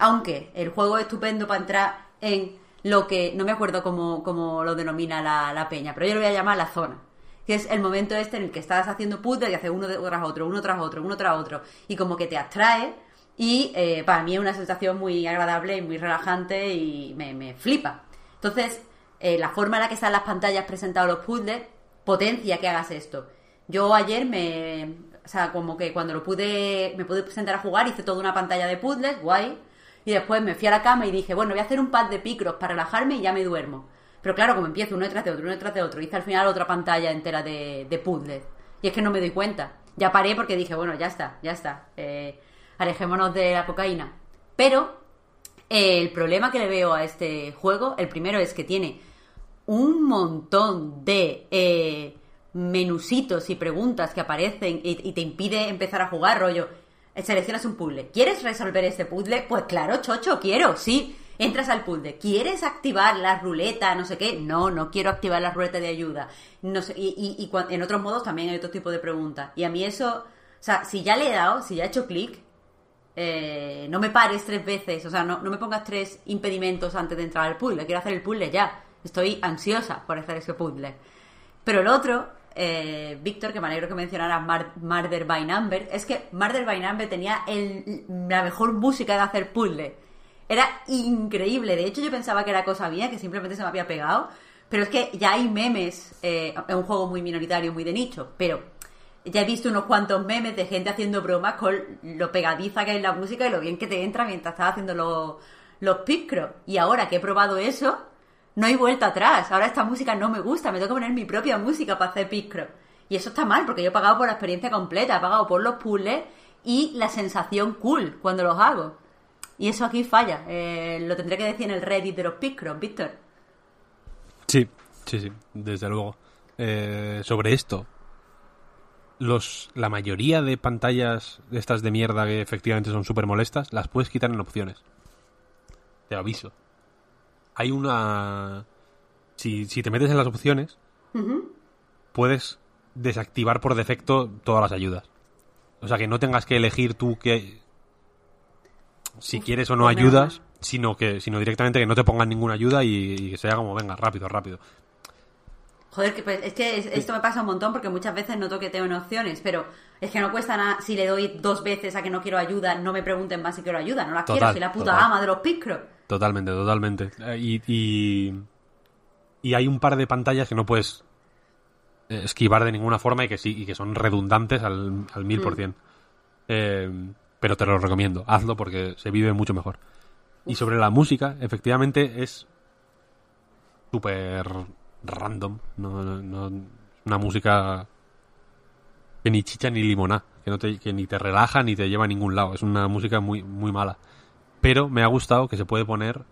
aunque el juego es estupendo para entrar en lo que, no me acuerdo cómo, cómo lo denomina la, la peña, pero yo lo voy a llamar la zona, que es el momento este en el que estás haciendo puzzles y haces uno tras otro, uno tras otro, uno tras otro, y como que te abstrae, y eh, para mí es una sensación muy agradable y muy relajante y me, flipa. Entonces, eh, la forma en la que están las pantallas presentados los puzzles potencia que hagas esto. Yo ayer me... O sea, como que cuando lo pude... Me pude presentar a jugar, hice toda una pantalla de puzzles, guay. Y después me fui a la cama y dije, bueno, voy a hacer un pad de picros para relajarme y ya me duermo. Pero claro, como empiezo uno detrás de otro, uno detrás de otro, hice al final otra pantalla entera de, puzzles. Y es que no me doy cuenta. Ya paré porque dije, bueno, ya está, ya está. Eh, alejémonos de la cocaína. Pero eh, el problema que le veo a este juego, el primero es que tiene un montón de eh, menusitos y preguntas que aparecen y, te impide empezar a jugar, rollo. Seleccionas un puzzle. ¿Quieres resolver este puzzle? Pues claro, chocho, quiero, sí. Entras al puzzle. ¿Quieres activar la ruleta? No sé qué. No, no quiero activar la ruleta de ayuda. No sé, y, y, en otros modos también hay otro tipo de preguntas. Y a mí eso, o sea, si ya le he dado, si ya he hecho clic, eh, no me pares tres veces, o sea, no, no, me pongas tres impedimentos antes de entrar al puzzle. Quiero hacer el puzzle ya. Estoy ansiosa por hacer ese puzzle. Pero el otro, eh, Víctor, que me alegro que mencionaras Murder by Number, es que Murder by Number tenía la mejor música de hacer puzzle. Era increíble. De hecho, yo pensaba que era cosa mía, que simplemente se me había pegado. Pero es que ya hay memes, eh, es un juego muy minoritario, muy de nicho, pero ya he visto unos cuantos memes de gente haciendo bromas con lo pegadiza que es la música y lo bien que te entra mientras estás haciendo los, los picros. Y ahora que he probado eso, no hay vuelta atrás. Ahora esta música no me gusta, me tengo que poner mi propia música para hacer picro. Y eso está mal, porque yo he pagado por la experiencia completa, he pagado por los puzzles y la sensación cool cuando los hago. Y eso aquí falla. Eh, lo tendré que decir en el Reddit de los picros, Víctor. Sí, sí, sí, desde luego. Eh, sobre esto, los, la mayoría de pantallas de estas de mierda que efectivamente son súper molestas, las puedes quitar en opciones. Te aviso hay una... Si, si te metes en las opciones, puedes desactivar por defecto todas las ayudas. O sea, que no tengas que elegir tú que... Si quieres o no pues ayudas, sino que sino directamente que no te pongan ninguna ayuda y, que sea como, venga, rápido, rápido. Joder, que, pues, es que esto me pasa un montón porque muchas veces noto que tengo en opciones, pero es que no cuesta nada si le doy dos veces a que no quiero ayuda, no me pregunten más si quiero ayuda, no la quiero, soy la puta ama de los picros. Totalmente, totalmente. Eh, y, y, hay un par de pantallas que no puedes eh, esquivar de ninguna forma y que sí, y que son redundantes al, al mil por mm. cien. Eh, pero te lo recomiendo, hazlo porque se vive mucho mejor. Y sobre la música, efectivamente es súper random. No, no, una música que ni chicha ni limona, que, no te, que ni te relaja ni te lleva a ningún lado. Es una música muy, muy mala pero me ha gustado que se puede poner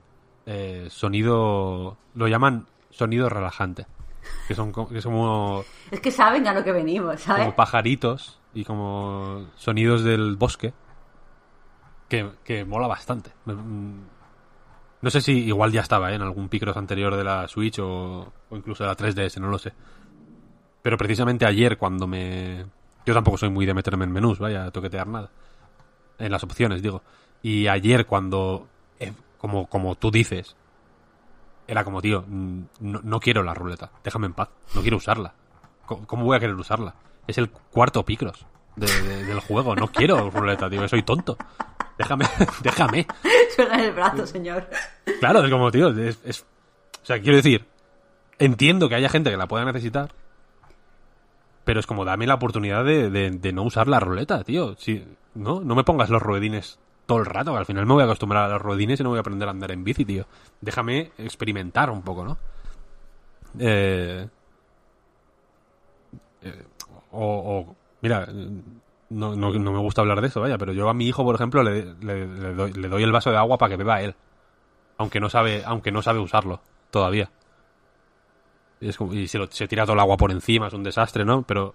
eh, sonido, lo llaman sonido relajante, que son que como... Es que saben a lo que venimos, ¿sabes? Como pajaritos y como sonidos del bosque, que, mola bastante. Mm, no sé si igual ya estaba ¿eh? en algún Picross anterior de la Switch o, o incluso de la 3DS, no lo sé. Pero precisamente ayer cuando me... Yo tampoco soy muy de meterme en menús, vaya, a toquetear nada. En las opciones, digo. Y ayer cuando, eh, como, como tú dices, era como, tío, mm, no, quiero la ruleta, déjame en paz, no quiero usarla. ¿Cómo, voy a querer usarla? Es el cuarto picros del juego, no quiero ruleta, tío, soy tonto. Déjame, [laughs] déjame. Suena el brazo, señor. Claro, es como, tío, es, o sea, quiero decir, entiendo que haya gente que la pueda necesitar, pero es como, dame la oportunidad de, de, no usar la ruleta, tío. Si, ¿no? no me pongas los ruedines todo el rato, que al final me voy a acostumbrar a las rodines y no voy a aprender a andar en bici, tío. Déjame experimentar un poco, ¿no? Eh, eh, o, mira, no, no, me gusta hablar de eso, vaya, pero yo a mi hijo, por ejemplo, le, doy, el vaso de agua para que beba él. Aunque no sabe, aunque no sabe usarlo todavía. Y, se, se tira todo el agua por encima, es un desastre, ¿no? Pero,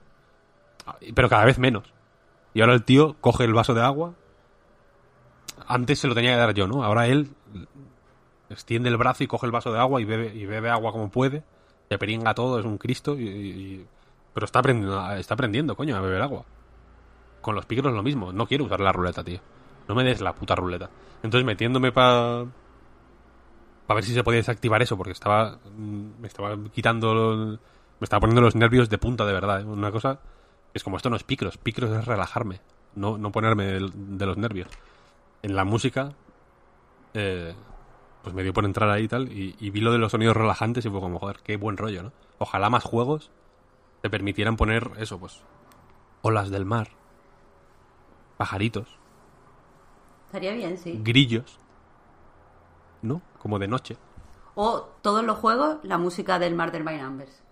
pero cada vez menos. Y ahora el tío coge el vaso de agua, antes se lo tenía que dar yo, ¿no? Ahora él extiende el brazo y coge el vaso de agua y bebe, y bebe agua como puede. Se peringa todo, es un Cristo. Y, Pero está aprendiendo, está aprendiendo, coño, a beber agua. Con los picros lo mismo. No quiero usar la ruleta, tío. No me des la puta ruleta. Entonces metiéndome para... Para ver si se podía desactivar eso, porque estaba... Me estaba quitando Me estaba poniendo los nervios de punta de verdad. ¿eh? Una cosa es como esto no es picros. Picros es relajarme, no, no ponerme de los nervios. En la música, eh, pues me dio por entrar ahí y tal. Y, y vi lo de los sonidos relajantes y fue como, joder, qué buen rollo, ¿no? Ojalá más juegos te permitieran poner eso, pues. Olas del mar. Pajaritos. Estaría bien, sí. Grillos. ¿No? Como de noche. O todos los juegos, la música del Murder by Numbers.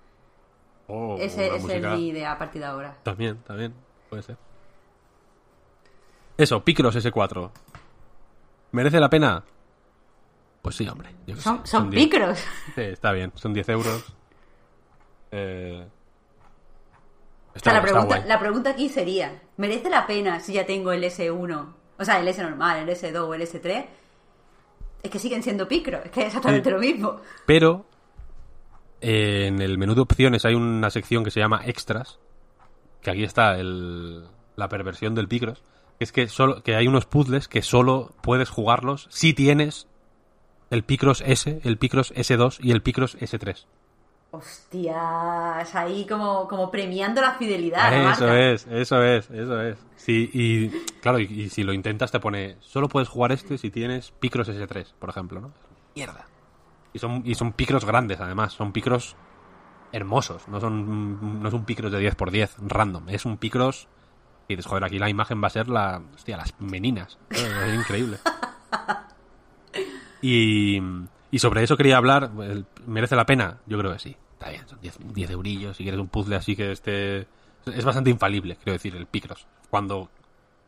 Oh, Ese, esa es mi idea a partir de ahora. También, también. Puede ser. Eso, Picross S4. ¿Merece la pena? Pues sí, hombre. yo Son, son 10. picros. Sí, está bien. Son 10 euros. Eh, O Está, sea, la pregunta, la pregunta aquí sería, ¿merece la pena si ya tengo el S1? O sea, el S normal, el S2 o el S3. Es que siguen siendo picros, es que es exactamente Sí. lo mismo. Pero eh, en el menú de opciones hay una sección que se llama extras, que aquí está el- la perversión del Picross, que es que solo que hay unos puzzles que solo puedes jugarlos si tienes el Picross S, el Picross S2 y el Picross S3. Hostias, ahí como, como premiando la fidelidad. la eso marca. es, eso es, eso es. Sí, y claro, y, y si lo intentas te pone, solo puedes jugar este si tienes Picross S3, por ejemplo, ¿no? Mierda. Y son, y son Picross grandes, además, son Picross hermosos, no son no es un Picross de 10x10 random, es un Picross y dices, joder, aquí la imagen va a ser la, hostia, las meninas. Es increíble. Y, y sobre eso quería hablar. ¿Merece la pena? Yo creo que sí. Está bien, son 10, 10 eurillos. Si quieres un puzzle así que esté. Es bastante infalible, quiero decir, el Picross. Cuando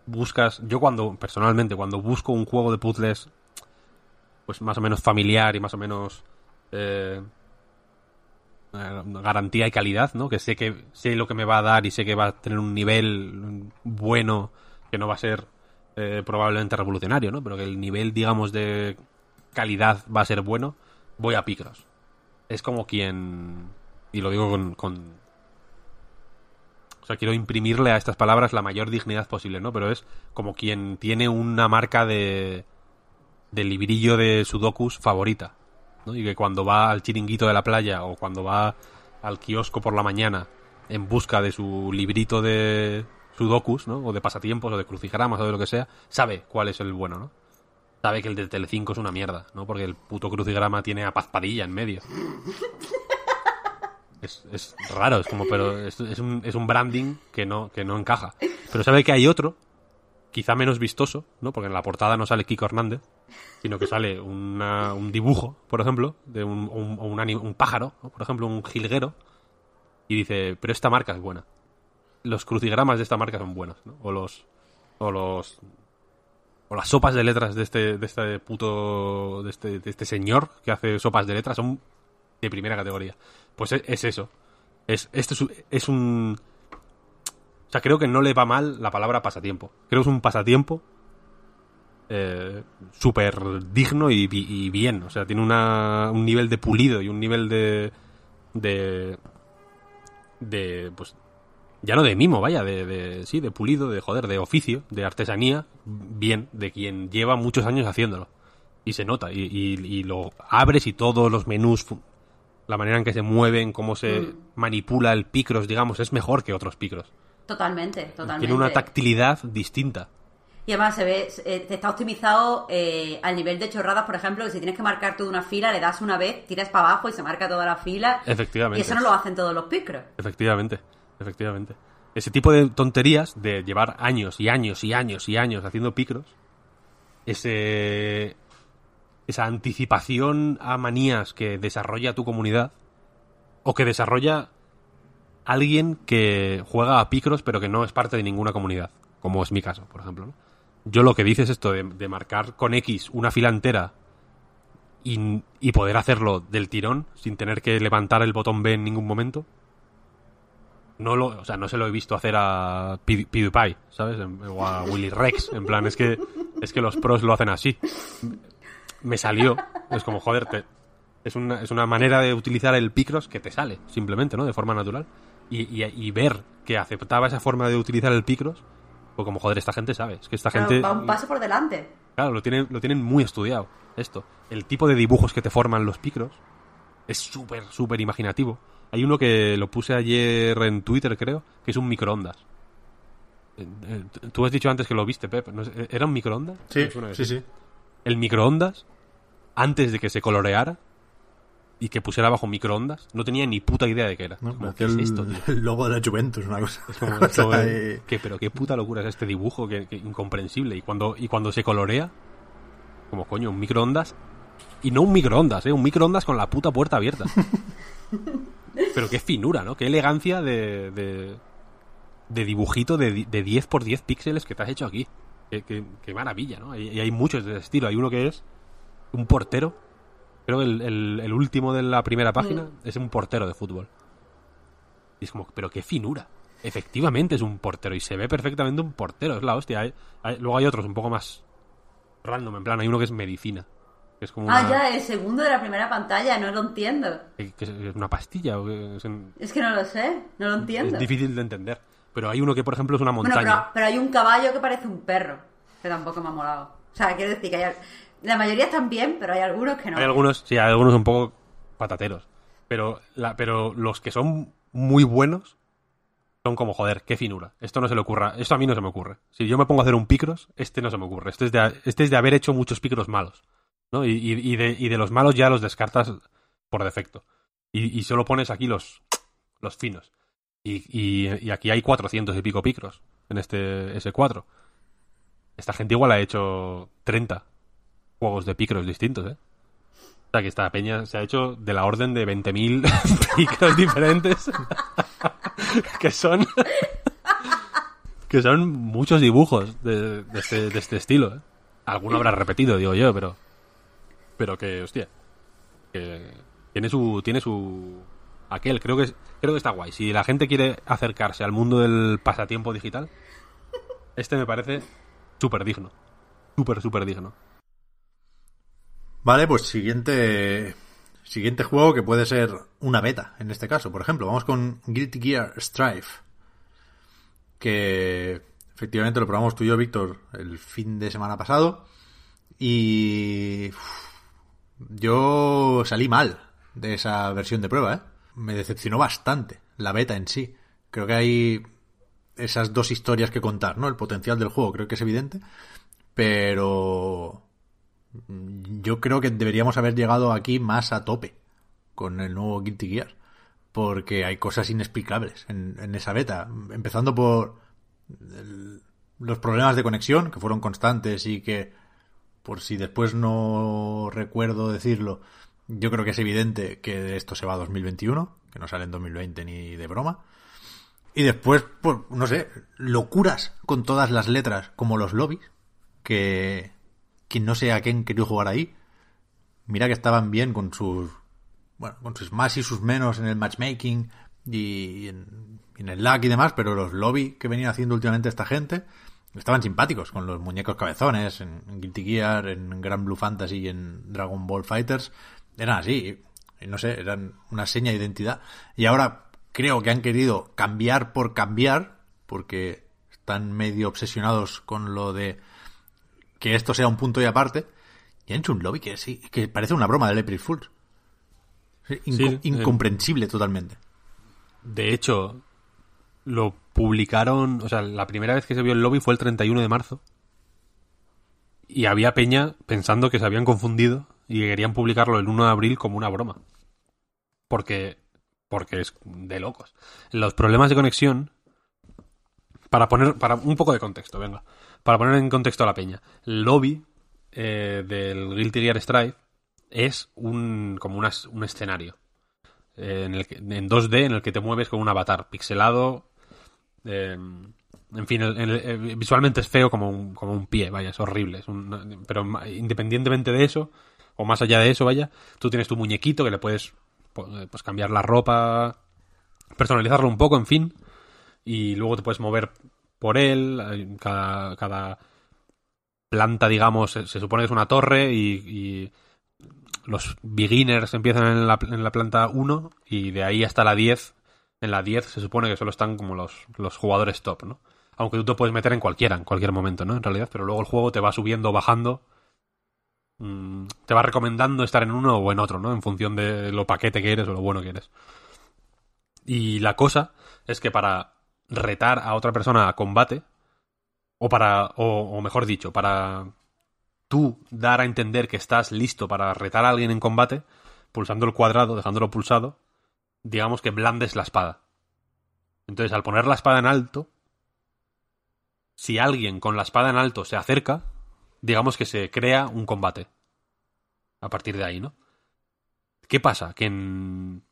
buscas. Yo, cuando, personalmente, cuando busco un juego de puzzles. Pues más o menos familiar y más o menos. eh, garantía y calidad, ¿no? Que sé que sé lo que me va a dar y sé que va a tener un nivel bueno, que no va a ser eh, probablemente revolucionario, ¿no? Pero que el nivel, digamos, de calidad va a ser bueno, voy a Picross. Es como quien, y lo digo con, con- o sea, quiero imprimirle a estas palabras la mayor dignidad posible, ¿no? Pero es como quien tiene una marca de, de librillo de sudokus favorita, ¿no? Y que cuando va al chiringuito de la playa o cuando va al kiosco por la mañana en busca de su librito de sudokus, ¿no? O de pasatiempos o de crucigramas o de lo que sea, sabe cuál es el bueno, ¿no? Sabe que el de Telecinco es una mierda, ¿no? Porque el puto crucigrama tiene a Paz Padilla en medio. Es, es raro, es como, pero es, es un, es un branding que no, que no encaja. Pero sabe que hay otro, quizá menos vistoso, ¿no? Porque en la portada no sale Kiko Hernández, sino que sale un dibujo, por ejemplo, de un, un, pájaro, por ejemplo, un jilguero, y dice, pero esta marca es buena. Los crucigramas de esta marca son buenos, ¿no? O los, o los, o las sopas de letras de este, de este puto, de este, de este señor que hace sopas de letras son de primera categoría. Pues es, es eso. Es, esto es, es un, o sea, creo que no le va mal la palabra pasatiempo. Creo que es un pasatiempo eh, súper digno y, bi- y bien. O sea, tiene una, un nivel de pulido y un nivel de. de. de. pues. ya no de mimo, vaya, de, de. sí, de pulido, de joder, de oficio, de artesanía, bien, de quien lleva muchos años haciéndolo. Y se nota, y, y- y lo abres y todos los menús, la manera en que se mueven, cómo se Mm. manipula el picros, digamos, es mejor que otros picros. Totalmente, totalmente. Tiene una tactilidad distinta. Y además se ve, eh, está optimizado eh, al nivel de chorradas, por ejemplo, que si tienes que marcar toda una fila, le das una vez, tiras para abajo y se marca toda la fila. Efectivamente. Y eso no lo hacen todos los picros. Efectivamente, efectivamente. Ese tipo de tonterías de llevar años y años y años y años haciendo picros, ese, esa anticipación a manías que desarrolla tu comunidad o que desarrolla alguien que juega a picros pero que no es parte de ninguna comunidad, como es mi caso, por ejemplo. ¿no? Yo lo que dices esto de, marcar con X una fila entera y, poder hacerlo del tirón sin tener que levantar el botón B en ningún momento, no lo, o sea, no se lo he visto hacer a Pew- PewDiePie, ¿sabes? O a Willy Rex, en plan, es que es que los pros lo hacen así. Me salió, es como, joder, te- es una, es una manera de utilizar el Picross que te sale, simplemente, ¿no? De forma natural. Y, y- y ver que aceptaba esa forma de utilizar el Picross, pues como, joder, esta gente sabe, es que esta Claro, gente... va un paso por delante. Claro, lo tienen, lo tienen muy estudiado, esto. El tipo de dibujos que te forman los picros es súper, súper imaginativo. Hay uno que lo puse ayer en Twitter, creo, que es un microondas. Eh, eh, Tú has dicho antes que lo viste, Pep. ¿no es- ¿Era un microondas? Sí, sí, sí. El microondas, antes de que se coloreara y que pusiera bajo microondas, no tenía ni puta idea de qué era. ¿no? Es como, Parecía ¿qué es el, esto, tío? el logo de la Juventus, una cosa. [laughs] Es como una esto, cosa eh, pero qué puta locura es este dibujo, que, que incomprensible. Y cuando, y cuando se colorea, como coño, un microondas. Y no un microondas, ¿eh? Un microondas con la puta puerta abierta. [laughs] pero qué finura, ¿no? Qué elegancia de, de, de dibujito de, de 10 por 10 píxeles que te has hecho aquí. Qué, qué- qué maravilla, ¿no? Y, y hay muchos de ese estilo. Hay uno que es un portero. Creo que el, el- el último de la primera página es un portero de fútbol. Y es como, pero qué finura. Efectivamente es un portero y se ve perfectamente un portero, es la hostia. Hay- hay- luego hay otros un poco más random, en plan, hay uno que es medicina. Que es como Ah, una, ya, el segundo de la primera pantalla, no lo entiendo. es una pastilla. o es, en- Es que no lo sé, no lo entiendo. es difícil de entender. Pero hay uno que, por ejemplo, es una Bueno, montaña. pero, pero hay un caballo que parece un perro, que tampoco me ha molado. O sea, quiero decir que hay, la mayoría están bien, pero hay algunos que no. Hay algunos, sí, hay algunos un poco patateros. Pero, la, pero los que son muy buenos son como, joder, qué finura. Esto no se le ocurra. Esto a mí no se me ocurre. Si yo me pongo a hacer un picros, este no se me ocurre. Este es de, este es de haber hecho muchos picros malos. ¿no? Y, y- de, y de los malos ya los descartas por defecto. Y, solo pones aquí los, los finos. Y aquí hay 400 y pico picros en este S4. Esta gente igual ha hecho 30 juegos de picros distintos, ¿eh? O sea, que esta peña se ha hecho de la orden de 20.000 [laughs] picros diferentes. [laughs] que son... que son muchos dibujos de, de este, de este estilo, ¿eh? Alguno habrá repetido, digo yo, pero... Pero que, hostia... Que tiene su... Tiene su... Aquel, creo que, es- creo que está guay. Si la gente quiere acercarse al mundo del pasatiempo digital, este me parece súper digno. Súper, súper digno. Vale, pues siguiente siguiente juego que puede ser una beta en este caso. Por ejemplo, vamos con Guilty Gear Strife. Que efectivamente lo probamos tú y yo, Víctor, el fin de semana pasado. Y yo salí mal de esa versión de prueba, ¿eh? Me decepcionó bastante la beta en sí. Creo que hay esas dos historias que contar, ¿no? El potencial del juego creo que es evidente. Pero yo creo que deberíamos haber llegado aquí más a tope con el nuevo Guilty Gear. Porque hay cosas inexplicables en, en esa beta. Empezando por los problemas de conexión, que fueron constantes y que, por si después no recuerdo decirlo, yo creo que es evidente que esto se va a 2021, que no sale en 2020 ni de broma. Y después, pues, no sé, locuras con todas las letras, como los lobbies, que, que no sé a quién quería jugar ahí. Mira que estaban bien con sus, bueno, con sus más y sus menos en el matchmaking y en, el lag y demás, pero los lobby que venían haciendo últimamente esta gente estaban simpáticos con los muñecos cabezones en, Guilty Gear, en Grand Blue Fantasy y en Dragon Ball Fighters. Eran así, y no sé, eran una seña de identidad. Y ahora creo que han querido cambiar por cambiar, porque están medio obsesionados con lo de que esto sea un punto y aparte, y han hecho un lobby que sí, que parece una broma del April Fools. Sí, inco- Sí, eh. incomprensible totalmente. De hecho, lo publicaron, o sea, la primera vez que se vio el lobby fue el 31 de marzo. Y había peña pensando que se habían confundido y que querían publicarlo el 1 de abril como una broma. Porque porque es de locos. Los problemas de conexión para poner para un poco de contexto, venga. Para poner en contexto a la peña. El lobby eh, del Guilty Gear Strive es un como un escenario eh, en, el que- en 2D en el que te mueves con un avatar pixelado. eh, en fin, visualmente es feo como un, como un pie, vaya, es horrible. pero independientemente de eso, o más allá de eso, vaya, tú tienes tu muñequito que le puedes pues, cambiar la ropa, personalizarlo un poco, en fin, y luego te puedes mover por él. Cada, cada planta, digamos, se, supone que es una torre y, y los beginners empiezan en la, en la planta 1 y de ahí hasta la 10. En la 10 se supone que solo están como los, los jugadores top, ¿no? Aunque tú te puedes meter en cualquiera, en cualquier momento, ¿no? En realidad, pero luego el juego te va subiendo, bajando. mm, te va recomendando estar en uno o en otro, ¿no? En función de lo paquete que eres o lo bueno que eres. Y la cosa es que para retar a otra persona a combate, o para, o, mejor dicho, para tú dar a entender que estás listo para retar a alguien en combate, pulsando el cuadrado, dejándolo pulsado, digamos que blandes la espada. Entonces, al poner la espada en alto, si alguien con la espada en alto se acerca, digamos que se crea un combate. A partir de ahí, ¿no? ¿Qué pasa? Que en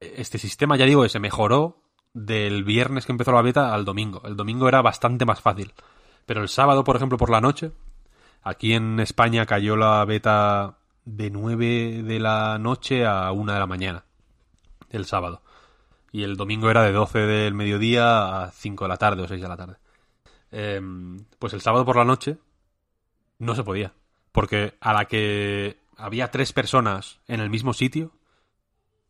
este sistema, ya digo, se mejoró del viernes que empezó la beta al domingo. El domingo era bastante más fácil. Pero el sábado, por ejemplo, por la noche, aquí en España cayó la beta de 9 de la noche a 1 de la mañana. El sábado. Y el domingo era de 12 del mediodía a 5 de la tarde o 6 de la tarde. Em, pues el sábado por la noche no se podía. Porque a la que había tres personas en el mismo sitio,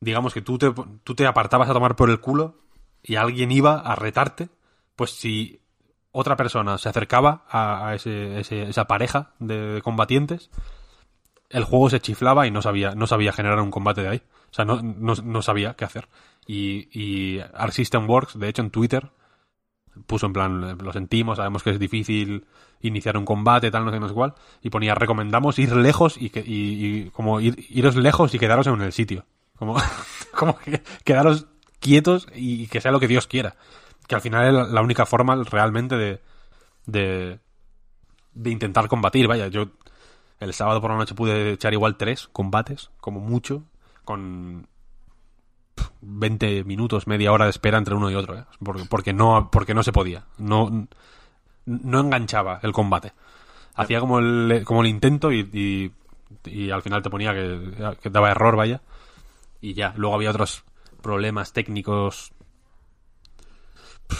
digamos que tú te, tú te apartabas a tomar por el culo y alguien iba a retarte, pues si otra persona se acercaba a, ese- esa pareja de combatientes, el juego se chiflaba y no sabía, no sabía generar un combate de ahí. O sea, no, no, no sabía qué hacer. Y, y Arc System Works, de hecho, en Twitter puso en plan, lo sentimos, sabemos que es difícil iniciar un combate, tal, no sé, no cuál, y ponía, recomendamos ir lejos y, que, y como ir, iros lejos y quedaros en el sitio. Como, [laughs] como que quedaros quietos y que sea lo que Dios quiera. Que al final es la- única forma realmente de, de, de intentar combatir. Vaya, yo el sábado por la noche pude echar igual tres combates, como mucho, con pf, 20 minutos, media hora de espera entre uno y otro, ¿eh? porque, porque, no, porque no se podía. No, no enganchaba el combate. Hacía como el, como el intento y, y, y al final te ponía que, que daba error, vaya. Y ya, luego había otros problemas técnicos.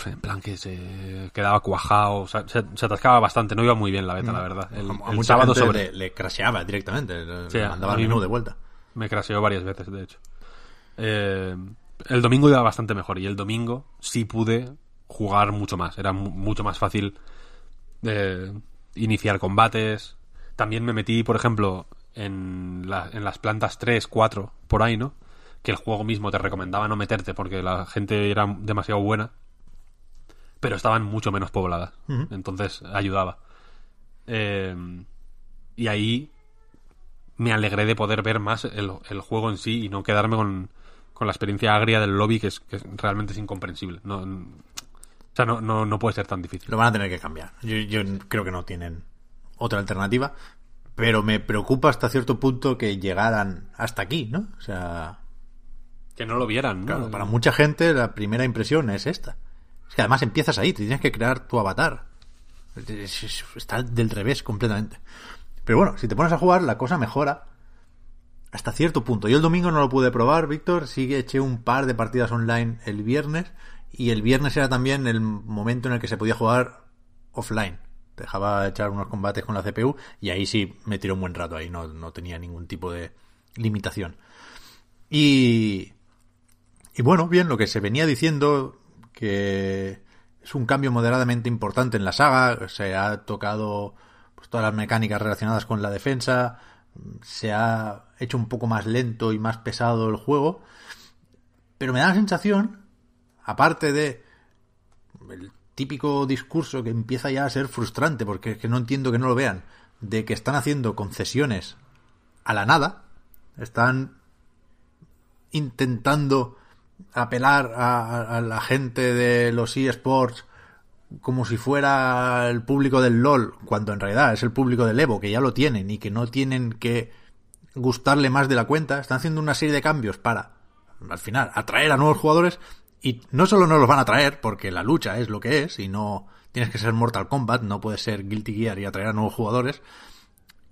En plan que se quedaba cuajado, o sea, se, se atascaba bastante, no iba muy bien la beta, la verdad. El, a el mucha sábado sobre le, le crasheaba directamente, le Sí, le mandaba el menú me- de vuelta. Me craseó varias veces, de hecho. Eh, el domingo iba bastante mejor y el domingo sí pude jugar mucho más. Era mu- mucho más fácil eh, iniciar combates. También me metí, por ejemplo, en, la- en las plantas 3, 4, por ahí, ¿no? Que el juego mismo te recomendaba no meterte porque la gente era demasiado buena. Pero estaban mucho menos pobladas. Entonces ayudaba. Eh, y ahí me alegré de poder ver más el, el juego en sí y no quedarme con, con la experiencia agria del lobby que es, que realmente es incomprensible. No, o sea, no, no, no puede ser tan difícil. Lo van a tener que cambiar. Yo, yo creo que no tienen otra alternativa. Pero me preocupa hasta cierto punto que llegaran hasta aquí, ¿no? O sea, Que no lo vieran, ¿no? para mucha gente la primera impresión es esta. Es que además empiezas ahí, tienes que crear tu avatar. Es- es- Está del revés completamente. Pero bueno, si te pones a jugar, la cosa mejora hasta cierto punto. Yo el domingo no lo pude probar, Víctor. Sí que eché un par de partidas online el viernes. Y el viernes era también el momento en el que se podía jugar offline. Dejaba echar unos combates con la CPU y ahí sí me tiró un buen rato. Ahí no, no tenía ningún tipo de limitación. Y, y bueno, bien, lo que se venía diciendo, que es un cambio moderadamente importante en la saga, se ha tocado pues, todas las mecánicas relacionadas con la defensa, se ha hecho un poco más lento y más pesado el juego, pero me da la sensación, aparte de el típico discurso que empieza ya a ser frustrante, porque es que no entiendo que no lo vean, de que están haciendo concesiones a la nada, están intentando apelar a, la gente de los eSports como si fuera el público del LOL, cuando en realidad es el público del Evo, que ya lo tienen y que no tienen que gustarle más de la cuenta, están haciendo una serie de cambios para, al final, atraer a nuevos jugadores y no solo no los van a atraer, porque la lucha es lo que es y no tienes que ser Mortal Kombat, no puedes ser Guilty Gear y atraer a nuevos jugadores,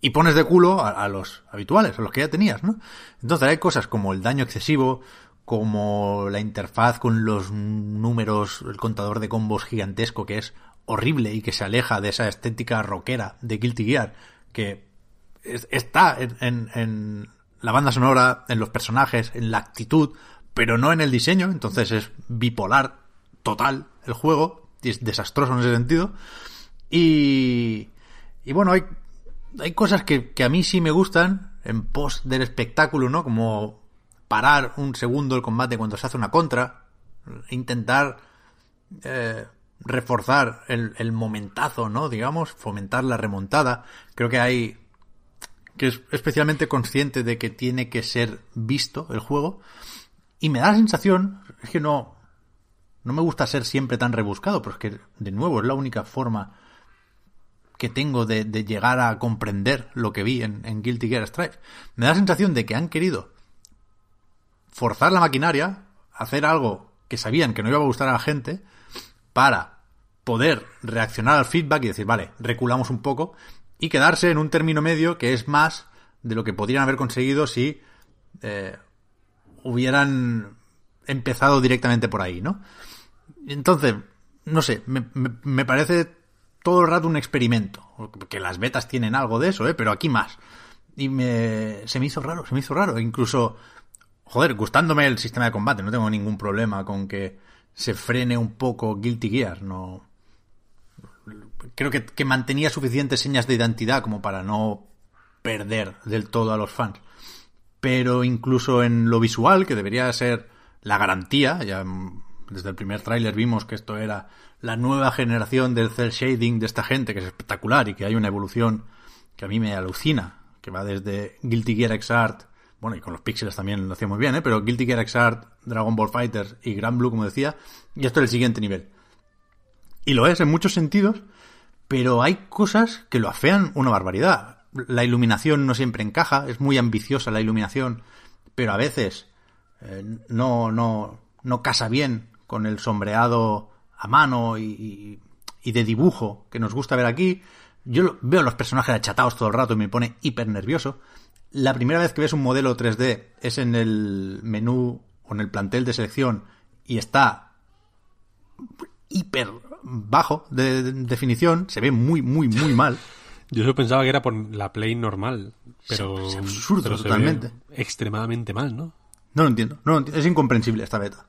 y pones de culo a, a los habituales, a los que ya tenías, ¿no? Entonces hay cosas como el daño excesivo, como la interfaz con los números, el contador de combos gigantesco que es horrible y que se aleja de esa estética rockera de Guilty Gear, que es- está en la banda sonora, en los personajes, en la actitud, pero no en el diseño, entonces es bipolar total el juego, y es desastroso en ese sentido. Y, y bueno, hay, hay cosas que, que a mí sí me gustan en pos del espectáculo, ¿no? Como parar un segundo el combate cuando se hace una contra, intentar eh, reforzar el, momentazo, ¿no? Digamos, fomentar la remontada. Creo que hay que es especialmente consciente de que tiene que ser visto el juego. Y me da la sensación, es que no, no me gusta ser siempre tan rebuscado, pero es que, de nuevo, es la única forma que tengo de, llegar a comprender lo que vi en, en Guilty Gear Strive. Me da la sensación de que han querido forzar la maquinaria, hacer algo que sabían que no iba a gustar a la gente, para poder reaccionar al feedback y decir, vale, reculamos un poco, y quedarse en un término medio que es más de lo que podrían haber conseguido si eh, hubieran empezado directamente por ahí, ¿no? Entonces, no sé, me, me, parece todo el rato un experimento. Que las betas tienen algo de eso, ¿eh? Pero aquí más. Y me, se me hizo raro, se me hizo raro. Incluso, joder, gustándome el sistema de combate, no tengo ningún problema con que se frene un poco Guilty Gear, no, creo que, mantenía suficientes señas de identidad como para no perder del todo a los fans. Pero incluso en lo visual, que debería ser la garantía, ya desde el primer tráiler vimos que esto era la nueva generación del cel shading de esta gente, que es espectacular y que hay una evolución que a mí me alucina, que va desde Guilty Gear X-Art, bueno, y con los píxeles también lo hacía muy bien, ¿eh? pero Guilty Gear X-Art, Dragon Ball Fighters y Grand Blue, como decía, y esto es el siguiente nivel. Y lo es en muchos sentidos, pero hay cosas que lo afean una barbaridad. La iluminación no siempre encaja, es muy ambiciosa la iluminación, pero a veces eh, no, no, no casa bien con el sombreado a mano y, y, de dibujo que nos gusta ver aquí. Yo veo los personajes achatados todo el rato y me pone hiper nervioso. La primera vez que ves un modelo 3D es en el menú o en el plantel de selección y está hiper bajo de, definición, se ve muy, muy, muy mal. [laughs] Yo solo pensaba que era por la Play normal, pero es absurdo totalmente. extremadamente mal, ¿no? No lo entiendo, no es incomprensible esta beta.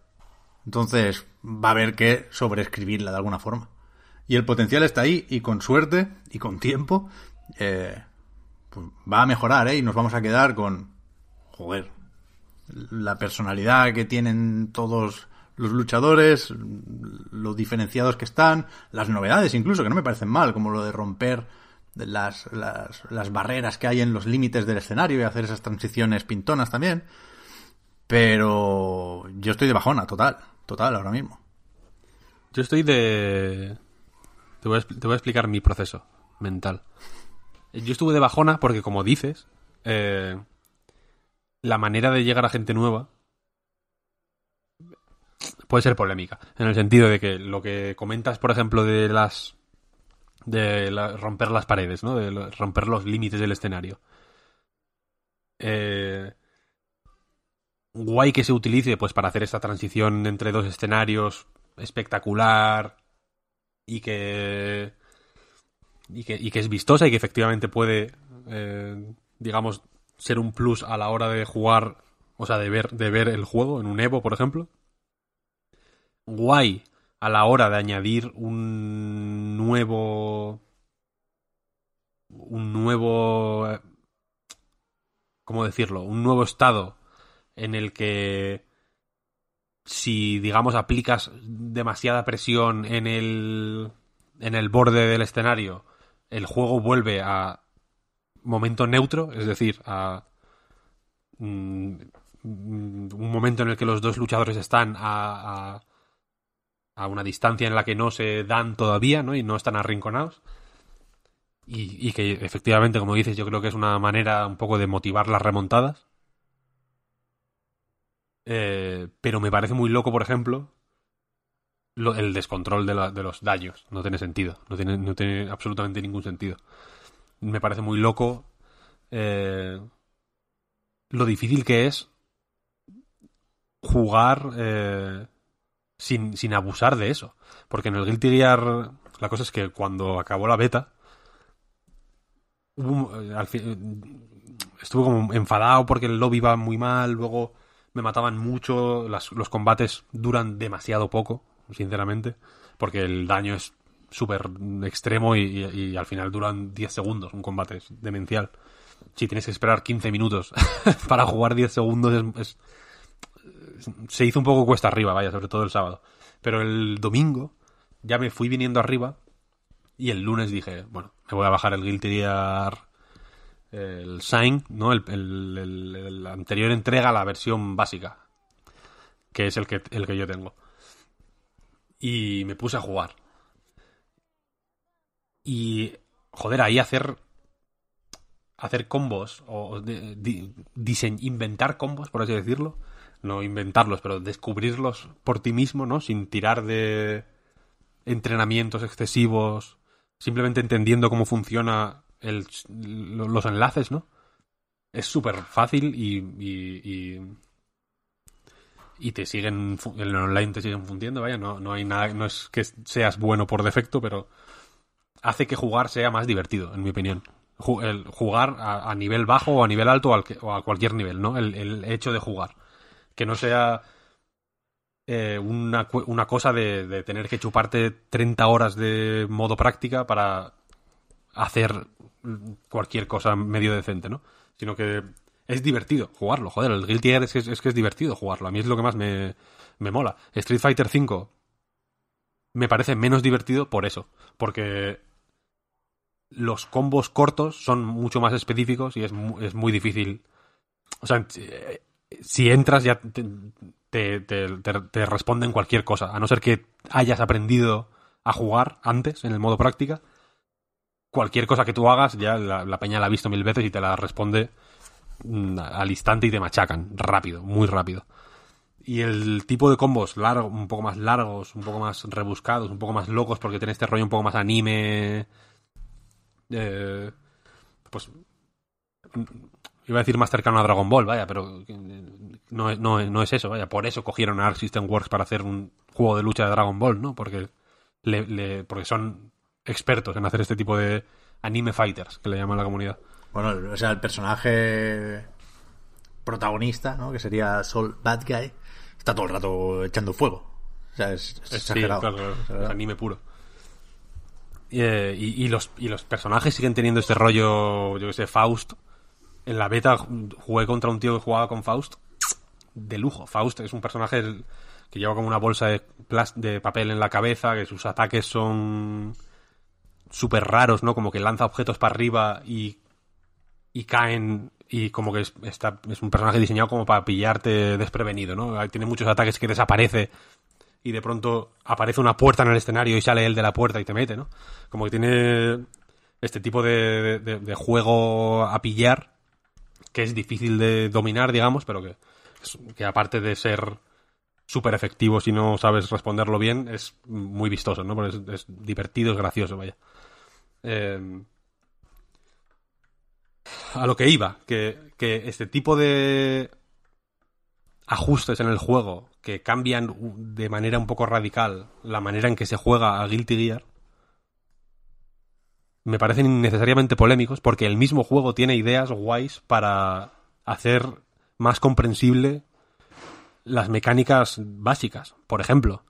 Entonces va a haber que sobreescribirla de alguna forma. Y el potencial está ahí y con suerte y con tiempo eh, pues va a mejorar, ¿eh? Y nos vamos a quedar con, joder, la personalidad que tienen todos los luchadores, los diferenciados que están, las novedades incluso, que no me parecen mal, como lo de romper las, las, las barreras que hay en los límites del escenario y hacer esas transiciones pintonas también. Pero yo estoy de bajona, total, total, ahora mismo. Yo estoy de... Te voy te voy a explicar mi proceso mental. Yo estuve de bajona porque, como dices, eh, la manera de llegar a gente nueva puede ser polémica. En el sentido de que lo que comentas, por ejemplo, de las. de romper las paredes, ¿no? De romper los límites del escenario. Eh, guay que se utilice, pues, para hacer esta transición entre dos escenarios espectacular y que. Y que, y que es vistosa y que efectivamente puede, eh, digamos, ser un plus a la hora de jugar, o sea, de ver, de ver el juego en un Evo, por ejemplo guay a la hora de añadir un nuevo un nuevo ¿cómo decirlo? un nuevo estado en el que si digamos aplicas demasiada presión en el en el borde del escenario el juego vuelve a momento neutro es decir a mm, un momento en el que los dos luchadores están a a una distancia en la que no se dan todavía, ¿no? Y no están arrinconados. Y, que efectivamente, como dices, yo creo que es una manera un poco de motivar las remontadas. Eh, pero me parece muy loco, por ejemplo, el descontrol de, los daños. No tiene sentido. No tiene, absolutamente ningún sentido. Me parece muy loco eh, lo difícil que es jugar eh, sin, sin abusar de eso. Porque en el Guilty Gear la cosa es que cuando acabó la beta, eh, estuve como enfadado porque el lobby iba muy mal, luego me mataban mucho, los combates duran demasiado poco, sinceramente, porque el daño es súper extremo y, al final duran 10 segundos, un combate es demencial. Si tienes que esperar 15 minutos [laughs] para jugar 10 segundos es, se hizo un poco cuesta arriba, vaya, sobre todo el sábado. Pero el domingo ya me fui viniendo arriba y el lunes dije, bueno, me voy a bajar el Guilty el Sign, ¿no? El, el- el- el anterior entrega, la versión básica, que es el que, el que yo tengo. Y me puse a jugar. Y, joder, ahí hacer hacer combos o de- inventar combos, por así decirlo, no inventarlos, pero descubrirlos por ti mismo, ¿no? Sin tirar de entrenamientos excesivos, simplemente entendiendo cómo funciona el- lo- los enlaces, ¿no? Es súper fácil y, y te siguen, el online te siguen fundiendo, vaya, no, no hay nada, no es que seas bueno por defecto, pero hace que jugar sea más divertido, en mi opinión. Jugar a, nivel bajo o a nivel alto o, a cualquier nivel, ¿no? El, hecho de jugar. Que no sea eh, una, una cosa de, tener que chuparte 30 horas de modo práctica para hacer cualquier cosa medio decente, ¿no? Sino que es divertido jugarlo, joder, el Guilty Gear es que es, divertido jugarlo, a mí es lo que más me, me mola. Street Fighter V me parece menos divertido por eso, porque los combos cortos son mucho más específicos y es, mu- es muy difícil. O sea, si entras ya te, te, te- responden cualquier cosa, a no ser que hayas aprendido a jugar antes en el modo práctica. Cualquier cosa que tú hagas, ya la, la peña la ha visto mil veces y te la responde al instante y te machacan, rápido, muy rápido. Y el tipo de combos largo, un poco más largos, un poco más rebuscados, un poco más locos, porque tiene este rollo un poco más anime. eh, pues. mm, Iba a decir más cercano a Dragon Ball, vaya, pero eh, no, no, no es eso, vaya. Por eso cogieron a Arc System Works para hacer un juego de lucha de Dragon Ball, ¿no? Porque, le- porque son expertos en hacer este tipo de anime fighters, que le llaman la comunidad. Bueno, o sea, el personaje protagonista, ¿no? Que sería Sol Bad Guy, está todo el rato echando fuego. O sea, es, es Sí, exagerado. claro, es anime puro. Y, eh, y- y los, y los personajes siguen teniendo este rollo, yo que sé, Faust. En la beta ju- jugué contra un tío que jugaba con Faust. De lujo. Faust es un personaje que lleva como una bolsa de, de papel en la cabeza, que sus ataques son súper raros, ¿no? Como que lanza objetos para arriba y, y caen y como que es, está, es un personaje diseñado como para pillarte desprevenido, ¿no? Tiene muchos ataques que desaparece y de pronto aparece una puerta en el escenario y sale él de la puerta y te mete, ¿no? Como que tiene este tipo de, juego a pillar que es difícil de dominar, digamos, pero que, que aparte de ser súper efectivo si no sabes responderlo bien, es muy vistoso, ¿no? Porque es, es divertido, es gracioso, vaya. Eh, a lo que iba, que, que este tipo de ajustes en el juego que cambian de manera un poco radical la manera en que se juega a Guilty Gear me parecen innecesariamente polémicos porque el mismo juego tiene ideas guays para hacer más comprensible las mecánicas básicas. Por ejemplo,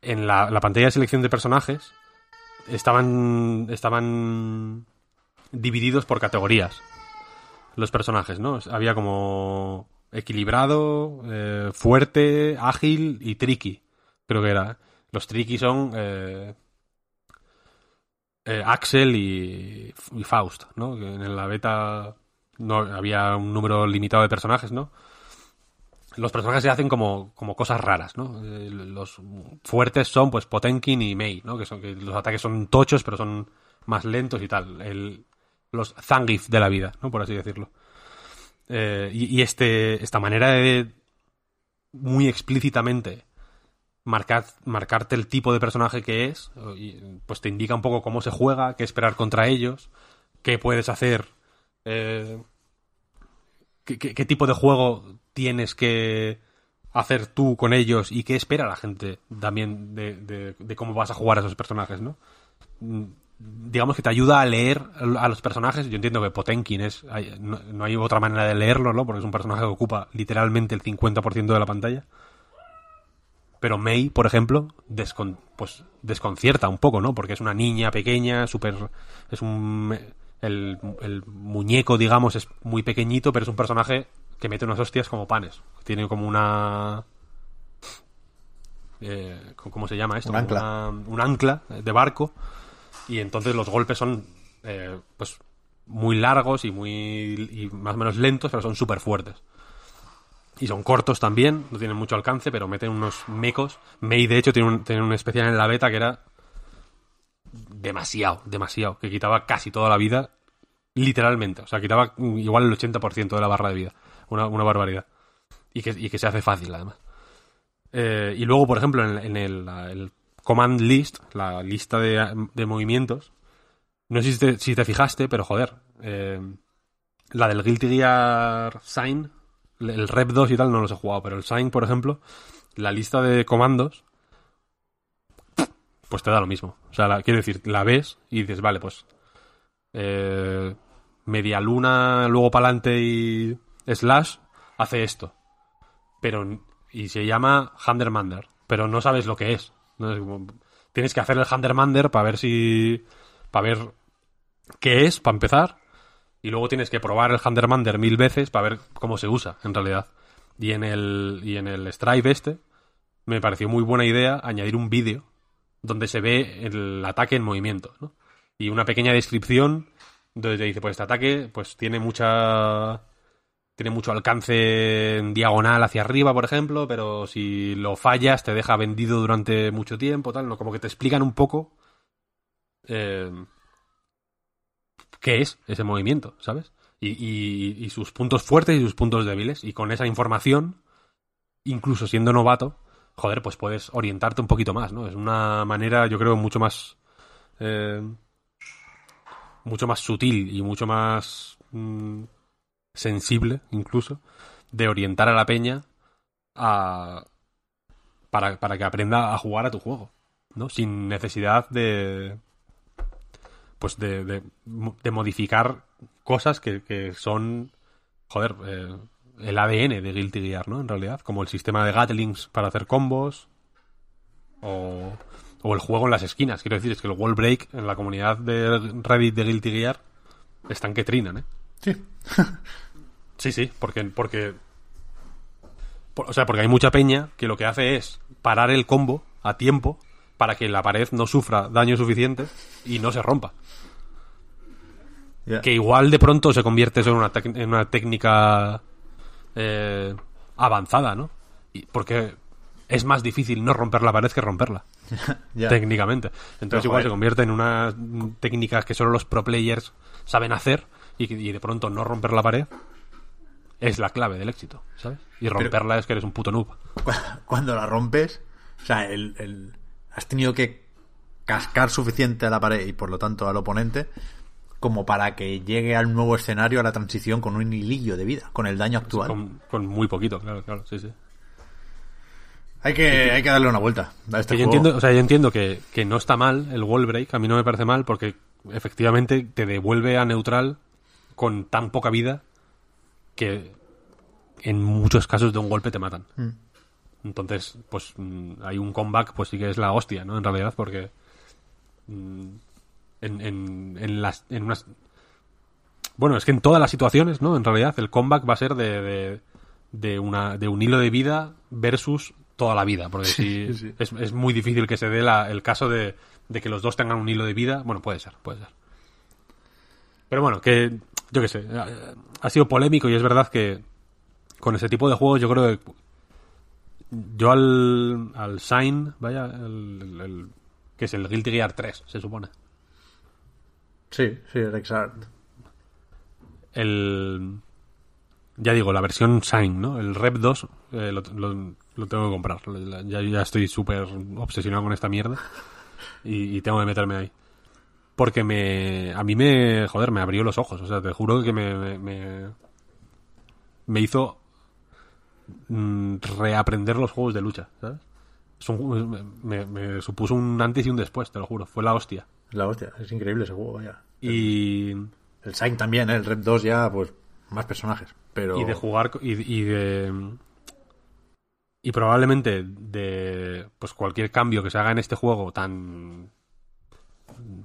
en la, la pantalla de selección de personajes estaban estaban divididos por categorías los personajes, ¿no? Había como equilibrado, eh, fuerte, ágil y tricky. Creo que era. Los tricky son eh, eh, Axel y, y Faust, ¿no? En la beta no había un número limitado de personajes, ¿no? Los personajes se hacen como, como cosas raras, ¿no? Eh, Los fuertes son, pues, Potenkin y Mei, ¿no? Que, son, que los ataques son tochos, pero son más lentos y tal. El, los Zangief de la vida, ¿no? Por así decirlo. Eh, y, este, esta manera de muy explícitamente marcar, marcarte el tipo de personaje que es, pues te indica un poco cómo se juega, qué esperar contra ellos, qué puedes hacer, eh, qué, qué- qué tipo de juego tienes que hacer tú con ellos y qué espera la gente también de, de- de cómo vas a jugar a esos personajes, ¿no? Digamos que te ayuda a leer a los personajes. Yo entiendo que Potenkin es. hay- no, no hay otra manera de leerlo, ¿no? Porque es un personaje que ocupa literalmente el 50% de la pantalla. Pero Mei, por ejemplo, descon- pues desconcierta un poco, ¿no? Porque es una niña pequeña, súper... Es un... El, el muñeco, digamos, es muy pequeñito, pero es un personaje que mete unas hostias como panes. Tiene como una... eh, ¿Cómo se llama esto? Un ancla. una- un ancla de barco. Y entonces los golpes son eh, pues muy largos y muy y más o menos lentos, pero son súper fuertes. Y son cortos también, no tienen mucho alcance, pero meten unos mecos. Mei, de hecho, tiene un, un especial en la beta que era demasiado, demasiado, que quitaba casi toda la vida, literalmente. O sea, quitaba igual el 80% de la barra de vida. Una, una barbaridad. Y que, y que se hace fácil, además. Eh, y luego, por ejemplo, en, en el command list, la lista de, de movimientos, no sé si te, si te fijaste, pero joder, eh, la del Guilty Gear Sign, el Rep 2 y tal no los he jugado, pero el Sign, por ejemplo, la lista de comandos, pues te da lo mismo. O sea, quiero decir, la ves y dices, vale, pues eh, media luna, luego para adelante y slash, hace esto. Pero, y se llama Handermander, pero no sabes lo que es. ¿No? Como- tienes que hacer el Handermander para ver si, para ver qué es, para empezar. Y luego tienes que probar el Handermander mil veces para ver cómo se usa, en realidad. Y en el, y en el Strive este, me pareció muy buena idea añadir un vídeo donde se ve el ataque en movimiento, ¿no? Y una pequeña descripción donde te dice, pues este ataque pues tiene mucha tiene mucho alcance en diagonal hacia arriba, por ejemplo, pero si lo fallas te deja vendido durante mucho tiempo, tal. Como que te explican un poco eh, qué es ese movimiento, ¿sabes? Y, sus puntos fuertes y sus puntos débiles. Y con esa información, incluso siendo novato, joder, pues puedes orientarte un poquito más, ¿no? Es una manera, yo creo, mucho más. eh, mucho más sutil y mucho más. mm, sensible, incluso, de orientar a la peña a. Para, para que aprenda a jugar a tu juego, ¿no? Sin necesidad de. Pues de, de, modificar cosas que, que son. Joder, eh, el ADN de Guilty Gear, ¿no? En realidad, como el sistema de Gatlings para hacer combos. O, o el juego en las esquinas. Quiero decir, es que el wall break en la comunidad de Reddit de Guilty Gear están que trinan, ¿eh? Sí. [laughs] Sí, sí, porque, porque. por- o sea, porque hay mucha peña que lo que hace es parar el combo a tiempo para que la pared no sufra daño suficiente y no se rompa. Que igual de pronto se convierte eso en una, tec- en una técnica eh, avanzada, ¿no? Y porque es más difícil no romper la pared que romperla, [laughs] técnicamente. Entonces Pero, igual joder. se convierte en unas técnicas que solo los pro players saben hacer y, de pronto no romper la pared es la clave del éxito, ¿sabes? Y romperla es que eres un puto noob. Cu- Cuando la rompes, o sea, el, el- has tenido que cascar suficiente a la pared y por lo tanto al oponente como para que llegue al nuevo escenario, a la transición con un hilillo de vida, con el daño actual. Con, con muy poquito, claro, claro, sí, sí. Hay que, hay que darle una vuelta a este yo juego. entiendo, o sea, yo entiendo que, que no está mal el wall break, a mí no me parece mal porque efectivamente te devuelve a neutral con tan poca vida que en muchos casos de un golpe te matan. Mm. Entonces, pues mm, hay un comeback, pues sí que es la hostia, ¿no? En realidad, porque mm, en, en, en las en unas bueno, es que en todas las situaciones, ¿no? En realidad, el comeback va a ser de, de, de una, de un hilo de vida versus toda la vida. Porque si sí. Es, es muy difícil que se dé la- el caso de, de que los dos tengan un hilo de vida. Bueno, puede ser, puede ser. Pero bueno, que yo qué sé. Ha sido polémico y es verdad que con ese tipo de juegos yo creo que yo al, al Sign, vaya, el, el- el- que es el Guilty Gear 3, se supone. Sí, sí, el Exart. el ya digo la versión Sign no el Rep 2 eh, lo, lo- lo tengo que comprar ya, ya estoy súper obsesionado con esta mierda y, y tengo que meterme ahí porque me a mí me joder me abrió los ojos o sea te juro que me me, me, me hizo mm, reaprender los juegos de lucha ¿sabes? Es un- me, me supuso un antes y un después te lo juro fue la hostia La hostia, es increíble ese juego, vaya. y El Sign también, ¿eh? el Rep 2 ya, pues, más personajes. Pero... y de jugar y, y de y probablemente de pues cualquier cambio que se haga en este juego tan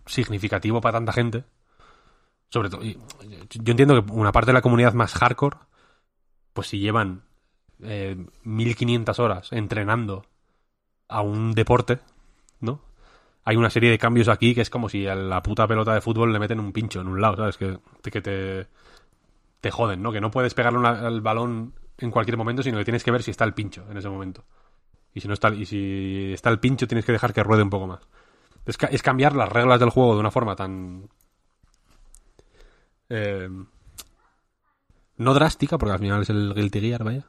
significativo para tanta gente sobre todo yo entiendo que una parte de la comunidad más hardcore pues si llevan eh, 1500 horas entrenando a un deporte, ¿no? Hay una serie de cambios aquí que es como si a la puta pelota de fútbol le meten un pincho en un lado, ¿sabes? Que, que te, te joden, ¿no? Que no puedes pegarle al balón en cualquier momento, sino que tienes que ver si está el pincho en ese momento. Y si no está, y si está el pincho, tienes que dejar que ruede un poco más. Es, es cambiar las reglas del juego de una forma tan. eh, no drástica, porque al final es el Guilty Gear, vaya.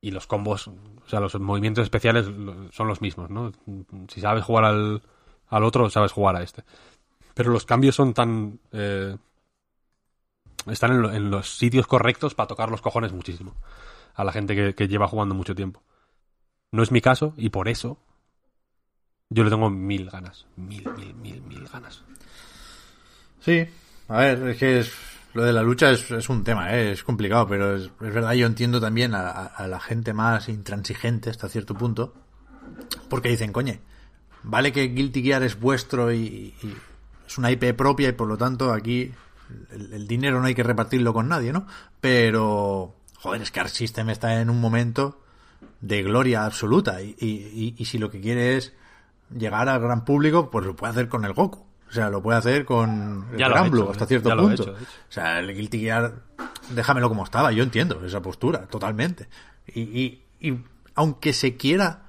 Y los combos, o sea, los movimientos especiales son los mismos, ¿no? Si sabes jugar al, al otro, sabes jugar a este. Pero los cambios son tan. eh, están en, lo- en los sitios correctos para tocar los cojones muchísimo. A la gente que lleva jugando mucho tiempo. No es mi caso, y por eso. Yo le tengo mil ganas. Mil, mil, mil, mil ganas. Sí, a ver, es que es, lo de la lucha es, es un tema, ¿eh? es complicado, pero es, es verdad, yo entiendo también a, la gente más intransigente hasta cierto punto, porque dicen, coñe, vale que Guilty Gear es vuestro y, es una IP propia y por lo tanto aquí el, dinero no hay que repartirlo con nadie, ¿no? Pero, joder, es que Arc System está en un momento de gloria absoluta y si lo que quiere es llegar al gran público, pues lo puede hacer con el Goku. O sea, lo puede hacer con el Ya lo ha Gran Blue hecho, hasta cierto punto. hecho, de hecho. O sea, el Guilty Gear, déjamelo como estaba, yo entiendo esa postura, totalmente. Y, y, y aunque se quiera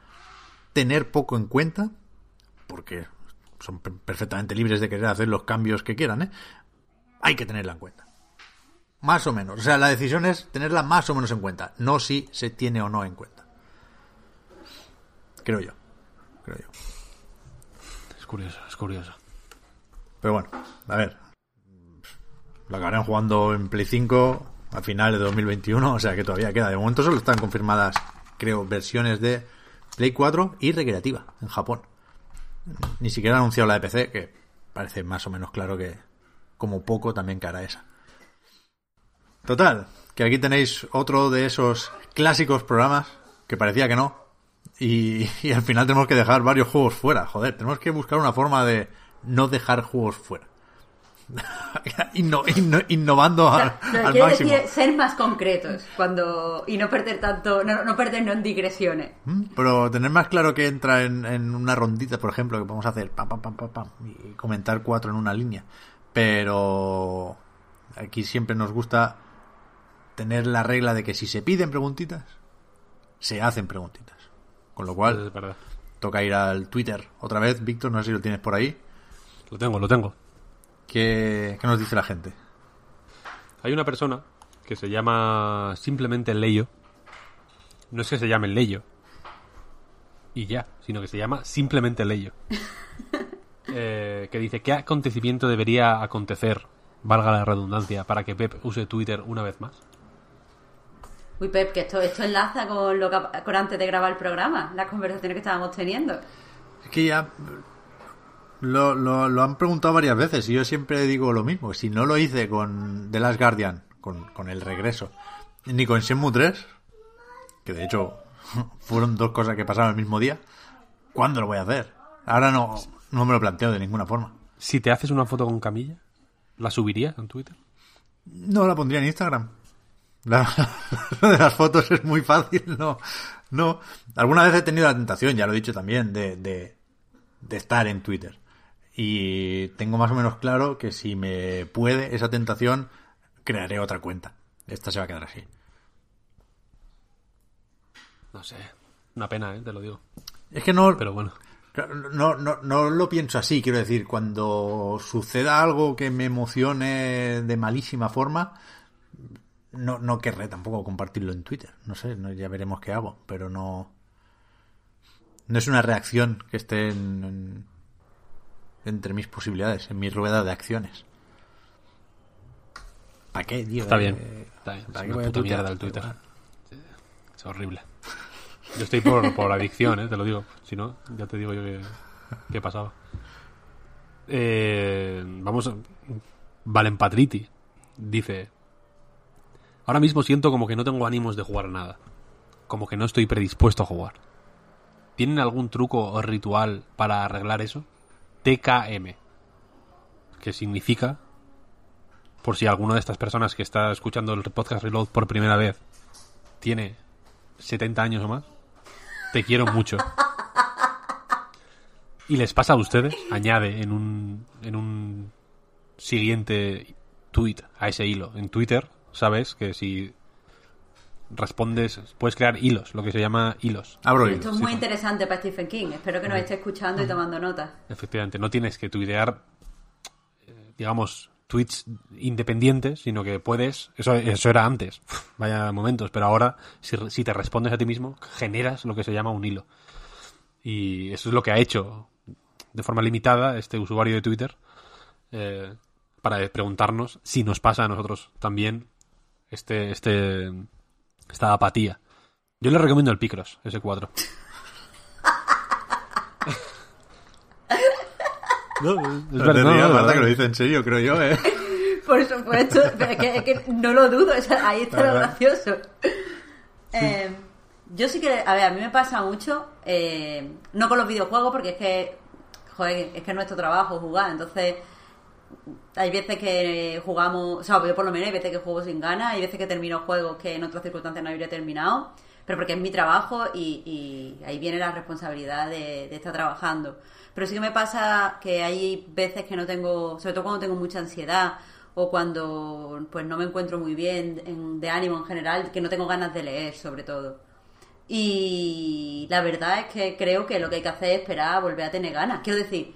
tener poco en cuenta, porque son per- perfectamente libres de querer hacer los cambios que quieran, ¿eh? hay que tenerla en cuenta. Más o menos. O sea, la decisión es tenerla más o menos en cuenta, no si se tiene o no en cuenta. Creo yo. Creo yo. Curioso, es curioso. Pero bueno, a ver. Lo acabarán jugando en Play 5 a finales de 2021, o sea que todavía queda. De momento solo están confirmadas, creo, versiones de Play 4 y recreativa en Japón. Ni siquiera han anunciado la de PC, que parece más o menos claro que como poco también cara esa. Total, que aquí tenéis otro de esos clásicos programas que parecía que no. Y, [laughs] y al final tenemos que dejar varios juegos fuera. Joder, tenemos que buscar una forma de no dejar juegos fuera. [laughs] Inno- inno- innovando O al, sea, máximo. decir ser más concretos cuando y no perder tanto, no, no perdernos en digresiones. Mm, Pero tener más claro que entra en, en una rondita, por ejemplo, que podemos hacer pam, pam, pam, pam, pam, y comentar cuatro en una línea. Pero aquí siempre nos gusta tener la regla de que si se piden preguntitas, se hacen preguntitas. Con lo cual, Es verdad. toca ir al Twitter otra vez. Víctor, no sé si lo tienes por ahí. Lo tengo, lo tengo. ¿Qué, qué nos dice la gente? Hay una persona que se llama simplemente Leyo. No es que se llame Leyo. Y ya, sino que se llama simplemente Leyo. [laughs] Eh, que dice, ¿qué acontecimiento debería acontecer, valga la redundancia, para que Pep use Twitter una vez más? Uy, Pep, que esto, esto enlaza con lo que con antes de grabar el programa, las conversaciones que estábamos teniendo. Es que ya lo, lo, lo han preguntado varias veces y yo siempre digo lo mismo. Si no lo hice con The Last Guardian, con, con el regreso, ni con Shenmue 3, que de hecho [laughs] fueron dos cosas que pasaron el mismo día, ¿cuándo lo voy a hacer? Ahora no, no me lo planteo de ninguna forma. Si te haces una foto con Camilla, ¿la subirías en Twitter? No la pondría en Instagram. La, [laughs] lo de las fotos es muy fácil, no. No. Alguna vez he tenido la tentación, ya lo he dicho también, de, de, de estar en Twitter. Y tengo más o menos claro que si me puede esa tentación, crearé otra cuenta. Esta se va a quedar así. No sé. Una pena, ¿eh? Te lo digo. Es que no, Pero bueno. No, no, no lo pienso así, quiero decir, cuando suceda algo que me emocione de malísima forma, no, no querré tampoco compartirlo en Twitter. No sé, no, ya veremos qué hago, pero no. No es una reacción que esté en- en- entre mis posibilidades, en mi rueda de acciones. ¿Para qué, tío? Está Eh, bien. Está bien. ¿para Es qué una puta mierda el Twitter. Es horrible. Yo estoy por, por adicción, ¿eh? te lo digo. Si no, ya te digo yo que, que pasaba. Eh, vamos. Valen Patriti dice... Ahora mismo siento como que no tengo ánimos de jugar nada. Como que no estoy predispuesto a jugar. ¿Tienen algún truco o ritual para arreglar eso? TKM. Que significa, por si alguna de estas personas que está escuchando el podcast Reload por primera vez tiene 70 años o más, te quiero mucho. Y les pasa a ustedes, añade en un, en un siguiente tweet a ese hilo. En Twitter, sabes que si respondes, puedes crear hilos, lo que se llama hilos. Abro Esto hilos. es muy interesante para Stephen King. Espero que nos esté escuchando y tomando notas. Efectivamente, no tienes que tuitear, eh, digamos, tweets independientes, sino que puedes, eso, eso era antes, [laughs] vaya momentos, pero ahora, si, si te respondes a ti mismo, generas lo que se llama un hilo. Y eso es lo que ha hecho de forma limitada este usuario de Twitter eh, para preguntarnos si nos pasa a nosotros también este, este, esta apatía. Yo le recomiendo el Picross, ese 4. [laughs] No, es No verdad, no, no, no. que lo dice en serio, creo yo, ¿eh? [laughs] Por supuesto, pero es que, es que no lo dudo, [laughs] o sea, ahí está lo gracioso. Eh, yo sí que, a ver, a mí me pasa mucho, eh, no con los videojuegos, porque es que, joder, es que es nuestro trabajo jugar, entonces hay veces que jugamos, o sea, yo por lo menos hay veces que juego sin ganas, hay veces que termino juegos que en otras circunstancias no habría terminado, pero porque es mi trabajo y, ahí viene la responsabilidad de, estar trabajando. Pero sí que me pasa que hay veces que no tengo, sobre todo cuando tengo mucha ansiedad o cuando pues no me encuentro muy bien en- de ánimo en general, que no tengo ganas de leer sobre todo. Y la verdad es que creo que lo que hay que hacer es esperar a volver a tener ganas. Quiero decir,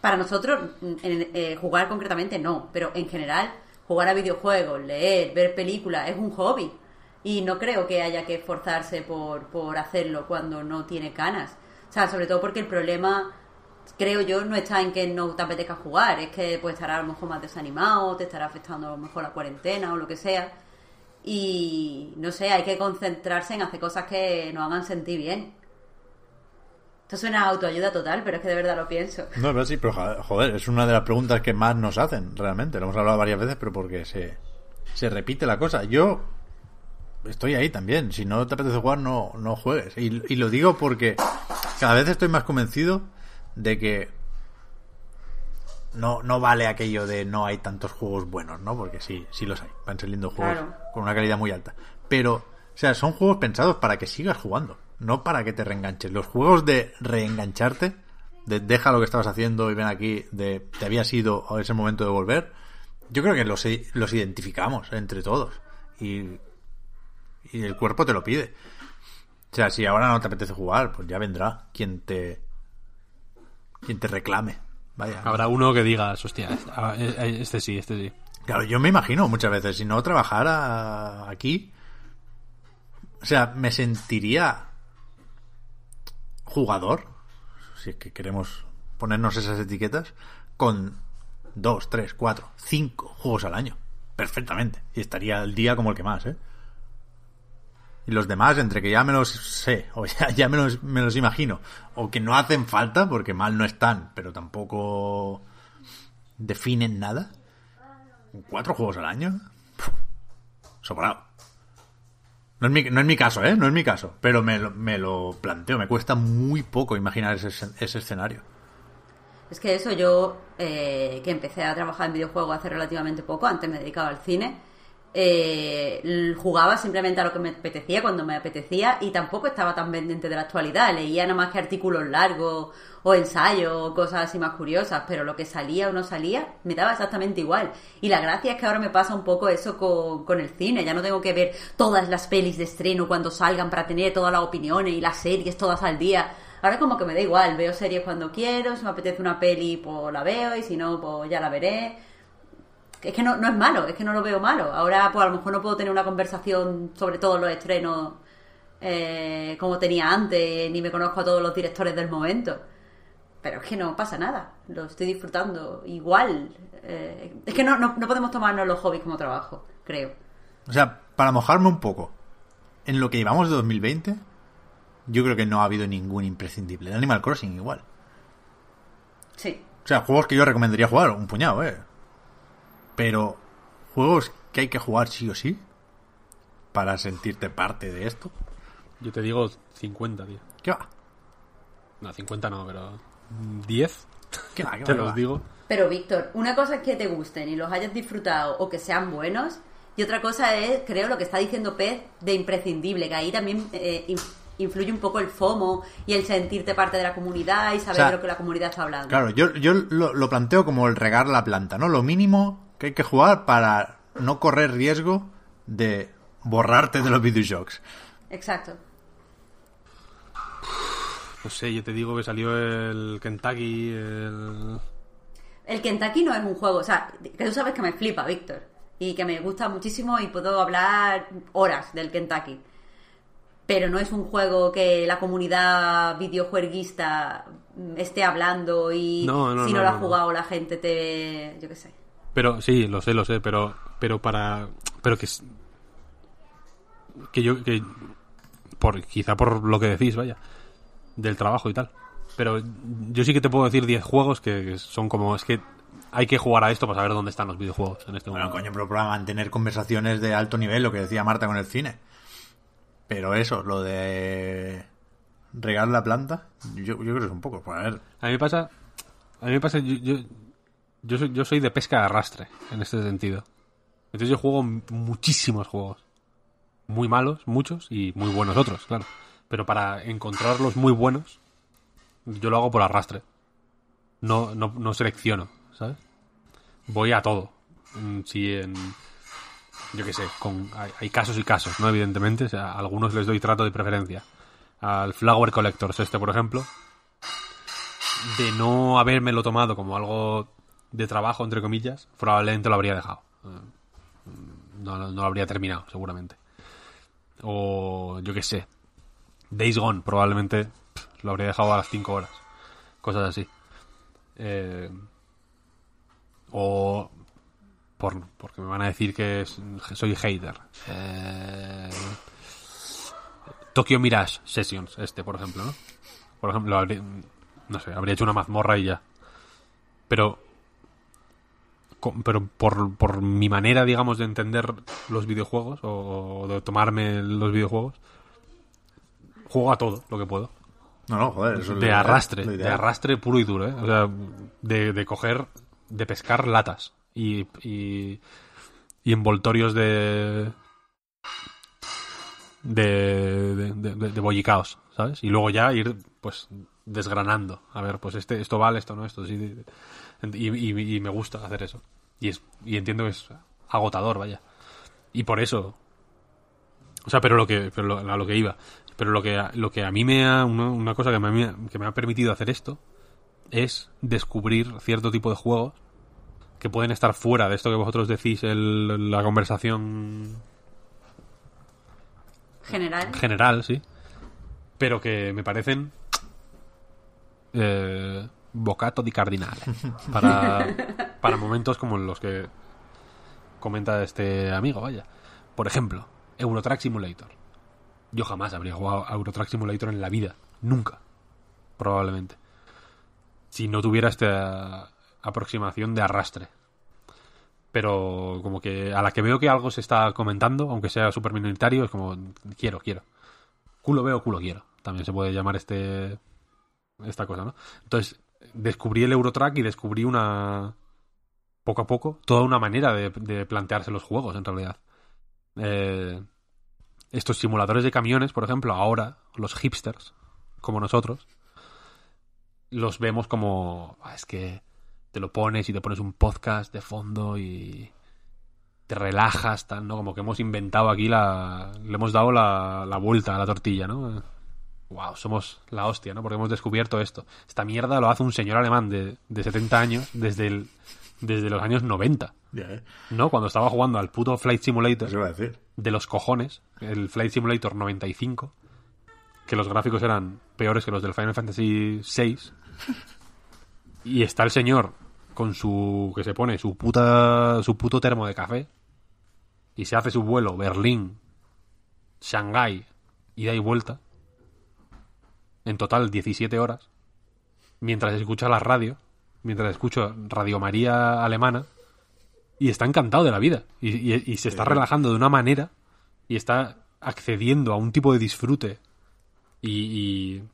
para nosotros, en- eh, jugar concretamente no, pero en general, jugar a videojuegos, leer, ver películas, es un hobby. Y no creo que haya que esforzarse por, por hacerlo cuando no tiene ganas. O sea, sobre todo porque el problema, creo yo, no está en que no te apetezca jugar, es que pues estará a lo mejor más desanimado, te estará afectando a lo mejor la cuarentena o lo que sea. Y no sé, hay que concentrarse en hacer cosas que nos hagan sentir bien. Esto suena a autoayuda total, pero es que de verdad lo pienso. No, pero sí, pero jo- joder, es una de las preguntas que más nos hacen, realmente. Lo hemos hablado varias veces, pero porque se, se repite la cosa. Yo estoy ahí también. Si no te apetece jugar, no, no juegues. Y, y lo digo porque cada vez estoy más convencido de que no, no vale aquello de no hay tantos juegos buenos, ¿no? Porque sí, sí los hay. Van saliendo juegos Claro. con una calidad muy alta. Pero, o sea, son juegos pensados para que sigas jugando, no para que te reenganches. Los juegos de reengancharte, de deja lo que estabas haciendo y ven aquí, de te habías ido a ese momento de volver, yo creo que los, los identificamos entre todos. Y, y el cuerpo te lo pide. O sea, si ahora no te apetece jugar, pues ya vendrá quien te quien te reclame. Vaya. Habrá uno que digas, hostia, este, este sí, este sí. Claro, yo me imagino muchas veces, si no trabajara aquí, o sea, me sentiría jugador, si es que queremos ponernos esas etiquetas, con dos, tres, cuatro, cinco juegos al año. Perfectamente. Y estaría el día como el que más, ¿eh? Y los demás, entre que ya me los sé, o [laughs] ya, me, los, me los imagino, o que no hacen falta, porque mal no están, pero tampoco definen nada. ¿Cuatro juegos al año? Sobrado. No es, mi, no es mi caso, ¿eh? No es mi caso. Pero me lo, me lo planteo. Me cuesta muy poco imaginar ese, ese escenario. Es que eso, yo eh, que empecé a trabajar en videojuegos hace relativamente poco, antes me dedicaba al cine, eh, jugaba simplemente a lo que me apetecía cuando me apetecía y tampoco estaba tan pendiente de la actualidad. Leía nada más que artículos largos o ensayos o cosas así más curiosas, pero lo que salía o no salía me daba exactamente igual. Y la gracia es que ahora me pasa un poco eso con, con el cine. Ya no tengo que ver todas las pelis de estreno cuando salgan para tener todas las opiniones y las series todas al día. Ahora como que me da igual, veo series cuando quiero, si me apetece una peli pues la veo y si no pues ya la veré. Es que no, no es malo, es que no lo veo malo. Ahora pues a lo mejor no puedo tener una conversación sobre todos los estrenos eh, como tenía antes, ni me conozco a todos los directores del momento. Pero es que no pasa nada, lo estoy disfrutando igual. Eh, es que no, no, no podemos tomarnos los hobbies como trabajo, creo. O sea, para mojarme un poco, en lo que llevamos de 2020, yo creo que no ha habido ningún imprescindible. El Animal Crossing igual. Sí. O sea, juegos que yo recomendaría jugar, un puñado, ¿eh? Pero juegos que hay que jugar sí o sí para sentirte parte de esto. Yo te digo 50, tío. ¿Qué va? No, 50 no, pero 10, ¿Qué va? ¿Qué [laughs] te ¿Qué los va? digo. Pero Víctor, una cosa es que te gusten y los hayas disfrutado o que sean buenos Y otra cosa es, creo, lo que está diciendo Pez de imprescindible, que ahí también eh, in- influye un poco el FOMO y el sentirte parte de la comunidad y saber O sea, de lo que la comunidad está hablando. Claro, yo, yo lo, lo planteo como el regar la planta, ¿no? Lo mínimo que hay que jugar para no correr riesgo de borrarte de los videojuegos. Exacto. No sé, yo te digo que salió el Kentucky, el... El Kentucky no es un juego, o sea, que tú sabes que me flipa, Víctor, y que me gusta muchísimo y puedo hablar horas del Kentucky. Pero no es un juego que la comunidad videojueguista esté hablando y No, no, si no, no, lo no. jugado la gente te... yo qué sé. Pero sí, lo sé, lo sé, pero pero para pero que que yo que por quizá por lo que decís, vaya, del trabajo y tal. Pero yo sí que te puedo decir 10 juegos que, que son como es que hay que jugar a esto para saber dónde están los videojuegos en este Bueno, momento. coño, pero para mantener conversaciones de alto nivel, lo que decía Marta con el cine. Pero eso, lo de regar la planta, yo, yo creo que es un poco. Pues a ver, A mí me pasa a mí me pasa yo yo, yo soy, yo soy de pesca de arrastre en este sentido. Entonces yo juego muchísimos juegos. Muy malos, muchos, y muy buenos otros, claro. Pero para encontrar los muy buenos, yo lo hago por arrastre. No, no, no selecciono, ¿sabes? Voy a todo. Mm, Si en... Yo qué sé, con, hay, hay casos y casos, ¿no? Evidentemente, o sea, a algunos les doy trato de preferencia. Al Flower Collectors este, por ejemplo, de no habérmelo tomado como algo de trabajo, entre comillas, probablemente lo habría dejado. Eh, No, no lo habría terminado, seguramente. O yo qué sé. Days Gone, probablemente lo habría dejado a las 5 horas. Cosas así. Eh, o por, porque me van a decir que soy hater. Eh, Tokyo Mirage Sessions, este, por ejemplo, ¿no? Por ejemplo, habría- no sé, habría hecho una mazmorra y ya. Pero, pero por, por mi manera, digamos, de entender los videojuegos o de tomarme los videojuegos, juego a todo lo que puedo. no, no, joder, eso De arrastre, de arrastre puro y duro, ¿eh? O sea, de, de coger, de pescar latas y, y, y envoltorios de de, de, de, de- de bollicaos, ¿sabes? Y luego ya ir, pues, desgranando. A ver, pues este, esto vale, esto no, esto sí. Y, y- y me gusta hacer eso. Y, es, y entiendo que es agotador, vaya. Y por eso, o sea, pero lo que, pero lo, a lo que iba. Pero lo que, lo que a mí me ha, una, una cosa que me, que me ha permitido hacer esto es descubrir cierto tipo de juegos que pueden estar fuera de esto que vosotros decís, el, la conversación General. general, sí. Pero que me parecen eh, bocato di cardinale para, [laughs] para momentos como los que comenta este amigo, vaya. Por ejemplo, Eurotrack Simulator. Yo jamás habría jugado a Eurotrack Simulator en la vida. Nunca. Probablemente. Si no tuviera esta aproximación de arrastre. Pero como que a la que veo que algo se está comentando, aunque sea súper minoritario, es como, quiero, quiero. Culo veo, culo quiero. También se puede llamar este esta cosa, ¿no? Entonces, descubrí el Eurotrack y descubrí una poco a poco toda una manera de, plantearse los juegos en realidad. Eh, estos simuladores de camiones, por ejemplo, ahora los hipsters, como nosotros, los vemos como "Ah, es que te lo pones y te pones un podcast de fondo y te relajas, tal, ¿no? Como que hemos inventado aquí la... le hemos dado la, la vuelta a la tortilla, ¿no? Wow, somos la hostia, ¿no? Porque hemos descubierto esto. Esta mierda lo hace un señor alemán de, de 70 años desde, el, desde los años 90, Ya, eh, ¿no? Cuando estaba jugando al puto Flight Simulator iba a decir. de los cojones, el Flight Simulator 95, que los gráficos eran peores que los del Final Fantasy VI. [laughs] Y está el señor con su que se pone su puta su puto termo de café y se hace su vuelo Berlín, Shanghái, ida y vuelta. En total 17 horas. Mientras escucha la radio, mientras escucha Radio María alemana y está encantado de la vida y, y- y se está relajando de una manera y está accediendo a un tipo de disfrute y, y,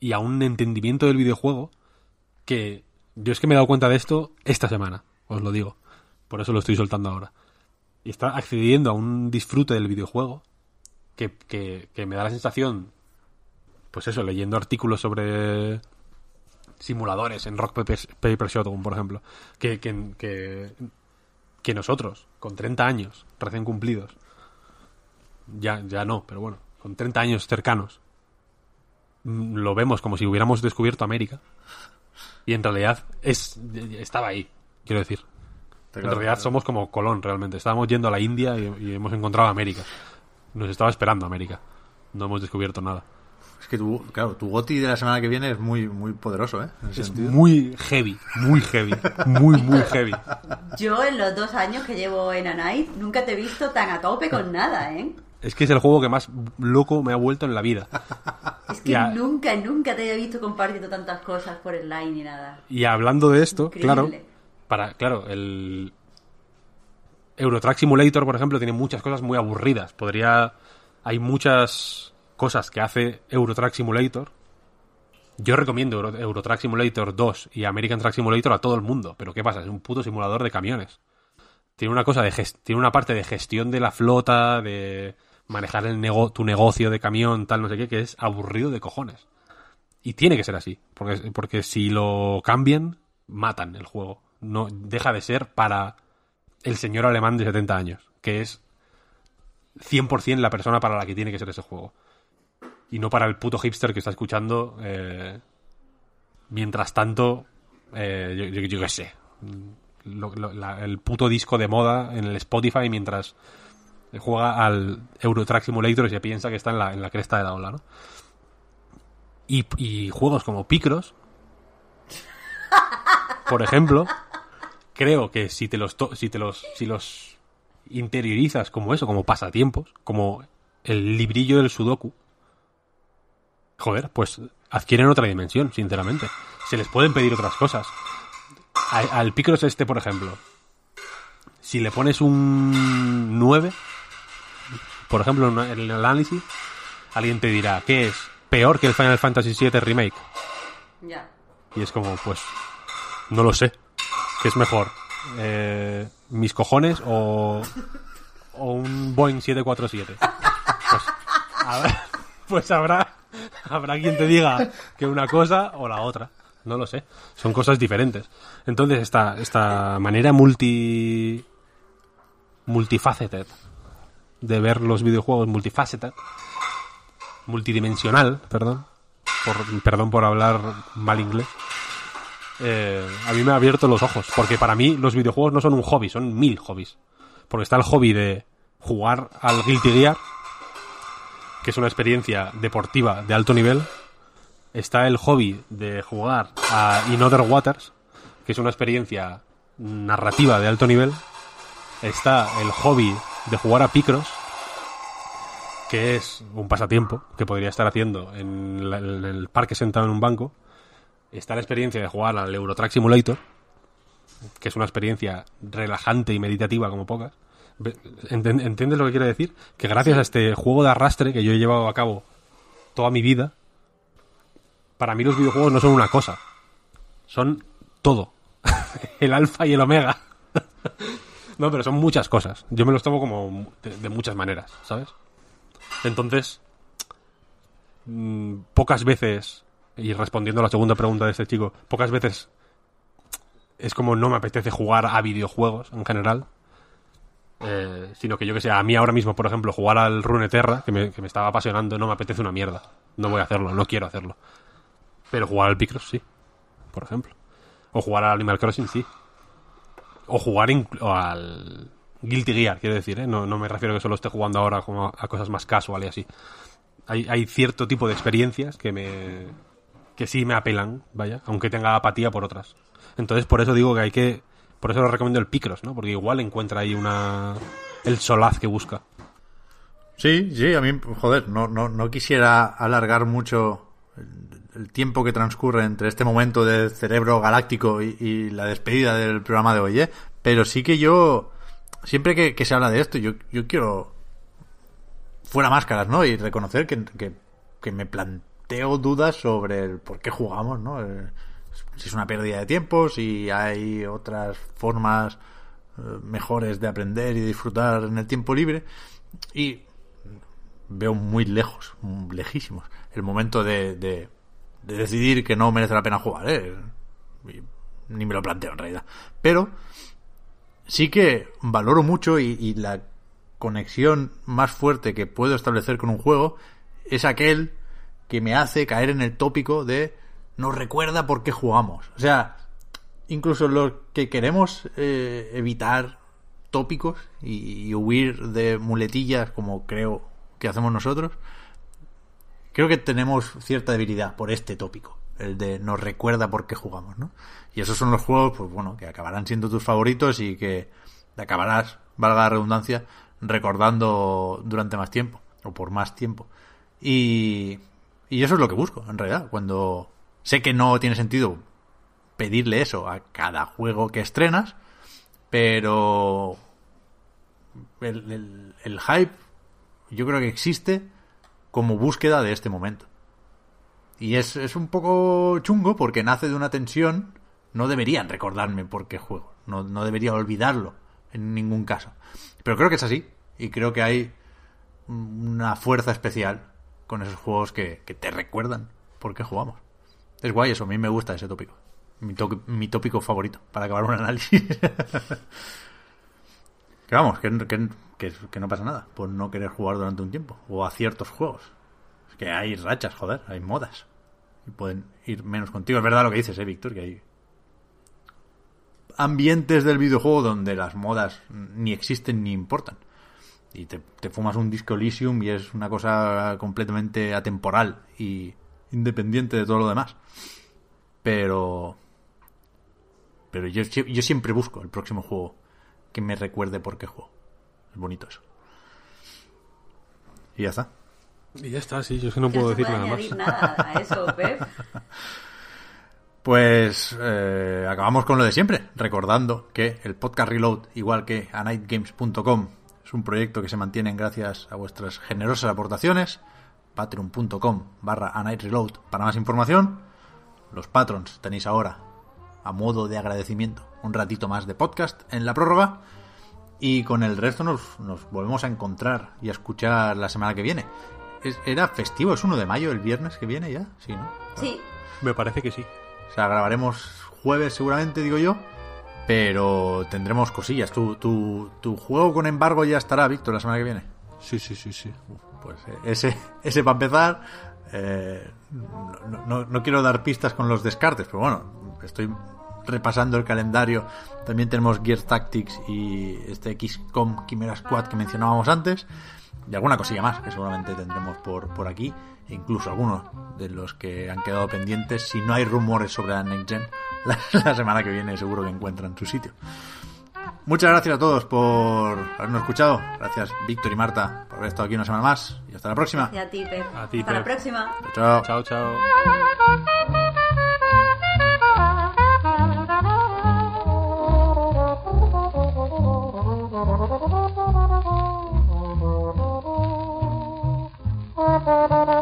y a un entendimiento del videojuego que yo es que me he dado cuenta de esto esta semana, os lo digo. Por eso lo estoy soltando ahora. y está accediendo a un disfrute del videojuego que, que, que me da la sensación, pues eso, leyendo artículos sobre simuladores en Rock Paper, Paper Shotgun, por ejemplo, que, que, que, que nosotros, con 30 años recién cumplidos, ya, ya no, pero bueno, con 30 años cercanos, mm, lo vemos como si hubiéramos descubierto América. Y en realidad es, estaba ahí, quiero decir. En realidad somos como Colón, realmente. Estábamos yendo a la India y, y hemos encontrado América. Nos estaba esperando América. No hemos descubierto nada. Es que tu, claro, tu goti de la semana que viene es muy, muy poderoso, ¿eh? En ese Es sentido. muy heavy, muy heavy, muy, muy heavy. Yo en los dos años que llevo en Anite nunca te he visto tan a tope con nada, ¿eh? Es que es el juego que más loco me ha vuelto en la vida. Es que Ya. nunca, nunca te había visto compartiendo tantas cosas por el line ni nada. Y hablando de esto, Increíble. claro, para, claro, el Eurotrack Simulator, por ejemplo, tiene muchas cosas muy aburridas. Podría, hay muchas cosas que hace Eurotrack Simulator. Yo recomiendo Euro- Eurotrack Simulator 2 y American Track Simulator a todo el mundo, pero ¿qué pasa? Es un puto simulador de camiones. Tiene una cosa de tiene una parte de gestión de la flota, de manejar el nego- tu negocio de camión, tal, no sé qué, que es aburrido de cojones. Y tiene que ser así, porque, porque si lo cambian, matan el juego. No deja de ser para el señor alemán de 70 años, que es 100% la persona para la que tiene que ser ese juego. Y no para el puto hipster que está escuchando eh, mientras tanto, eh, yo, qué sé, el puto disco de moda en el Spotify mientras juega al Eurotrack Simulator y se piensa que está en la, en la cresta de la ola, ¿no? Y, y juegos como Picross, por ejemplo, creo que si te los to- si te los si los interiorizas como eso, como pasatiempos, como el librillo del Sudoku, joder, pues adquieren otra dimensión, sinceramente. Se les pueden pedir otras cosas. A- al Picross este, por ejemplo, si le pones un 9, por ejemplo, en el análisis, alguien te dirá, ¿qué es? Peor que el Final Fantasy VII Remake. Ya. Y es como, pues, no lo sé. ¿Qué es mejor? Eh, ¿Mis cojones o, o un Boeing 747? Pues habrá, pues habrá, [laughs] habrá quien te diga que una cosa o la otra. No lo sé. Son cosas diferentes. Entonces, esta, esta manera multi multifaceted de ver los videojuegos multifaceted multidimensional, perdón, por, perdón por hablar mal inglés, eh, a mí me ha abierto los ojos, porque para mí los videojuegos no son un hobby, son mil hobbies. Porque está el hobby de jugar al Guilty Gear, que es una experiencia deportiva de alto nivel. Está el hobby de jugar a In Other Waters, que es una experiencia narrativa de alto nivel. Está el hobby de jugar a Picross, que es un pasatiempo que podría estar haciendo en, en el parque sentado en un banco. Está la experiencia de jugar al Eurotrack Simulator, que es una experiencia relajante y meditativa como pocas. ¿Entiendes lo que quiero decir? Que gracias a este juego de arrastre que yo he llevado a cabo toda mi vida, para mí los videojuegos no son una cosa, son todo. [laughs] el alfa y el omega. [laughs] no, pero son muchas cosas. Yo me los tomo como de, de muchas maneras, ¿sabes? Entonces, mm, pocas veces, y respondiendo a la segunda pregunta de este chico, pocas veces es como no me apetece jugar a videojuegos en general. Eh, sino que yo que sé, a mí ahora mismo, por ejemplo, jugar al Runeterra, que me, que me estaba apasionando, no me apetece una mierda. No voy a hacerlo, no quiero hacerlo. Pero jugar al Picross sí, por ejemplo. O jugar al Animal Crossing sí. O jugar al Guilty Gear, quiero decir, ¿eh? No, no me refiero a que solo esté jugando ahora como a, cosas más casual y así. Hay, hay cierto tipo de experiencias que me que sí me apelan, vaya, aunque tenga apatía por otras. Entonces, por eso digo que hay que por eso lo recomiendo el Picross, ¿no? Porque igual encuentra ahí una el solaz que busca. Sí, sí, a mí, joder, no, no, no quisiera alargar mucho el, tiempo que transcurre entre este momento del cerebro galáctico y, la despedida del programa de hoy, ¿eh? Pero sí que yo, siempre que, que se habla de esto, yo, yo quiero fuera máscaras, ¿no? Y reconocer que, que, que me planteo dudas sobre el por qué jugamos, ¿no? Eh, si es una pérdida de tiempo, si hay otras formas mejores de aprender y disfrutar en el tiempo libre. Y veo muy lejos, lejísimos, el momento de, de, decidir que no merece la pena jugar. ¿eh? Ni me lo planteo en realidad. Pero sí que valoro mucho y, la conexión más fuerte que puedo establecer con un juego es aquel que me hace caer en el tópico de nos recuerda por qué jugamos. O sea, incluso los que queremos eh, evitar tópicos y, huir de muletillas como creo que hacemos nosotros, creo que tenemos cierta debilidad por este tópico, el de nos recuerda por qué jugamos, ¿no? Y esos son los juegos, pues bueno, que acabarán siendo tus favoritos y que te acabarás, valga la redundancia, recordando durante más tiempo, o por más tiempo. Y, y eso es lo que busco, en realidad, cuando sé que no tiene sentido pedirle eso a cada juego que estrenas, pero el, hype yo creo que existe como búsqueda de este momento. Y es, es, un poco chungo porque nace de una tensión. No deberían recordarme por qué juego. No, no, debería olvidarlo en ningún caso. Pero creo que es así. Y creo que hay una fuerza especial con esos juegos que, que te recuerdan por qué jugamos. Es guay eso. A mí me gusta ese tópico. Mi, mi tópico favorito para acabar un análisis. [laughs] Que vamos, que, que, no pasa nada por no querer jugar durante un tiempo. O a ciertos juegos. Es que hay rachas, joder, hay modas. Y pueden ir menos contigo. Es verdad lo que dices, eh, Víctor, que hay ambientes del videojuego donde las modas ni existen ni importan. Y te, te fumas un disco Elysium y es una cosa completamente atemporal y independiente de todo lo demás. Pero. Pero yo, yo siempre busco el próximo juego que me recuerde por qué juego. Es bonito eso. Y ya está. Y ya está, sí, yo es que no puedo decir nada más. Nada a eso, [laughs] Pep. Pues eh, acabamos con lo de siempre, recordando que el podcast Reload, igual que anightgames.com, es un proyecto que se mantiene gracias a vuestras generosas aportaciones. Patreon.com barra anightreload para más información. Los patrons tenéis ahora a modo de agradecimiento, un ratito más de podcast en la prórroga. Y con el resto nos, volvemos a encontrar y a escuchar la semana que viene. ¿Era festivo? ¿Es 1 de mayo el viernes que viene ya? Sí, ¿no? Sí. Me parece que sí. O sea, grabaremos jueves seguramente, digo yo. Pero tendremos cosillas. ¿Tu, tu, juego con embargo ya estará, Víctor, la semana que viene? Sí, sí, sí, sí. Pues eh, ese, [laughs] ese para empezar. Eh, no, no, quiero dar pistas con los descartes, pero bueno, estoy repasando el calendario, también tenemos Gear Tactics y este XCOM Chimera Squad que mencionábamos antes, y alguna cosilla más que seguramente tendremos por, por aquí, e incluso algunos de los que han quedado pendientes, si no hay rumores sobre la Next Gen, [laughs] la, semana que viene seguro que encuentran su sitio. Muchas gracias a todos por habernos escuchado. Gracias, Víctor y Marta, por haber estado aquí una semana más. Y hasta la próxima. Y a ti, Pep. A ti, hasta la próxima. Chao, chao.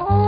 Chao,